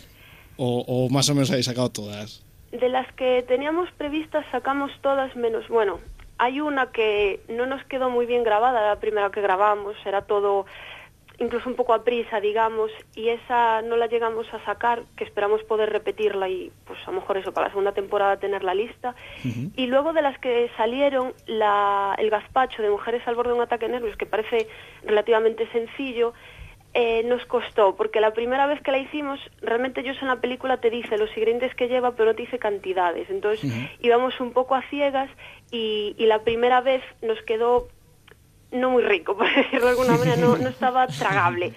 S5: ¿O, o más o menos habéis sacado todas?
S23: De las que teníamos previstas sacamos todas menos, bueno, hay una que no nos quedó muy bien grabada, la primera que grabamos, era todo incluso un poco a prisa, digamos, y esa no la llegamos a sacar, que esperamos poder repetirla y pues a lo mejor eso, para la segunda temporada tenerla lista. Y luego de las que salieron, la, el gazpacho de Mujeres al borde de un ataque de nervios, que parece relativamente sencillo, eh, nos costó, porque la primera vez que la hicimos, realmente ellos en la película te dice los ingredientes que lleva, pero no te dice cantidades. Entonces íbamos un poco a ciegas y, y la primera vez nos quedó no muy rico, por decirlo de alguna manera, no, no estaba tragable.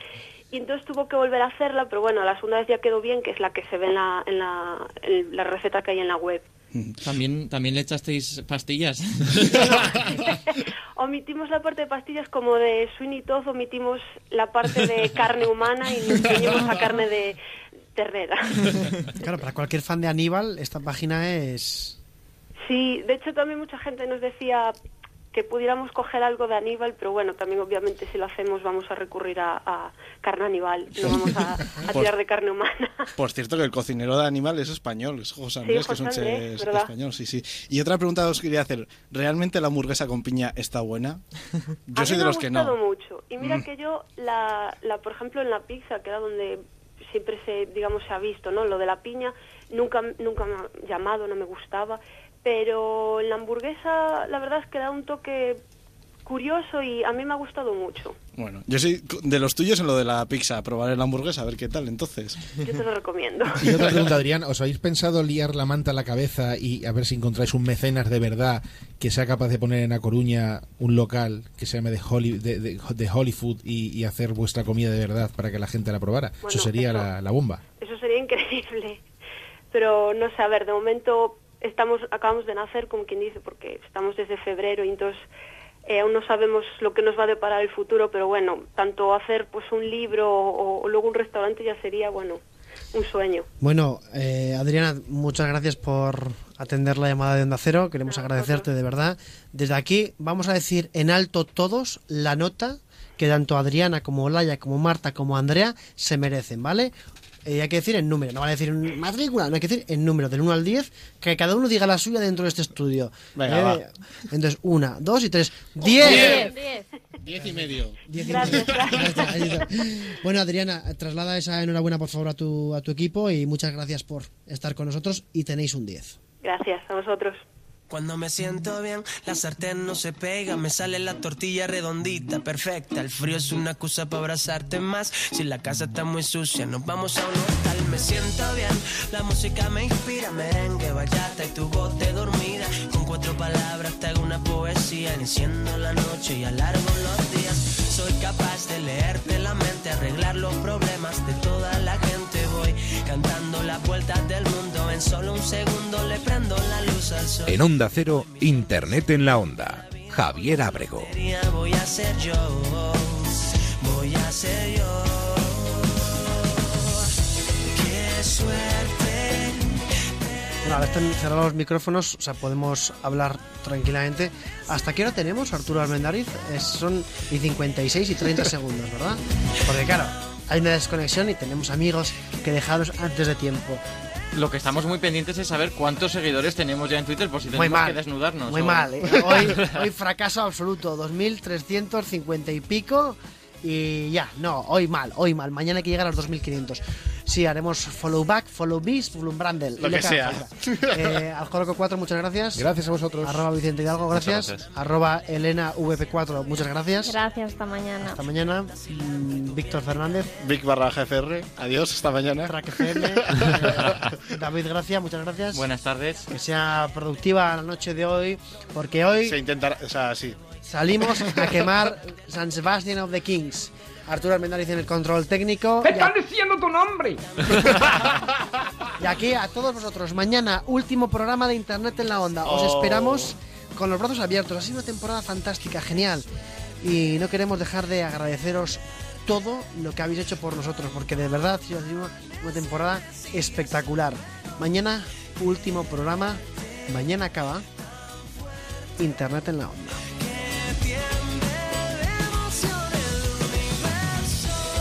S23: Y entonces tuvo que volver a hacerla, pero bueno, la segunda vez ya quedó bien, que es la que se ve en la, en la, en la receta que hay en la web.
S6: ¿También, también le echasteis pastillas?
S23: Omitimos la parte de pastillas como de Sweeney Todd, omitimos la parte de carne humana y nos ceñimos a carne de ternera.
S26: Claro, para cualquier fan de Aníbal, esta página es...
S23: Sí, de hecho también mucha gente nos decía que pudiéramos coger algo de Aníbal, pero bueno, también obviamente si lo hacemos vamos a recurrir a, a carne Aníbal, no vamos a, tirar de carne humana.
S5: Por cierto, que el cocinero de animal es español, es José Andrés, que es un chef español, sí, sí. Y otra pregunta que os quería hacer, ¿realmente la hamburguesa con piña está buena? Yo
S23: a
S5: soy
S23: mí
S5: de
S23: me
S5: los
S23: ha
S5: que
S23: gustado
S5: no.
S23: mucho. Y mira
S5: Mm.
S23: que yo, la, la, por ejemplo, en la pizza, que era donde siempre se, digamos, se ha visto, ¿no? Lo de la piña, nunca, nunca me ha llamado, no me gustaba. Pero en la hamburguesa, la verdad es que da un toque curioso y a mí me ha gustado mucho.
S5: Bueno, yo soy de los tuyos en lo de la pizza, probaré la hamburguesa, a ver qué tal, entonces.
S23: Yo te lo recomiendo.
S3: Y otra pregunta, Adrián, ¿os habéis pensado liar la manta a la cabeza y a ver si encontráis un mecenas de verdad que sea capaz de poner en A Coruña un local que se llame de, Holly, de, de- de Hollywood y, y hacer vuestra comida de verdad para que la gente la probara?
S23: Bueno,
S3: eso sería
S23: eso-
S3: La, la bomba.
S23: Eso sería increíble. Pero no sé, a ver, de momento estamos acabamos de nacer, como quien dice, porque estamos desde febrero y entonces eh, aún no sabemos lo que nos va a deparar el futuro, pero bueno, tanto hacer pues un libro o, o luego un restaurante ya sería, bueno, un sueño.
S26: Bueno, eh, Adriana, muchas gracias por atender la llamada de Onda Cero. Queremos agradecerte de verdad. Desde aquí vamos a decir en alto todos la nota que tanto Adriana como Olaya, como Marta, como Andrea se merecen, ¿vale?
S1: Eh, hay que decir en número, no vale decir en matrícula, no hay que decir en número, del 1 al 10, que cada uno diga la suya dentro de este estudio.
S5: Venga,
S1: Eh,
S5: va.
S1: Entonces, una, dos y tres. ¡Diez!
S3: Diez y medio.
S1: Diez y
S27: Gracias,
S1: medio. Está. Bueno, Adriana, traslada esa enhorabuena por favor a tu, a tu equipo y muchas gracias por estar con nosotros y tenéis un 10.
S23: Gracias a vosotros.
S8: Cuando me siento bien, la sartén no se pega, me sale la tortilla redondita, perfecta. El frío es una excusa para abrazarte más. Si la casa está muy sucia, nos vamos a un hotel. Me siento bien, la música me inspira, merengue, bachata y tu voz de dormida. Con cuatro palabras te hago una poesía, enciendo la noche y alargo los días. Soy capaz de leerte la mente, arreglar los problemas de toda la gente. Voy cantando las vueltas del mundo, solo un segundo le prendo la luz al sol.
S2: En Onda Cero, Internet en la Onda. Javier Ábrego.
S8: Voy a ser yo, voy a ser yo. Qué suerte.
S1: Una vez ten- cerrados los micrófonos, o sea, podemos hablar tranquilamente. ¿Hasta qué hora tenemos, Arturo Armendariz? Es- son y 56 y 30 segundos, ¿verdad? Porque claro, hay una desconexión y tenemos amigos que dejaros antes de tiempo.
S6: Lo que estamos muy pendientes es saber cuántos seguidores tenemos ya en Twitter por si
S1: Muy
S6: tenemos
S1: mal.
S6: que desnudarnos.
S1: Muy
S6: o-
S1: mal. ¿eh? Hoy, hoy fracaso absoluto. 2.350 y pico. Y ya, no, hoy mal, hoy mal. Mañana hay que llegar a los 2.500. Sí, haremos follow back, follow beast, follow brandel.
S5: Lo
S1: y
S5: que sea.
S1: Eh, al Joroco 4, muchas gracias.
S3: Gracias a vosotros.
S1: Arroba Vicente Hidalgo, gracias.
S4: gracias.
S1: Arroba Elena VP4, muchas gracias.
S7: Gracias, hasta mañana.
S1: Hasta mañana. Mm, Víctor Fernández.
S5: Vic barra GFR. Adiós, hasta mañana.
S1: Track FM. David Gracia, muchas gracias.
S6: Buenas tardes.
S1: Que sea productiva la noche de hoy, porque hoy
S5: Se intentará, o sea, sí.
S1: salimos a quemar San Sebastian of the Kings. Arturo Armendariz en el control técnico. Y, a-
S14: diciendo tu nombre!
S1: y aquí a todos vosotros, mañana último programa de Internet en la Onda. Os
S5: Oh.
S1: esperamos con los brazos abiertos. Ha sido una temporada fantástica, genial. Y no queremos dejar de agradeceros todo lo que habéis hecho por nosotros, porque de verdad ha sido una, una temporada espectacular. Mañana último programa. Mañana acaba Internet en la Onda.